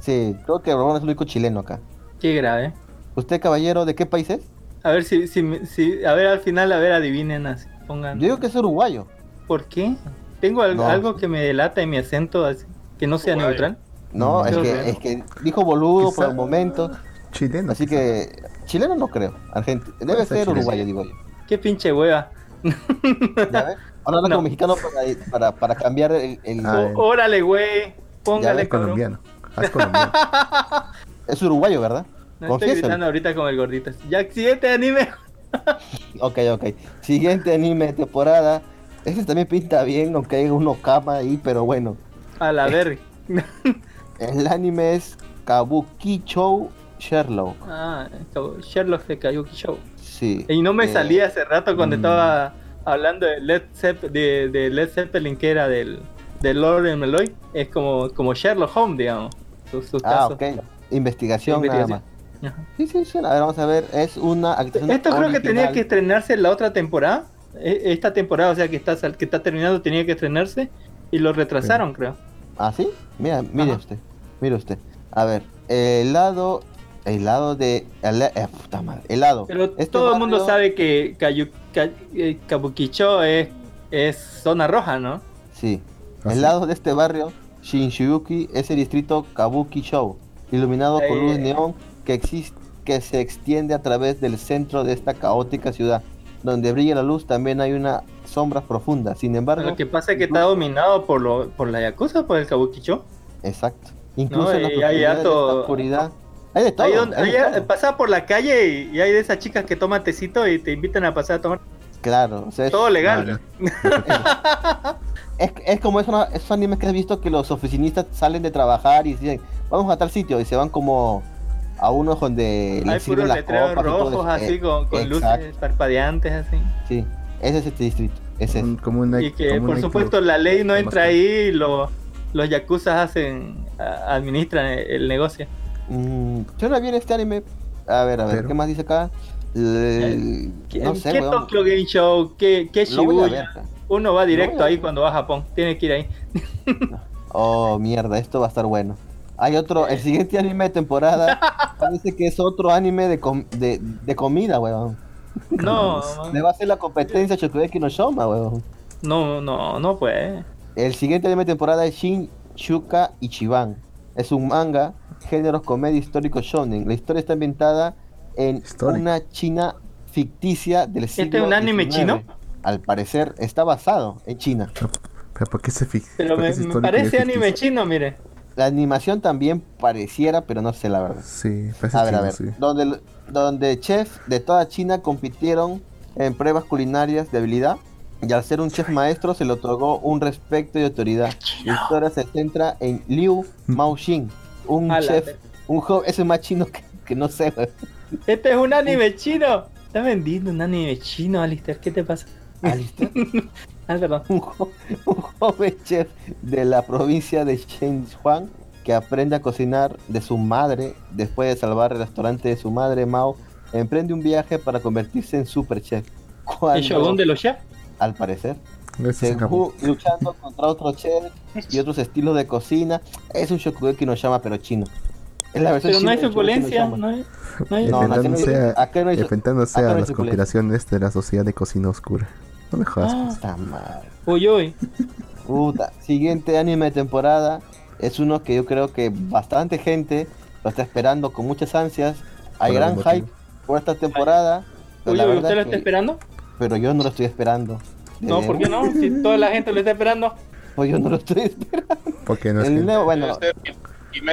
Sí, creo que Román es el único chileno acá. Qué grave. ¿Usted, caballero, de qué país es? A ver si, si, si- a ver al final, a ver, adivinen así. Pongan. Yo digo que es uruguayo. ¿Por qué? Tengo al- No. algo que me delata en mi acento, así, que no sea Uruguayo. neutral. No, es, que, es que dijo boludo por el momento. Chileno. Así quizá. que chileno no creo. Argentino. Debe ser uruguayo, digo yo. Qué pinche hueva. ¿Ya ves? Ahora No. como mexicano para, para, para cambiar el... el- Ah, órale, güey. Póngale, colombiano. Haz colombiano. Es uruguayo, ¿verdad? No estoy gritando ahorita con el gordito. Ya, siguiente anime. Ok, ok. Siguiente anime de temporada. Ese también pinta bien, aunque hay uno cama ahí, pero bueno. A la verga. El anime es Kabuki Show Sherlock. Ah. Sherlock de Kayuki Show. Sí. Y no me Eh, salía hace rato cuando mm. estaba hablando de Led, Zepp- de, de Led Zeppelin, que era del, del Lord Meloy. Es como, como Sherlock Holmes, digamos. Sus, sus Ah, casos. ok. Investigación, Investigación. nada más. Ajá. Sí, sí, sí. A ver, vamos a ver. Es una actuación Esto creo que tenía que estrenarse en la otra temporada. E- Esta temporada, o sea, que está, que está terminando, tenía que estrenarse. Y lo retrasaron, creo. ¿Ah, sí? Mira, mire Ajá. usted. Mire usted. A ver, el lado. El lado de. El, eh, puta madre. El lado. Pero Este todo el mundo sabe que Ka- eh, Kabukicho es, es zona roja, ¿no? Sí. ¿Ah, El lado de este barrio, Shinjuku, es el distrito Kabuki Show, iluminado con Eh. luz neón que, existe, que se extiende a través del centro de esta caótica ciudad. Donde brilla la luz también hay una sombra profunda. Sin embargo, Lo que pasa es que está dominado por, lo, por la Yakuza, por el Kabukicho. exacto. Incluso No, en la hay de esta oscuridad Hay de todo. Ahí donde, hay todo. por la calle y, y hay de esas chicas que toman tecito y te invitan a pasar a tomar. Claro, o sea, es, Todo legal. es, es como esos, esos animes que has visto que los oficinistas salen de trabajar y dicen, vamos a tal sitio y se van como a unos donde Hay puros las letreros copas y todo rojos así Eh, con, con luces parpadeantes así. Sí, ese es este distrito. Ese es. Un- como una, Y que como un por supuesto la ley no entra ahí y lo- los yakuzas hacen, a- administran el, el negocio. Mm, suena bien este anime. A ver, a ver, Pero- ¿qué más dice acá? Eh, ¿Qué, no sé, qué weón. Tokyo Game Show? ¿Qué, qué Shibuya? ver. Uno va directo ahí cuando va a Japón. Tiene que ir ahí. Oh, mierda, esto va a estar bueno. Hay otro, el siguiente anime de temporada parece que es otro anime de, com- de, de comida, weón. No, Le va a hacer la competencia a Shokugeki no Shoma, weón. no, no, no puede. El siguiente anime de temporada es Shin Shuka Ichiban. Es un manga, géneros comedia histórico shonen. La historia está ambientada en Histórico. una China ficticia del siglo ¿Este es un anime XIX. chino? Al parecer está basado en China. Pero ¿por qué se fi- Pero por qué me, es me histórico y parece anime ficticio? chino, mire. La animación también pareciera, pero no sé la verdad. Sí, parece A ver, a chino, ver. sí. Donde, donde chefs de toda China compitieron en pruebas culinarias de habilidad. Y al ser un chef maestro se le otorgó un respeto y autoridad. La historia se centra en Liu Maoxin, un chef, un joven, ese es más chino que, que no sé, güey. Este es un anime chino. Está vendiendo un anime chino, Alistair. ¿Qué te pasa? Alistair, Ah, perdón. un, jo- un joven chef de la provincia de Shenzhen que aprende a cocinar de su madre después de salvar el restaurante de su madre Mao emprende un viaje para convertirse en super chef. ¿El Cuando, Shogun de los chefs? al parecer, Ese es se Japón. ju- luchando contra otros chefs y otros estilos de cocina. Es un Shokugeki no llama pero chino. Es la versión Pero no hay suculencia. No hay, no hay- No, no, a- acá no hay Enfrentándose acá a las conspiraciones de la sociedad de cocina oscura. No me jodas. Ah. Puta madre. Uy, uy. Puta. Siguiente anime de temporada es uno que yo creo que bastante gente lo está esperando con muchas ansias. Hay gran hype por esta temporada. Uy, la uy, ¿usted lo que- está esperando? Pero yo no lo estoy esperando. No, ¿por qué no? Si toda la gente lo está esperando. Pues yo no lo estoy esperando. Porque no es El que- nuevo, bueno, Este,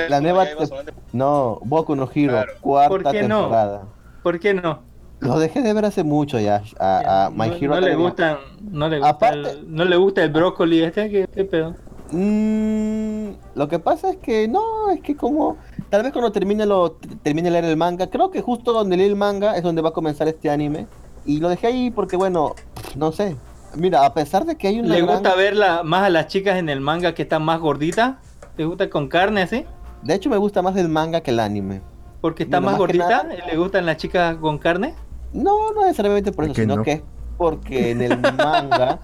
la nueva te- no, Boku no Hero, Claro. cuarta ¿Por qué no? ¿Por qué no? Lo dejé de ver hace mucho ya. A, a My no, Hero no le gustan, no le gusta, Aparte- el, no le gusta el brócoli este, ¿qué, qué pedo? Mm, lo que pasa es que no, es que como tal vez cuando termine lo termine de leer el manga, creo que justo donde leí el manga es donde va a comenzar este anime y lo dejé ahí porque bueno, no sé. Mira, a pesar de que hay una ¿Le gran- gusta verla más a las chicas en el manga que están más gorditas? ¿Le gusta con carne así? de hecho me gusta más el manga que el anime. Porque está Mira, más gordita nada- le gustan las chicas con carne. No, no necesariamente por ¿Por eso, sino no? que es porque en el manga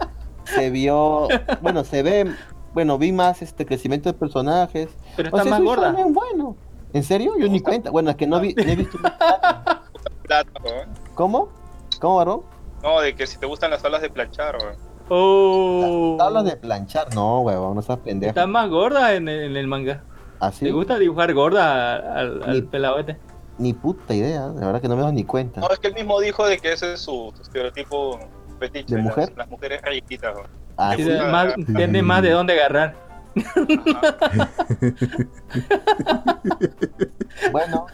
se vio, bueno, se ve, bueno, vi más este crecimiento de personajes. Pero O está sea, más gorda. shonen bueno. ¿En serio? Yo ni cuenta. Bueno, es que no, vi, no he visto. Weón. ¿Cómo? ¿Cómo, Barón? No, de que si te gustan las tablas de planchar, weón. Oh, Hablas de planchar, no, huevón, no estás pendejo. está más gorda en el, en el manga. Así, ¿Le gusta dibujar gorda al, al Ni- este? ni puta idea, la verdad que no me doy ni cuenta. No, es que él mismo dijo de que ese es su, su estereotipo fetiche. ¿De las- mujer? Las, mujeres riquitas, weón. Así, Sí, más- tiene más de dónde agarrar. Bueno,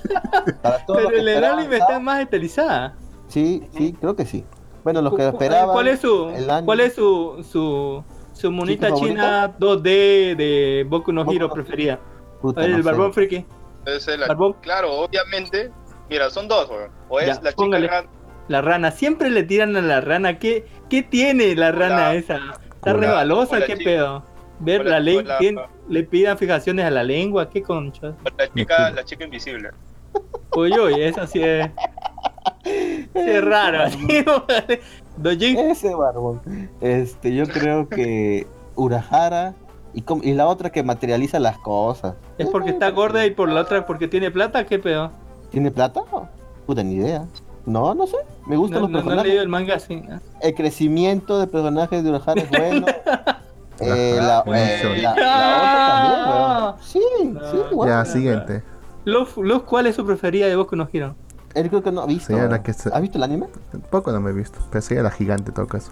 para todos los Pero el anime está más estilizada. Sí, sí, creo que sí. Bueno, los que esperaban. ¿Cuál es su, el anime- cuál es su, su, su monita ¿Chica china 2D de Boku no Hero preferida? Puta, el no sé. barbón friki. Eh, la- Barbón. claro, obviamente. Mira, son dos, weón. O es Ya, la chica póngale. ran- La rana, siempre le tiran a la rana. ¿Qué, qué tiene la rana esa? ¿Está Hola. rebalosa? Hola, ¿Qué chica. pedo? Ver Hola, la lengua, hola. ¿quién- le pidan fijaciones a la lengua, ¿qué concha? la chica, la chica invisible. Uy, uy, eso sí es. Es raro. Ese barbón. Este, yo creo que Urahara y, la otra que materializa las cosas. ¿es porque está gorda y por la otra porque tiene plata? ¿Qué pedo? ¿Tiene plata? Puta, ni idea. No, no sé. Me gustan No, los no, no he personajes. leído el manga así. ¿no? El crecimiento de personajes de Urahara es bueno. Eh, la, eh, la- la otra también, weón. Sí, No. sí, weón. Ya, siguiente. Luz, Luz, ¿cuál es su preferida de Boku no Hero? Él creo que no ha visto. Sería la que se- ¿Has visto el anime? Tampoco no me he visto. Pero sería la gigante en todo caso.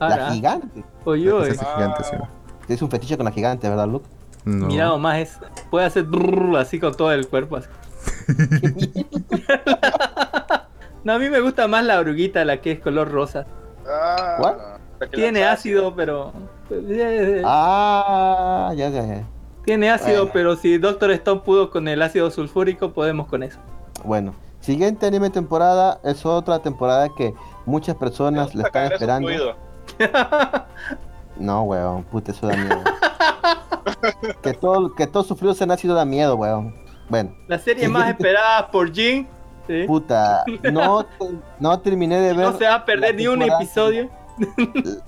La gigante. Uy, La que uy. se hace gigante, sí. Es un fetiche con la gigante, ¿verdad, Luke? No. Mira nomás, es, puede hacer brrr así con todo el cuerpo. así. No, a mí me gusta más la oruguita, la que es color rosa. Ah, Tiene ácido, pero... eh, Ah, ya, ya, ya. Tiene ácido, Bueno. pero si Doctor Stone pudo con el ácido sulfúrico, podemos con eso. Bueno, siguiente anime temporada es otra temporada que muchas personas le están esperando. No, weón, puta, eso da miedo. que todo, que todo sufrido se ha nacido da miedo, weón. Bueno, La serie más esperada por Jin. ¿sí? puta, no, no terminé de ver No se va a perder ni un temporada. episodio.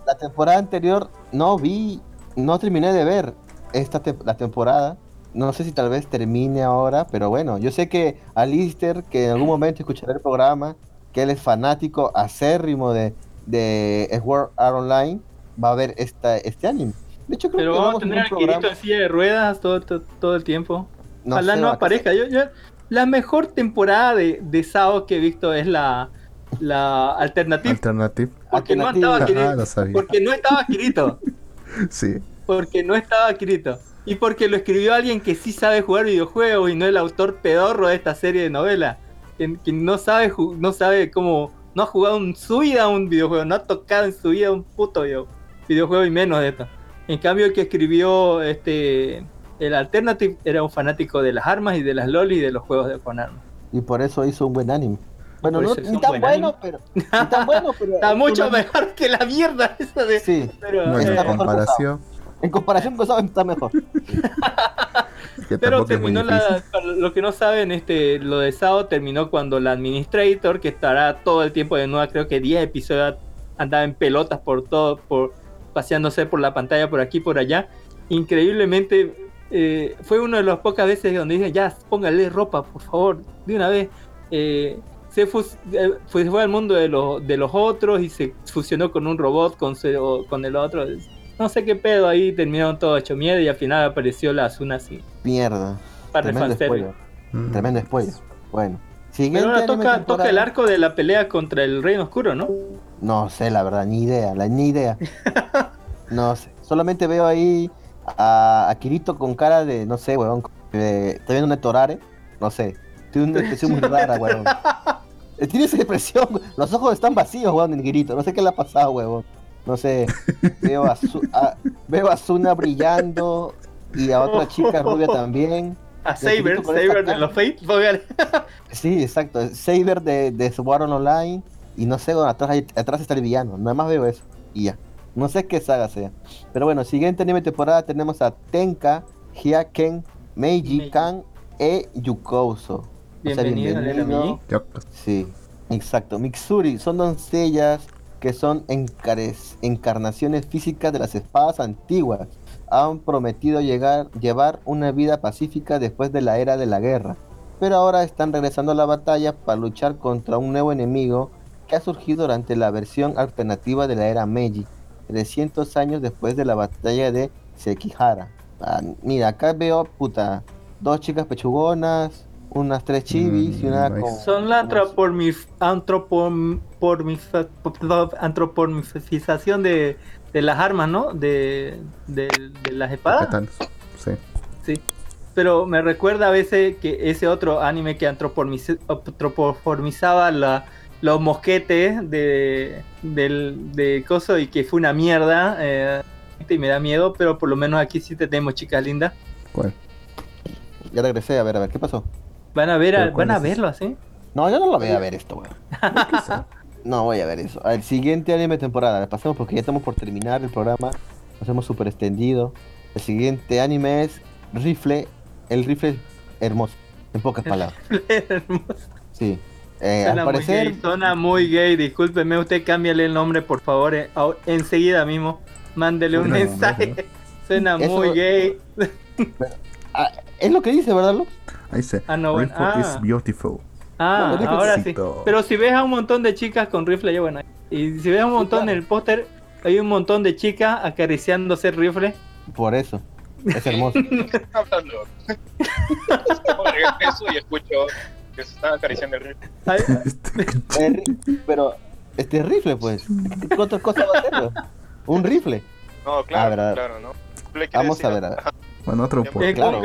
la temporada anterior. No vi, no terminé de ver esta te- la temporada. No sé si tal vez termine ahora, pero bueno, yo sé que Alister, que en algún momento escuchará el programa, que él es fanático acérrimo de, de Sword Art Online, va a ver esta, este anime. De hecho, creo Pero que vamos a vamos tener a al un Kirito programa. en silla de ruedas todo, todo, todo el tiempo. No Ojalá sé, no aparezca. Yo, yo- la mejor temporada de, de Sao que he visto es la, la alternativa. Alternative. Porque no Alternativa. estaba Ah, Kirito. sabía. Porque no estaba Kirito. Sí. Porque no estaba Kirito. Y porque lo escribió alguien que sí sabe jugar videojuegos y no el autor pedorro de esta serie de novela. Que, que no sabe no sabe cómo. No ha jugado en su vida un videojuego. No ha tocado en su vida un puto video- videojuego y menos de esto. En cambio, el que escribió este. El Alternative era un fanático de las armas y de las lolis y de los juegos de con armas. Y por eso hizo un buen anime. Bueno, no ni tan buen bueno, pero. Ni tan bueno, pero. Está es mucho mejor que la mierda esa de. Sí, Pero, eh, mejor comparación, en comparación con Sao está mejor. que Pero terminó la, para lo que no saben, este, lo de Sao terminó cuando la Administrator, que estará todo el tiempo de nueva, creo que 10 episodios, andaba en pelotas por todo, por paseándose por la pantalla por aquí por allá. Increíblemente eh, fue una de las pocas veces donde dije, ya, póngale ropa, por favor, de una vez. Eh, se fus- eh, fue, fue al mundo de, los de los otros y se fusionó con un robot, con, con el otro. No sé qué pedo, ahí terminaron todo hecho miedo y al final apareció la Asuna así. Mierda. Par de Tremendo spoiler. Mm. Tremendo spoiler. Bueno. Siguiente Pero ahora toca, temporada. toca el arco de la pelea contra el Reino Oscuro, ¿no? No sé, la verdad, ni idea, la, ni idea. No sé. Solamente veo ahí a, a Kirito con cara de, no sé, weón. de- está viendo una Torare. No sé. Tiene una expresión muy rara, weón. Tiene esa expresión. Los ojos están vacíos, weón, en Kirito. No sé qué le ha pasado, weón. No sé. Veo a, Su- a- veo a Suna brillando y a otra chica rubia también. A Saber, Saber de los Fate. Sí, exacto. Saber de, de Sword Online. Y no sé, bueno, atrás, hay- atrás está el villano. Nada más veo eso. Y ya. No sé qué saga sea. Pero bueno, siguiente anime temporada tenemos a Tenka, Hyaken, Meiji, Meiji. Kan e Yukouso. O sea, Bienvenido bienvenido. Sí, exacto. Mitsuri son doncellas que son encarnaciones físicas de las espadas antiguas. Han prometido llegar, llevar una vida pacífica después de la era de la guerra. Pero ahora están regresando a la batalla para luchar contra un nuevo enemigo que ha surgido durante la versión alternativa de la era Meiji, 300 años después de la batalla de Sekihara. Ah, mira, acá veo, puta, dos chicas pechugonas, unas tres chivis y una Mm, nice. con... Son la con- antropomorf- antropom- pormif- antropomificación de, de las armas, ¿no? De, de, de las espadas. katanas. Sí. Sí. Pero me recuerda a veces que ese otro anime que antropoformizaba la, los mosquetes de, del, de coso y que fue una mierda. eh, y me da miedo, pero por lo menos aquí sí tenemos chicas lindas. ¿Cuál? Ya regresé, a ver, a ver, ¿qué pasó? Van a ver, a- ¿Pero cuál van a es verlo así. No, yo no lo voy a ver esto, weón. No voy a ver eso. El siguiente anime temporada, pasemos porque ya estamos por terminar el programa. Nos hemos super extendido. El siguiente anime es Rifle. El rifle hermoso, en pocas palabras. Hermoso. Sí. Eh, Suena al muy gay, suena muy gay. Discúlpeme, usted cámbiale el nombre, por favor. eh, enseguida mismo. Mándele un mensaje. muy Suena Eso- muy gay. ah, es lo que dice, ¿verdad, Lux? Ahí dice, Ah, no, bueno. Rifle Ah. is beautiful. Ah, Bueno, ahora sí. Pero si ves a un montón de chicas con rifle, ya bueno. Y si ves a un montón claro. en el póster, hay un montón de chicas acariciándose el rifle. Por eso. Es hermoso. ¿Qué están hablando? Eso y escucho que se están acariciando el río. Ay, Eh, ri- pero, este rifle, pues. ¿Qué otra cosa va a ser? weón? Un rifle. No, claro, Ah, claro, ¿no? Vamos a ver, a ver. Bueno, otro Eh, pote. Eh, claro.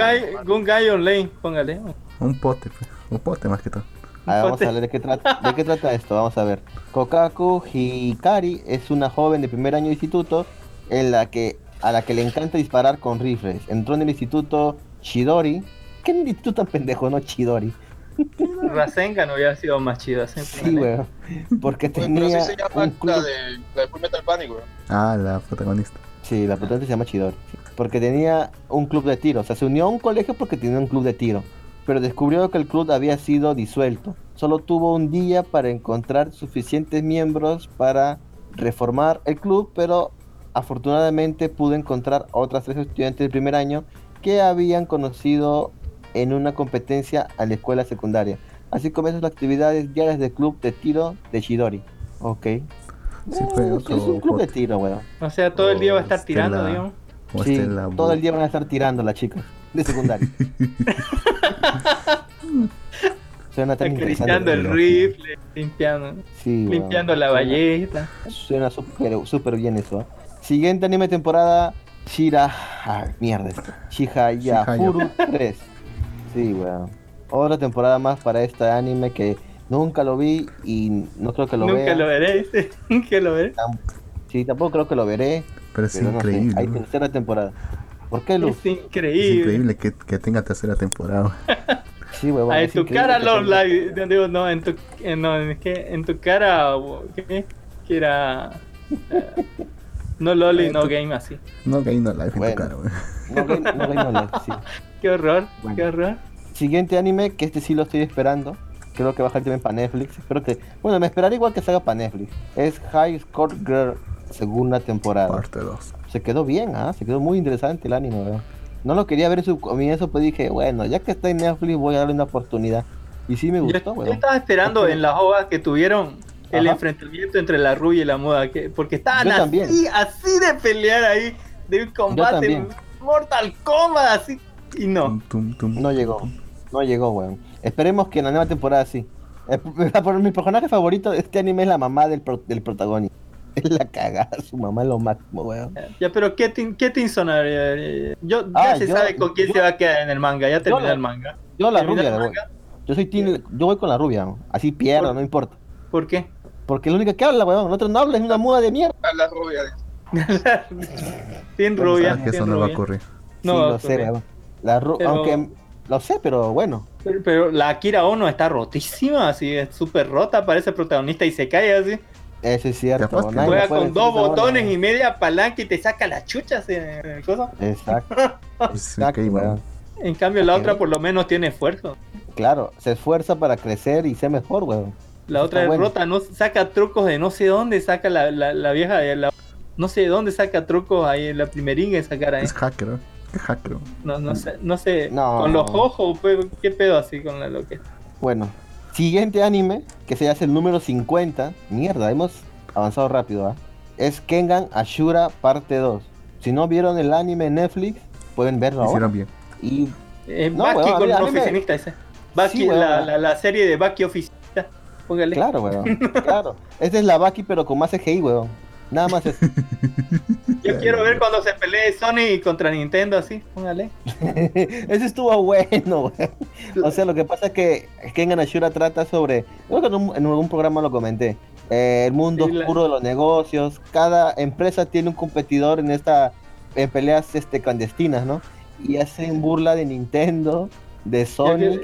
Gungai, Online, póngale. Un pote, pues. Un pote más que todo. Ah, vamos Pote. a ver de qué, trata, de qué trata esto. Vamos a ver. Kokaku Hikari es una joven de primer año de instituto en la que, a la que le encanta disparar con rifles. Entró en el instituto Chidori. ¿Qué instituto tan pendejo, no Chidori? Rasengan hubiera sido más chido. Sí, weón. Porque Pero tenía así se llama un club... la de, la de Full Metal Panic, weón. Ah, la protagonista. Sí, la protagonista se llama Chidori. Porque tenía un club de tiro. O sea, se unió a un colegio porque tenía un club de tiro. Pero descubrió que el club había sido disuelto. Solo tuvo un día para encontrar suficientes miembros para reformar el club, pero afortunadamente pudo encontrar a otras tres estudiantes del primer año que habían conocido en una competencia a la escuela secundaria. Así comienzan las actividades diarias del club de tiro de Chidori. Ok. Sí, fue otro es un club de tiro, weón. O sea, todo el día va a estar tirando, Estela. digamos. Sí, Estela todo el día van a estar tirando las chicas de secundaria. Suena tan interesante. el rifle, limpiando, Sí, limpiando la ballesta. Suena súper bien eso. ¿eh? Siguiente anime temporada, Shira... Ah, mierda esto. Shihayafuru 3. Sí, weón. Otra temporada más para este anime que nunca lo vi y no creo que lo Nunca vea. lo veré, sí, nunca lo veré. Sí, tampoco creo que lo veré. Pero es Pero no sé, increíble. hay tercera temporada. ¿Por qué, Luz? Es increíble. Es increíble que, que tenga tercera temporada. Sí, weón. Ah, en es tu increíble cara, que Love Live. No, digo, no, en tu, en, no, en, ¿qué? en tu cara, ¿qué? Que era. eh, no Loli, no game así. No Game No Life en Bueno. tu cara, weón. No, no, no, no, no, sí. Qué horror, Bueno. qué horror. Siguiente anime, que este sí lo estoy esperando. Creo que va a salir también para Netflix. Espero que. Bueno, me esperaré igual que salga para Netflix. Es High Score Girl, segunda temporada. Parte 2. Se quedó bien, ¿ah? Se quedó muy interesante el anime, weón. No lo quería ver en su comienzo, pues dije, bueno, ya que está en Netflix, voy a darle una oportunidad. Y sí me Yo, gustó, yo weón. estaba esperando en las ovas que tuvieron el Ajá. enfrentamiento entre la rubia y la moda, que, porque estaban Yo así, también. así de pelear ahí, de un combate. Mortal Kombat, así, y no. Tum, tum, tum, No llegó. No llegó, weón. Esperemos que en la nueva temporada sí. Eh, por mi personaje favorito de este anime es la mamá del, pro- del protagonista. Es la cagada, su mamá es lo máximo, weón. Ya, pero ¿qué, tin, qué Tinson, eh, Yo, ya Ah, se yo- sabe con quién yo- se va a quedar en el manga, ya terminó la- el manga. Yo la ¿Terminó rubia, le voy. Yo soy team- yo voy con la rubia, ¿no? así pierdo, no importa. ¿Por qué? Porque es la única que habla, weón. Nosotros no habla, es una muda de mierda. A la rubia. Sin rubia, Sabes que sin eso no va a ocurrir. No sí, va a lo sé. La ru- Pero- Aunque lo sé, pero bueno. Pero, pero la Akira Ono está rotísima, así es súper rota, parece protagonista y se cae así. Eso es cierto. Juega con dos esa botones y media palanca y te saca las chuchas en el coso. Exacto. Exacto. On. En cambio la otra por lo menos tiene esfuerzo. Claro, se esfuerza para crecer y ser mejor, weón. La Eso otra es bueno. rota, no saca trucos de no sé dónde saca la, la, la vieja de la- no sé de dónde saca trucos ahí en la primeringa de sacar ahí. Es hacker, ¿eh? Hacker. No, no sé, no sé, No. con los ojos, pues, qué pedo así con la lo que. Bueno, siguiente anime, que se hace el número 50. Mierda, hemos avanzado rápido, ¿ah? Es Kengan Ashura parte 2. Si no vieron el anime en Netflix, pueden verlo ahora. Hicieron bien. Y Eh, No, Baki con oficinista ese. Baki, Sí, weón. la, la, la serie de Baki oficinista. Póngale. claro, weón. claro. Esta es la Baki, pero con más CGI, weón. Nada más es. Yo quiero ver cuando se pelee Sony contra Nintendo así, póngale. Ese estuvo bueno, weón. O sea, lo que pasa es que Kengan Ashura trata sobre. Creo que en, un- en algún programa lo comenté. eh, el mundo Sí, la- oscuro de los negocios. Cada empresa tiene un competidor en esta. En peleas este, clandestinas, ¿no? Y hacen burla de Nintendo, de Sony.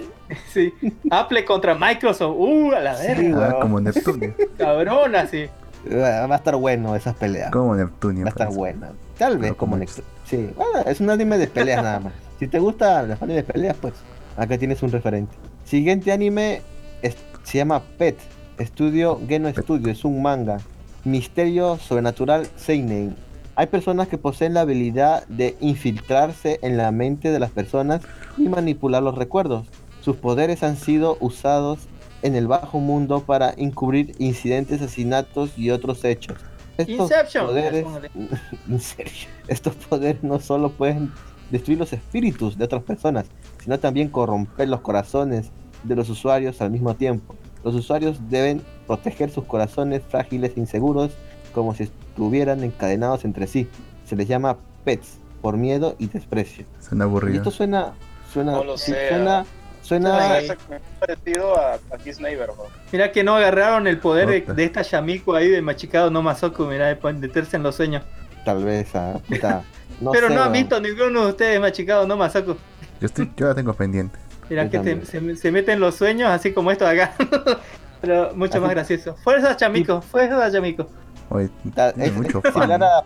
Sí. Apple contra Microsoft. Uh, a la Sí, verga. Ah, weón. como Neptunia. Cabrón, así. Va a estar bueno esas peleas. Como Neptunia. Va a estar buena. Tal vez como como Next. Sí, bueno, es un anime de peleas nada más. Si te gusta las anime de peleas, pues acá tienes un referente. Siguiente anime es- se llama Pet. Estudio Geno Studio, es un manga. Misterio sobrenatural Seinen. Hay personas que poseen la habilidad de infiltrarse en la mente de las personas y manipular los recuerdos. Sus poderes han sido usados en el bajo mundo para encubrir incidentes, asesinatos y otros hechos. Estos Inception. poderes en serio, estos poderes no solo pueden destruir los espíritus de otras personas, sino también corromper los corazones de los usuarios al mismo tiempo. Los usuarios deben proteger sus corazones frágiles e inseguros como si estuvieran encadenados entre sí. Se les llama pets. por miedo y desprecio. Suena Y aburrido. esto suena, suena, No lo sí, suena. Suena, parece parecido a, a Kiss Neighbor, ¿no? Mira que no agarraron el poder de, de esta Yamiko ahí de Machicado no Mazoku, mira, de meterse en los sueños. tal vez, ah, puta, no Pero sé, no han weón. visto ninguno de ustedes Machicado no Mazoku. Yo, estoy, yo la tengo pendiente. Mira que te- se, se meten los sueños así como esto de acá. Pero mucho Así- más gracioso. Fuerza Chamico, fuerza Chamico. Oye, es- mucho es fan. a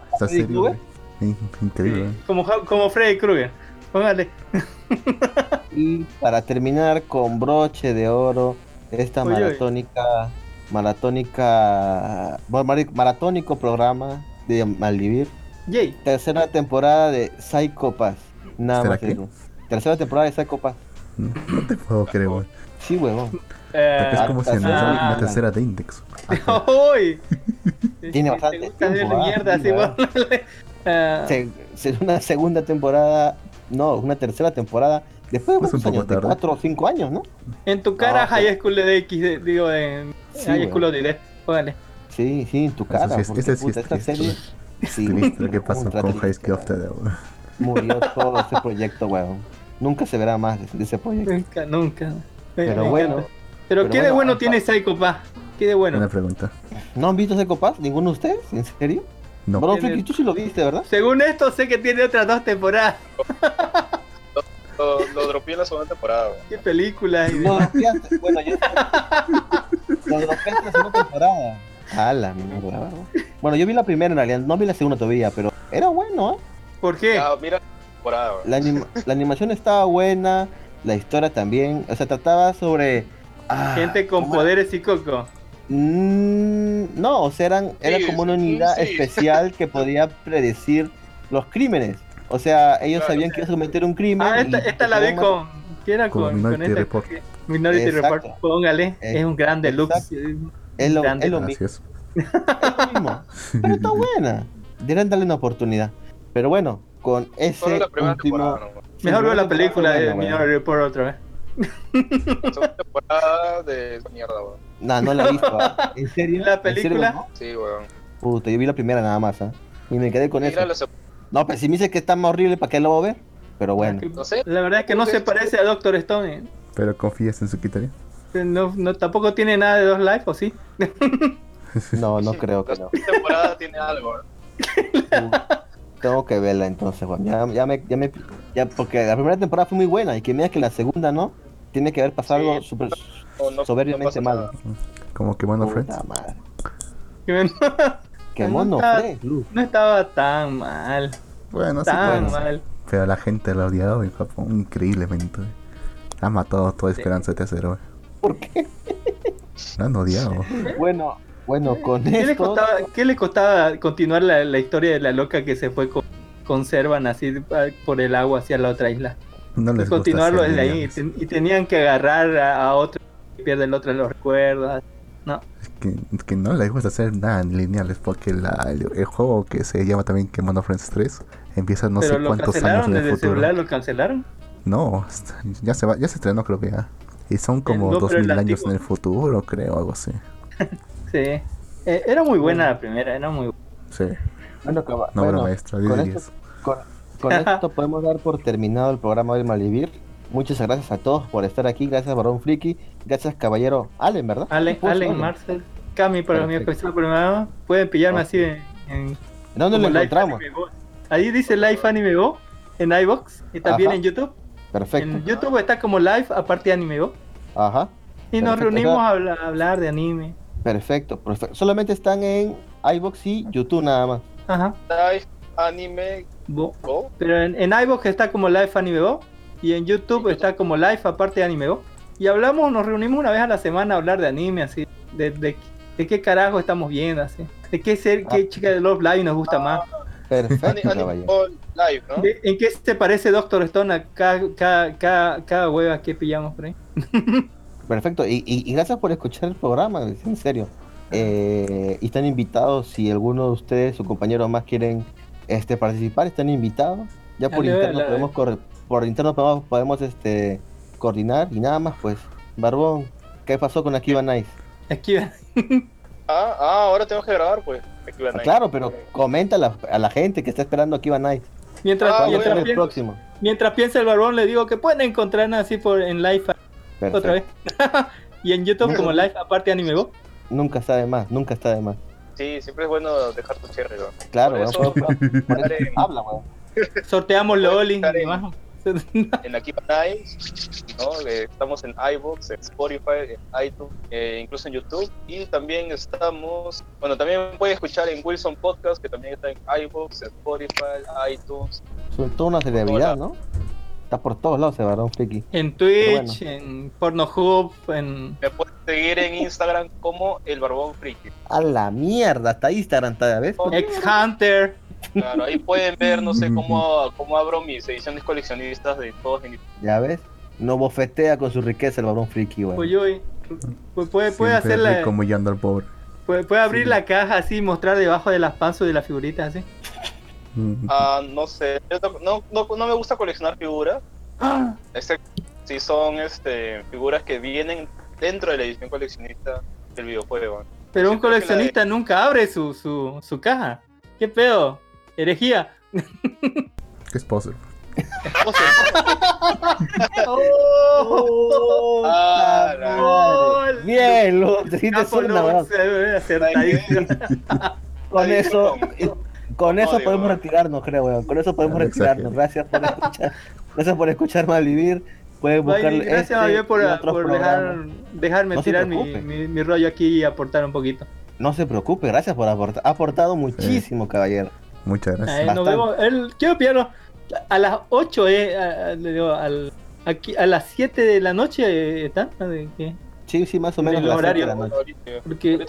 Increíble. Como, como Freddy Krueger. Póngale. Y para terminar con broche de oro, esta maratónica, maratónica, maratónico programa de Maldivir, Yay. tercera temporada de Psycho Pass. Nada ¿Será más qué? eso. Tercera temporada de Psycho Pass. No te puedo creer, güey. Sí, huevón. Eh, Es como si ah, anunciara ah. una tercera de Index. ¡Uy! Tiene bastante te gusta tiempo, mierda, sí. Ah, Se, se- una segunda temporada, no, una tercera temporada. Después de cuántos años, de cuatro o cinco años, ¿no? En tu cara, No, High School de X, de- digo, en Sí, High. School Dead. Póngale. Sí, sí, en tu Eso cara. sí es- porque, ese sí puta, es esta triste. serie sí, Triste, ¿Qué pasó con High School of the weón. Dead, güey? Murió todo ese proyecto, weón. Nunca se verá más de, de ese proyecto. Nunca, nunca. Pero me bueno. Pero, pero ¿qué de bueno, bueno ah, tiene Psycho Pass? ¿Qué de bueno? Una pregunta. ¿No han visto ese Pass? ¿Ninguno de ustedes? ¿En serio? No. Bueno, tú sí lo viste, ¿verdad? Según esto, sé que tiene otras dos temporadas. Lo, lo dropeé en la segunda temporada, güey. ¿Qué películas? y Lo dropeaste, bueno, yo... Lo dropeaste en la segunda temporada. A la mierda. Bueno, yo vi la primera en realidad, no vi la segunda todavía, pero era bueno, ¿eh? ¿Por qué? Ah, mira la temporada. La, anima- la animación estaba buena, la historia también, o sea, trataba sobre... ah, Gente con poderes y coco. Mm, no, o sea, eran, era como una sí, unidad sí. especial que podía predecir los crímenes. O sea, ellos Claro. sabían que ibas a cometer un crimen. Ah, esta, esta la vi con. ¿Qué era Con con, Minority con esta? Report. Minority Exacto. Report. Póngale. Es- Es un gran deluxe. Es lo, grande. es lo mismo. Es lo mismo. Pero está buena. Deberían darle una oportunidad. Pero bueno, con ese último... Mejor veo la película de Minority Report otra vez. La segunda temporada de mierda, güey. No, no la he visto. ¿En serio? ¿La ¿En serio, película? no? Sí, güey. Puta, yo vi la primera nada más, ¿ah? Y me quedé con eso. No, pero si me dice que está más horrible, ¿para qué lo voy a ver? Pero bueno. No sé. La verdad es que no se parece a Doctor Stone. ¿eh? Pero confías en su criterio. No, no, tampoco tiene nada de dos life, ¿o sí? No, no creo que no. temporada tiene algo, güey. Tengo que verla entonces, Juan. Ya, ya me, ya me, ya, porque la primera temporada fue muy buena y que mira que la segunda no, tiene que haber pasado Sí. algo súper No, no- soberbiamente no malo. Como que Mono Friends. Madre. Que no, Qué No mono fue, Luz. no estaba tan mal. Bueno, sí, bueno. mal. Pero la gente lo ha odiado en Japón increíblemente. Ha matado toda esperanza de tercero. güey. ¿Por qué? Lo han odiado. Bueno, bueno, con ¿Qué le, esto. costaba, ¿Qué le costaba continuar la, la historia de la loca que se fue con conservan así ah, por el agua hacia la otra isla? No les continuarlo desde ahí y, ten- y tenían que agarrar a, a otro que pierde el otro los recuerdos. No, Es que, es que no les gusta hacer nada lineales porque la- el, el juego que se llama también que Mono Friends 3 empieza no pero sé cuántos años en el futuro. celular, lo cancelaron. No, ya se va, ya se estrenó creo que ya. Y son como no, pero el 2000 años en el futuro, creo, algo así. Sí. Eh, era muy buena la primera, era muy Sí. Bueno, No, bueno, maestra, con 10 esto, con, con esto podemos dar por terminado el programa del Malvivir. Muchas gracias a todos por estar aquí. Gracias, Barón Friki. Gracias, caballero Allen, ¿verdad? Allen, Pues, Allen, Allen. Marcel, Cami para mi Perfecto. especial programa. Pueden pillarme así en, en ¿En ¿Dónde lo como Live encontramos? Ahí dice Live Anime Go en iBox y también Ajá. en YouTube. Perfecto. En YouTube está como Live aparte de Anime Go. Ajá. Y nos Perfecto, reunimos a hablar, a hablar de anime. Perfecto, perfecto. Solamente están en iBox y YouTube nada más. Ajá. Live Anime Go. Go. Pero en, en iVoox está como Live Anime Go. Y en YouTube está como Live aparte de Anime Go. Y hablamos, nos reunimos una vez a la semana a hablar de anime, así. De, de, de qué carajo estamos viendo, así. De qué ser, qué chica de Love Live nos gusta más. Perfecto, caballero. Live, ¿no? ¿En qué se parece Doctor Stone a cada, cada, cada, cada hueva que pillamos por ahí? Perfecto. Y, y- y gracias por escuchar el programa, en serio. Eh, y están invitados, si alguno de ustedes, su compañero más quieren este, participar, están invitados. Ya por interno podemos por interno podemos, podemos, este coordinar y nada más pues. Barbón, ¿qué pasó con Akiba Nice? Aquí Ah, ah, ahora tengo que grabar, pues. Ah, claro, pero comenta a la, a la gente que está esperando Akiba Nice. Mientras, Ah, mientras, el piensa, próximo. mientras piensa el barbón, le digo que pueden encontrar así por en live Perfecto. otra vez. y en YouTube como live, aparte Anime Go. Nunca está de más, nunca está de más. Sí, siempre es bueno dejar tu cherry, ¿no? Claro, Por eso, por- por habla, weón. Sorteamos Loli estar y en- demás. en la Keep Nice, ¿no? Eh, estamos en iVoox, en Spotify, en iTunes, eh, incluso en YouTube. Y también estamos, bueno, también puede escuchar en Wilson Podcast, que también está en iVoox, en Spotify, iTunes. Sobre todo una celebridad, ¿no? Está por todos lados ese varón friki. En Twitch, en Pornhub, en... Me pueden seguir en Instagram como El Barbón Friki. A la mierda, hasta Instagram está, ¿ya ves? X Hunter. Claro, ahí pueden ver, no sé, cómo, cómo abro mis ediciones coleccionistas de todos mis ¿Ya ves? No bofetea con su riqueza el varón friki, weón. Pues yo, pues puede, puede hacer la, humillando al pobre. puede, puede abrir Sí. la caja así y mostrar debajo de las panzas de las figuritas así. Mm. Ah, no sé, no, no, no me gusta coleccionar figuras, excepto si son este, figuras que vienen dentro de la edición coleccionista del videojuego. Pero un coleccionista nunca abre su, su, su caja. ¿Qué pedo? Herejía. ¿Qué es Ah, la- ¡Gol! Bien, lo Capo eh, acertadísimo. Con Ahí eso, con- eso odio, podemos weón. retirarnos, creo, weón. Con eso podemos retirarnos. Gracias por escuchar. Gracias por escuchar Malvivir. Pueden buscar gracias este por, y otros por dejar, programas. dejarme No se tirar mi, preocupe. mi, mi rollo aquí y aportar un poquito. No se preocupe, gracias por aportar. Ha aportado muchísimo, caballero. Muchas gracias. Ahí nos vemos. El, quiero pillarlo a las 8, eh, a, a- le digo, al, aquí, a las 7 de la noche eh, ¿está? ¿De qué? Sí, sí, más o En menos el las horario. de la noche. ahorita, Porque,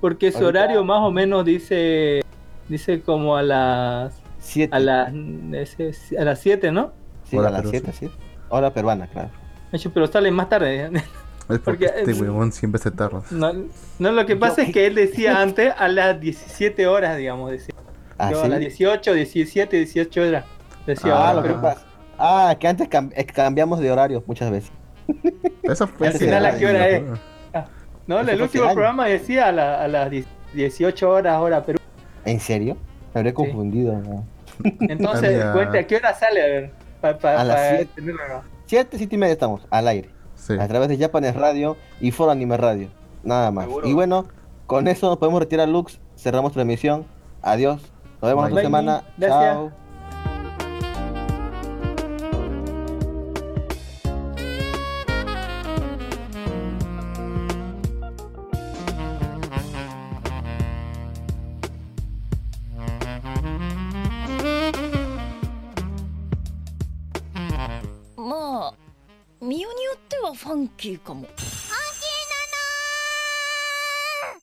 porque su horario más o menos dice dice como a las Siete. a las a las 7, ¿no? Sí, Hora a las peruana. 7, sí. Hora peruana, claro. Pero sale más tarde. Es porque porque este es- huevón siempre se tarda. No, no, lo que Yo- pasa es que él decía antes a las 17 horas, digamos, decía. Ah, Yo sí. a las 18, 17, 18 horas. Decía, Ah, Ah, lo que pasa. Ah, que antes cam- eh, cambiamos de horario muchas veces. Eso fue Al final, ¿a qué hora es? no, eso el último hace programa decía a, la- a las 10 18 horas hora Perú. ¿En serio? Me habré confundido. ¿no? Entonces, cuente, ¿a qué hora sale? A ver, pa- pa- A las pa siete. tenerlo, ¿no? Siete, siete y media estamos al aire. Sí. A través de Japanes Radio y Foro Anime Radio. Nada más. Seguro. Y bueno, con eso nos podemos retirar, Lux. Cerramos la emisión. Adiós. Nos vemos Bye. la semana. Bye. Chao. Gracias. ファンキーかも。